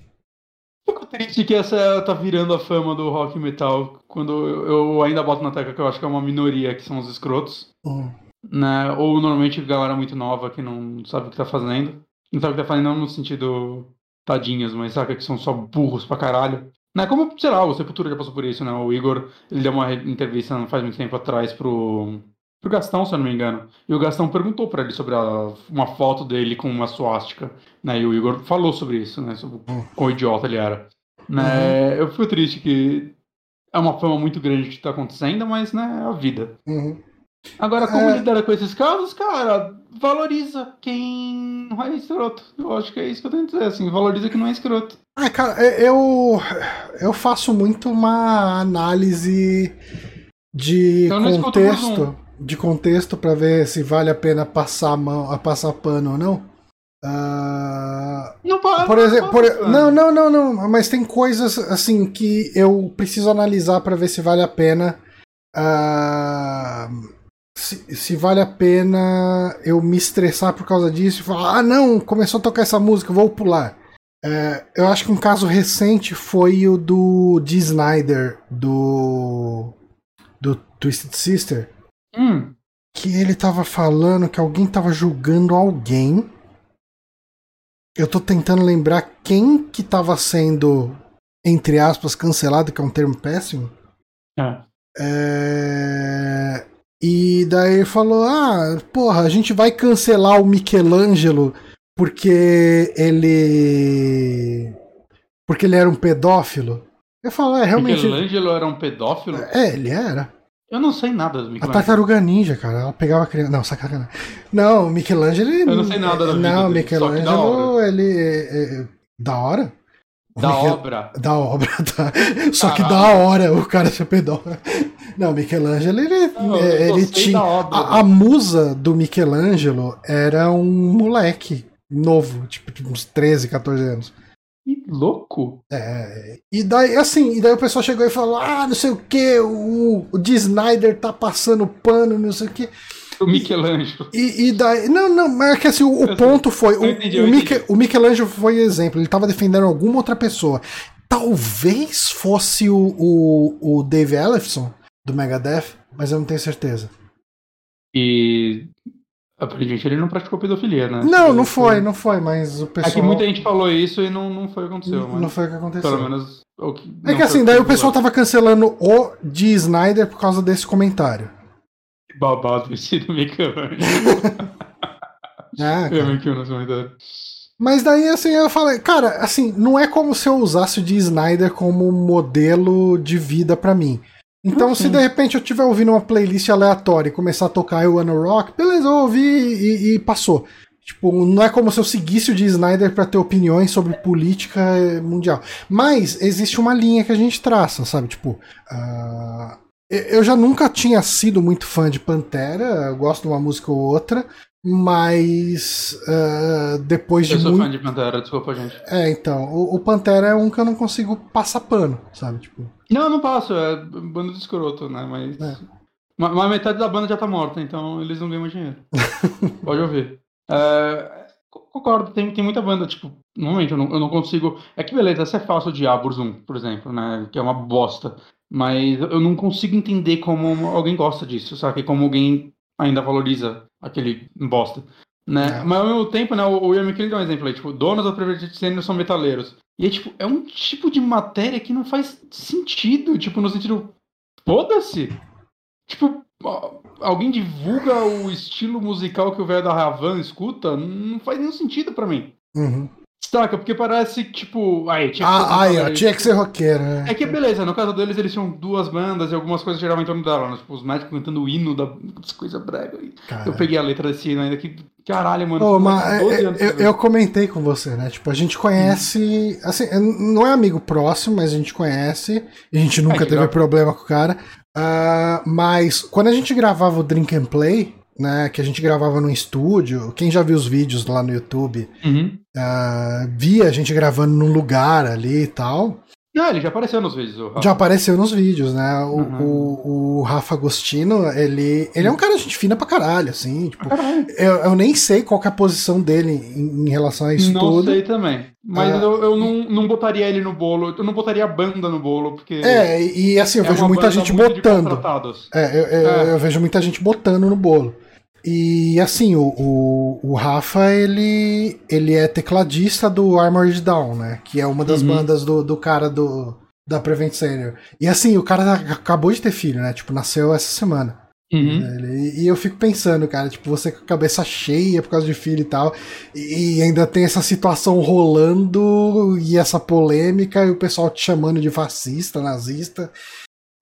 Fico triste que essa tá virando a fama do rock metal, quando eu ainda boto na tecla que eu acho que é uma minoria, que são os escrotos. Hum. Né? Ou normalmente galera muito nova que não sabe o que tá fazendo. Não sabe o que tá fazendo não no sentido tadinhos, mas saca que são só burros pra caralho. Né? Como, sei lá, o Sepultura já passou por isso, né? O Igor, ele deu uma entrevista não faz muito tempo atrás pro, pro Gastão, se eu não me engano. E o Gastão perguntou para ele sobre a, uma foto dele com uma suástica, né? E o Igor falou sobre isso, né? Sobre hum. quão idiota ele era. Né? Uhum. Eu fico triste que é uma fama muito grande que tá acontecendo, mas, né, é a vida. Uhum. Agora, como é... lidar com esses casos, cara, valoriza quem não é escroto. Eu acho que é isso que eu tenho que dizer, assim, valoriza quem não é escroto. Ah, cara, eu, eu faço muito uma análise de contexto, de contexto para ver se vale a pena passar mão, passar pano ou não. Uh, não, para, por exemplo, por, não, não, não, não, mas tem coisas assim que eu preciso analisar para ver se vale a pena. Uh, se, se, vale a pena eu me estressar por causa disso e falar, ah não, começou a tocar essa música, vou pular. É, eu acho que um caso recente foi o do Dee Snyder, do, do Twisted Sister. Hum. Que ele tava falando que alguém tava julgando alguém. Eu tô tentando lembrar quem que tava sendo, entre aspas, cancelado, que é um termo péssimo. É. É... E daí ele falou: Ah, porra, a gente vai cancelar o Michelangelo porque ele. Porque ele era um pedófilo. Eu falo, é realmente. Michelangelo era um pedófilo? É, ele era. Eu não sei nada do Michelangelo. A tartaruga ninja, cara. Ela pegava a criança. Não, sacanagem. Não, Michelangelo. Eu não sei nada da Não, dele, Michelangelo, ele. É, é, da hora? Da Michel... obra. Da obra, <laughs> tá. Só Caralho. que da hora o cara ser pedófilo. Não, Michelangelo, ele, não, é, ele tinha. Obra, a, a, musa do Michelangelo era um moleque novo, tipo, tipo uns 13, 14 anos. Que louco! É. E daí, assim, e daí o pessoal chegou e falou: ah, não sei o que, o, o D. Snyder tá passando pano, não sei o que. O Michelangelo. E, e daí. Não, não, mas é que assim, o, o ponto foi. O, entendi, o, o Michelangelo foi exemplo, ele tava defendendo alguma outra pessoa. Talvez fosse o, o, o Dave Ellefson do Megadeth, mas eu não tenho certeza. E Aparentemente ele não praticou pedofilia, né? Não, não foi, não foi, mas o pessoal. É que muita gente falou isso e não, não foi o que aconteceu. Não, não foi o que aconteceu. Pelo menos. Que, é que assim, daí o pessoal tava cancelando o de Snyder por causa desse comentário. Que babado esse <laughs> do Michelangelo. ah, eu nos comentários. Mas daí, assim, eu falei, cara, assim, não é como se eu usasse o de Snyder como modelo de vida para mim. Então, uhum. se de repente eu estiver ouvindo uma playlist aleatória e começar a tocar Eu Wanna Rock, beleza, eu ouvi e, e, passou. Tipo, não é como se eu seguisse o de Snyder para ter opiniões sobre política mundial. Mas existe uma linha que a gente traça, sabe? Tipo, uh, eu já nunca tinha sido muito fã de Pantera, eu gosto de uma música ou outra, mas uh, depois de. Eu sou muito... fã de Pantera, desculpa, gente. É, então. O, o, Pantera é um que eu não consigo passar pano, sabe? Tipo... Não, não passo, é banda de escroto, né? Mas. É. Mas metade da banda já tá morta, então eles não ganham dinheiro. <laughs> Pode ouvir. É, concordo, tem, tem muita banda, tipo, normalmente eu não, eu não consigo. É que beleza, essa é fácil de Aburzum, por exemplo, né? Que é uma bosta. Mas eu não consigo entender como alguém gosta disso, sabe? Como alguém ainda valoriza aquele bosta. Né? É. Mas ao mesmo tempo, né, o Ian McKellen dá um exemplo aí, tipo, donos da Privatization são metaleiros. E é tipo, é um tipo de matéria que não faz sentido, tipo, no sentido, foda-se. Tipo, alguém divulga o estilo musical que o velho da Ravan escuta, não faz nenhum sentido para mim. Uhum. Saca? Porque parece que, tipo. Aí, tinha que Ah, aí, ó, tinha que ser roqueiro, né? É que beleza, no caso deles eles tinham duas bandas e algumas coisas giravam em torno dela, né? Tipo, os médicos cantando o hino da das coisas brega. E Cara. Eu peguei a letra desse hino ainda que. Caralho, mano. Com mas 12 é, anos eu, fazendo. eu comentei com você, né? Tipo, a gente conhece. Assim, não é amigo próximo, mas a gente conhece. A gente nunca que teve legal. problema com o cara. Ah, mas quando a gente gravava o Drink and Play, né? Que a gente gravava no estúdio, quem já viu os vídeos lá no YouTube, Uhum. ah, via a gente gravando num lugar ali e tal. Não, ele já apareceu nos vídeos. o Rafa. Já apareceu nos vídeos, né? O, Uhum. o, o Rafa Agostino, ele, ele é um cara de gente fina pra caralho, assim. Tipo, Caralho. eu, eu nem sei qual é a posição dele em, em relação a isso Não tudo. sei também. Mas Ah. eu, eu não, não botaria ele no bolo. Eu não botaria a banda no bolo, porque. É, e assim, eu é vejo muita gente botando. É, eu, eu- É. eu vejo muita gente botando no bolo. E assim, o, o, o Rafa, ele, ele é tecladista do Armored Down, né? Que é uma das Uhum. bandas do, do cara do, da Prevent Senior. E assim, o cara acabou de ter filho, né? Tipo, nasceu essa semana. Uhum. Ele- E eu fico pensando, cara, tipo, você com a cabeça cheia por causa de filho e tal, e ainda tem essa situação rolando e essa polêmica e o pessoal te chamando de fascista, nazista.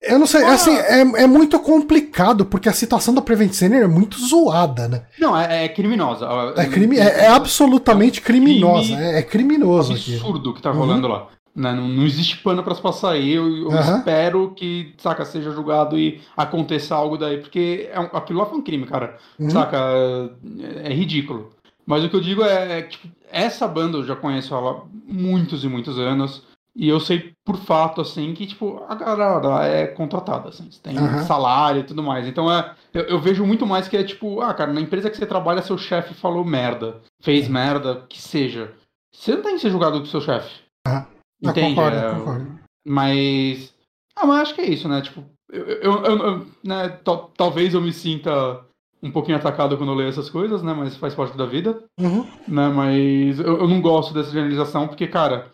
Eu não sei, Ah. assim, é, é muito complicado, porque a situação da Prevent Senior é muito zoada, né? Não, é, é criminosa. É, crime, é, é absolutamente É um criminosa, é, é criminoso aqui. absurdo que tá Uhum. rolando lá. Né? Não, não existe pano pra se passar aí. Eu, eu Aham. espero que, saca, seja julgado e aconteça algo daí, porque é um- aquilo lá foi um crime, cara. Uhum. Saca? É, é ridículo. Mas o que eu digo é, é que, tipo, essa banda eu já conheço ela há muitos e muitos anos. E eu sei por fato, assim, que, tipo, a galera é contratada, assim. Tem Aham. salário e tudo mais. Então, é, eu, eu vejo muito mais que é, tipo, ah, cara, na empresa que você trabalha, seu chefe falou merda. Fez merda, que seja. Você não tem que ser julgado com seu chefe. Ah, Entende? concordo, É, concordo. Mas. Ah, mas acho que é isso, né? Tipo, eu, eu- eu- né, tal- talvez eu me sinta um pouquinho atacado quando eu leio essas coisas, né? Mas faz parte da vida, Uhum. né? Mas eu, eu não gosto dessa generalização, porque, cara,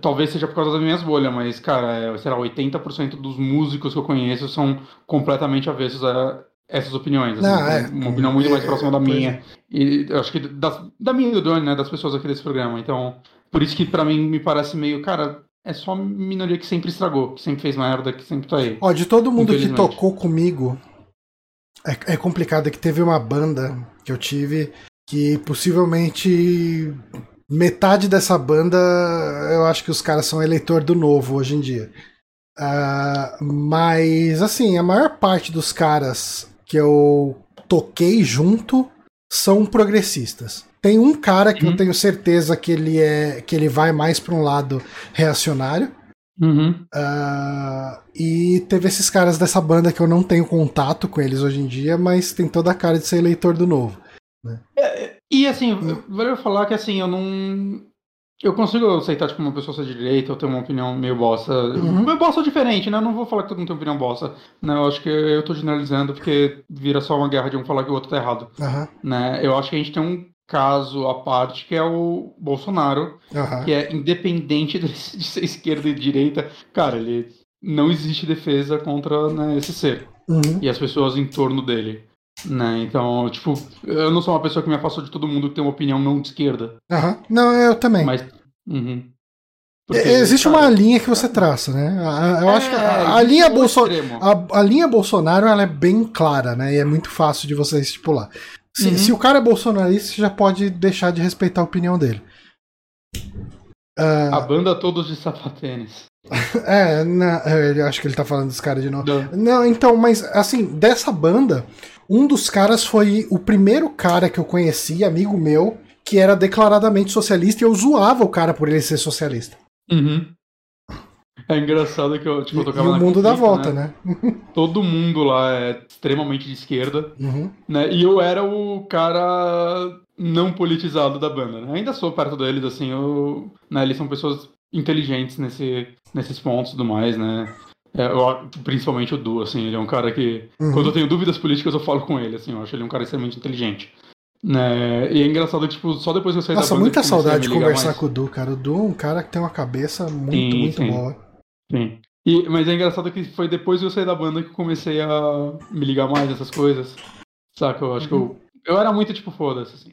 talvez seja por causa das minhas bolhas, mas, cara, é, sei lá, 80% dos músicos que eu conheço são completamente avessos a essas opiniões. assim, Não, é. Uma opinião muito mais É, próxima da pois minha. E eu acho que das- da minha e do Doni, né? Das pessoas aqui desse programa. Então, por isso que pra mim me parece meio, cara, é só minoria que sempre estragou, que sempre fez merda, que sempre tá aí. Ó, de todo mundo que tocou comigo, é, é complicado é que teve uma banda que eu tive que possivelmente metade dessa banda eu acho que os caras são eleitor do novo hoje em dia. Ah, mas assim, a maior parte dos caras que eu toquei junto são progressistas. Tem um cara que eu Uhum. tenho certeza que ele é que ele vai mais para um lado reacionário. Uhum. Ah, e teve esses caras dessa banda que eu não tenho contato com eles hoje em dia, mas tem toda a cara de ser eleitor do novo. E assim, valeu falar que assim, eu não. Eu consigo aceitar, tipo, uma pessoa ser de direita ou ter uma opinião meio bosta. Uhum. Meio bosta diferente, né? Eu não vou falar que todo mundo tem opinião bosta. Né? Eu acho que eu tô generalizando porque vira só uma guerra de um falar que o outro tá errado. Aham, Né? Eu acho que a gente tem um caso à parte que é o Bolsonaro, aham. que é independente de <laughs> de ser esquerda e direita, cara, ele não existe defesa contra né, esse ser Uhum. e as pessoas em torno dele. Né? Então, tipo, eu não sou uma pessoa que me afastou de todo mundo que tem uma opinião não de esquerda. Aham. Não, eu também. Mas. Uhum. Porque, Existe cara, uma linha que você traça, né? Eu acho que a, é, a existe linha Bolso- a, a linha Bolsonaro ela é bem clara, né? E é muito fácil de você estipular. Se, Uhum. se o cara é bolsonarista, você já pode deixar de respeitar a opinião dele. Ah, A banda todos de sapatênis. <laughs> é, na, eu acho que ele tá falando dos caras de novo. Não. Não, então, mas assim, dessa banda, um dos caras foi o primeiro cara que eu conheci, amigo meu, que era declaradamente socialista e eu zoava o cara por ele ser socialista. Uhum. É engraçado que eu, tipo, eu tocava e o mundo dá volta, né? <laughs> Todo mundo lá é extremamente de esquerda, Uhum. né? E eu era o cara não politizado da banda, né? Ainda sou perto deles, assim, eu, né, eles são pessoas inteligentes nesse, nesses pontos e tudo mais, né? É, eu- principalmente o Du, assim, ele é um cara que, Uhum. quando eu tenho dúvidas políticas, eu falo com ele, assim, eu acho ele um cara extremamente inteligente. Né? E é engraçado que, tipo, só depois que eu saí Nossa, da banda... muita saudade de conversar mais. com o Du, cara. O Du é um cara que tem uma cabeça muito, Sim, muito sim. boa. Sim. E, mas é engraçado que foi depois que eu saí da banda que eu comecei a me ligar mais nessas coisas. Saca? Eu acho Uhum. que eu. Eu era muito tipo, foda-se, assim.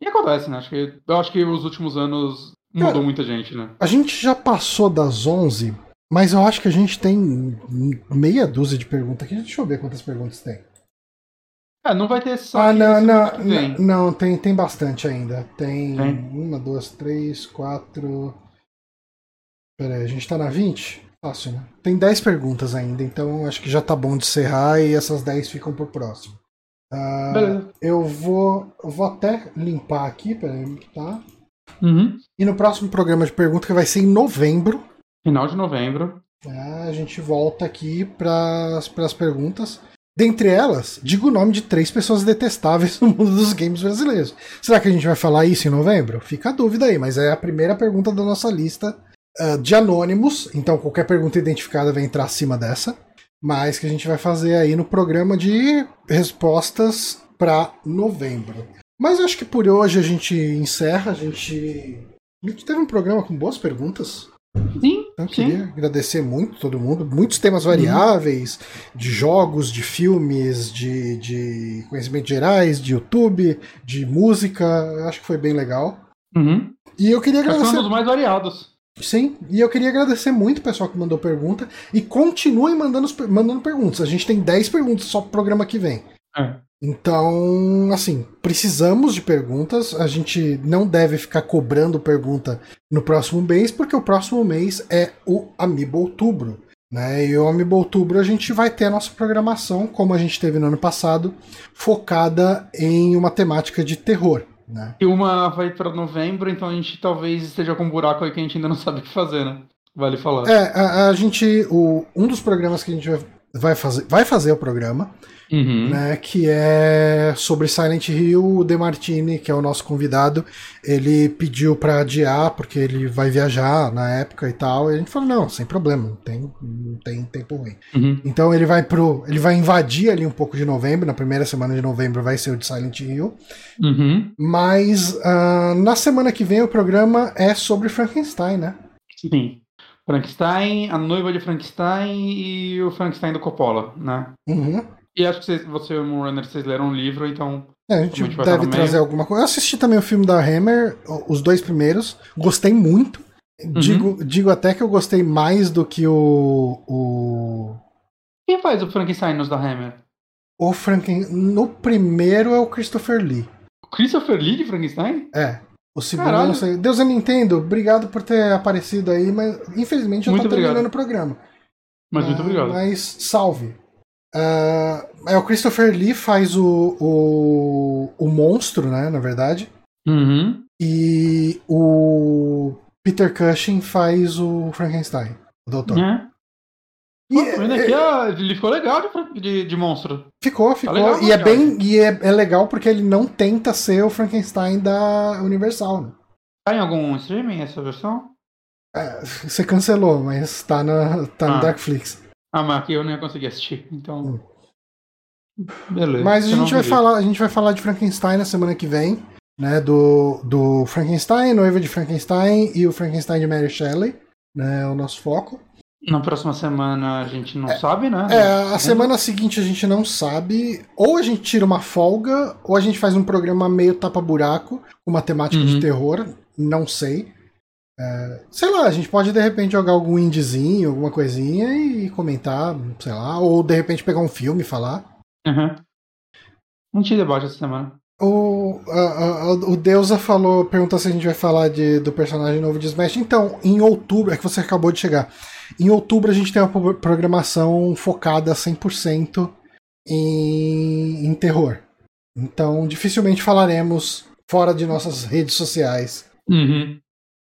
E acontece, né? Acho que, eu acho que os últimos anos mudou Cara, muita gente, né? A gente já passou das 11, mas eu acho que a gente tem meia dúzia de perguntas aqui. Deixa eu ver quantas perguntas tem. É, não vai ter só. Ah, não, não, não, não, tem, tem bastante ainda. Tem, tem, uma, duas, três, quatro. Pera aí, a gente tá na 20? Fácil, né? Tem 10 perguntas ainda, então acho que já tá bom de encerrar e essas 10 ficam pro próximo. Uh, Beleza. Eu vou, vou até limpar aqui, peraí, tá? Uhum. E no próximo programa de pergunta, que vai ser em novembro. Final de novembro. É, a gente volta aqui para as perguntas. Dentre elas, diga o nome de três pessoas detestáveis no mundo dos games brasileiros. Será que a gente vai falar isso em novembro? Fica a dúvida aí, mas é a primeira pergunta da nossa lista uh, de anônimos. Então qualquer pergunta identificada vai entrar acima dessa mas que a gente vai fazer aí no programa de respostas para novembro. Mas acho que por hoje a gente encerra. A gente, a gente teve um programa com boas perguntas. Sim. Então, queria sim. agradecer muito todo mundo. Muitos temas variáveis, uhum. de jogos, de filmes, de, de conhecimentos gerais, de YouTube, de música. Acho que foi bem legal. Uhum. E eu queria agradecer. Foi um dos mais variados. Sim, e eu queria agradecer muito o pessoal que mandou pergunta e continuem mandando, mandando perguntas. A gente tem 10 perguntas só pro programa que vem. É. Então, assim, precisamos de perguntas. A gente não deve ficar cobrando pergunta no próximo mês, porque o próximo mês é o Amiibo Outubro. Né? E o Amiibo Outubro a gente vai ter a nossa programação, como a gente teve no ano passado, focada em uma temática de terror. Né? E uma vai para novembro, então a gente talvez esteja com um buraco aí que a gente ainda não <laughs> sabe o que fazer, né? Vale falar. É, a, a gente. O, um dos programas que a gente vai, vai fazer, vai fazer o programa uhum. né, que é sobre Silent Hill. O De Martini, que é o nosso convidado, ele pediu para adiar porque ele vai viajar na época e tal. E a gente falou não, sem problema, não tem, não tem tempo ruim. Uhum. Então ele vai pro, ele vai invadir ali um pouco de novembro. Na primeira semana de novembro vai ser o de Silent Hill. Uhum. Mas uh, na semana que vem o programa é sobre Frankenstein, né? Sim. Frankenstein, a noiva de Frankenstein e o Frankenstein do Coppola, né? Uhum. E acho que você e o Moonrunner, vocês leram um livro, então. É, a gente, deve trazer alguma coisa. Eu assisti também o filme da Hammer, os dois primeiros. Gostei muito. Uhum. Digo, digo até que eu gostei mais do que o. o... Quem faz o Frankenstein nos da Hammer? O Franken... No primeiro é o Christopher Lee. Christopher Lee de Frankenstein? É. O segundo Caralho. eu não sei. Deus é Nintendo, obrigado por ter aparecido aí, mas infelizmente já muito tá obrigado. terminando o programa. Mas muito obrigado. Mas salve. Uh, é, o Christopher Lee faz o, o, o monstro, né? Na verdade. Uhum. E o Peter Cushing faz o Frankenstein, o doutor. É. E é, é, ele ficou legal de, de, de monstro. Ficou, tá ficou. Tá legal, e é bem. E é, é legal porque ele não tenta ser o Frankenstein da Universal. Né? Tá em algum streaming essa versão? É, você cancelou, mas tá, na, tá ah. no Darkflix. Ah, mas aqui eu não ia conseguir assistir, então. Hum. Beleza. Mas a gente, vai falar, a gente vai falar de Frankenstein na semana que vem, né? Do, do Frankenstein, noiva de Frankenstein e o Frankenstein de Mary Shelley, né? É o nosso foco. Na próxima semana a gente não é, sabe, né? É, a semana seguinte a gente não sabe. Ou a gente tira uma folga, ou a gente faz um programa meio tapa-buraco, com uma temática uhum. de terror. Não sei. É, sei lá, a gente pode de repente jogar algum indiezinho, alguma coisinha e comentar, sei lá, ou de repente pegar um filme e falar. Uhum. Não tinha debate essa semana. O, a, a, o Deusa falou, perguntou se a gente vai falar de, do personagem novo de Smash. Então, em outubro, é que você acabou de chegar. Em outubro a gente tem uma programação focada 100% em, em terror. Então, dificilmente falaremos fora de nossas redes sociais. Uhum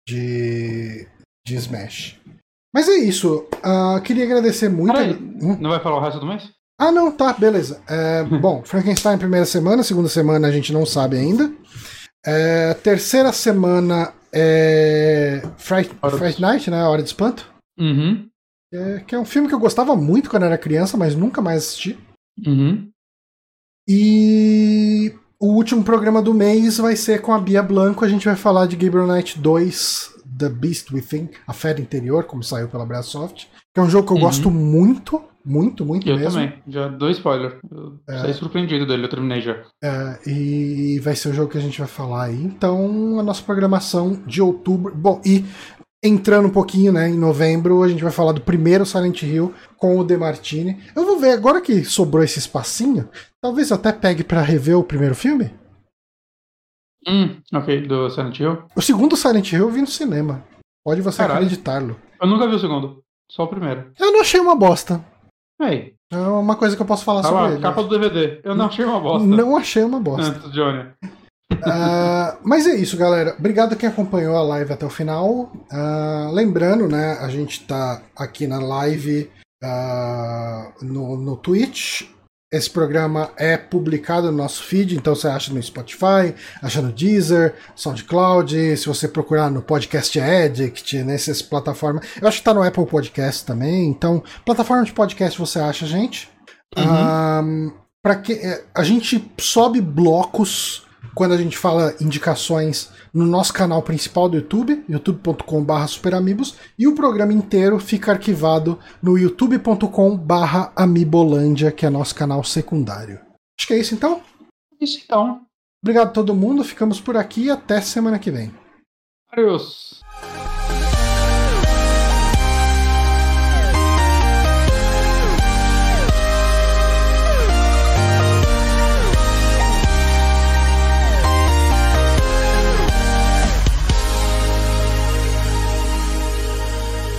de, de Smash. Mas é isso. Uh, queria agradecer muito. Peraí, hum? Não vai falar o resto do mês? Ah, não, tá, beleza. É, <laughs> bom, Frankenstein primeira semana, segunda semana a gente não sabe ainda. É, terceira semana é Fright, Fright Night, né? Hora de Espanto. Uhum. É, que é um filme que eu gostava muito quando era criança, mas nunca mais assisti. Uhum. E o último programa do mês vai ser com a Bia Blanco. A gente vai falar de Gabriel Knight 2, The Beast Within, A Fera Interior, como saiu pela Brasoft. Que é um jogo que eu uhum. gosto muito. Muito, muito eu mesmo. Eu também, já dou spoiler. Eu é. saí surpreendido dele, eu terminei já. É, e vai ser o jogo que a gente vai falar aí. Então, a nossa programação de outubro. Bom, e entrando um pouquinho, né, em novembro, a gente vai falar do primeiro Silent Hill com o Demartini. Eu vou ver, agora que sobrou esse espacinho, talvez eu até pegue para rever o primeiro filme. Hum, ok, do Silent Hill. O segundo Silent Hill eu vi no cinema. Pode você acreditá-lo. Eu nunca vi o segundo, só o primeiro. Eu não achei uma bosta. Ei. É uma coisa que eu posso falar tá sobre lá, ele. Capa do DVD. Eu não achei uma bosta. Não achei uma bosta. Antes, Johnny. Uh, mas é isso, galera. Obrigado quem acompanhou a live até o final. Uh, lembrando, né, a gente tá aqui na live uh, no, no Twitch. Esse programa é publicado no nosso feed, então você acha no Spotify, acha no Deezer, SoundCloud, se você procurar no Podcast Addict, nessas plataformas. Eu acho que tá no Apple Podcast também, então, plataforma de podcast você acha, gente. Uhum. para que é, a gente sobe blocos quando a gente fala indicações no nosso canal principal do YouTube, youtube.com.br superamigos, e o programa inteiro fica arquivado no youtube.com.br amibolândia, que é nosso canal secundário. Acho que é isso então? Isso então. Obrigado a todo mundo, ficamos por aqui e até semana que vem. Adeus.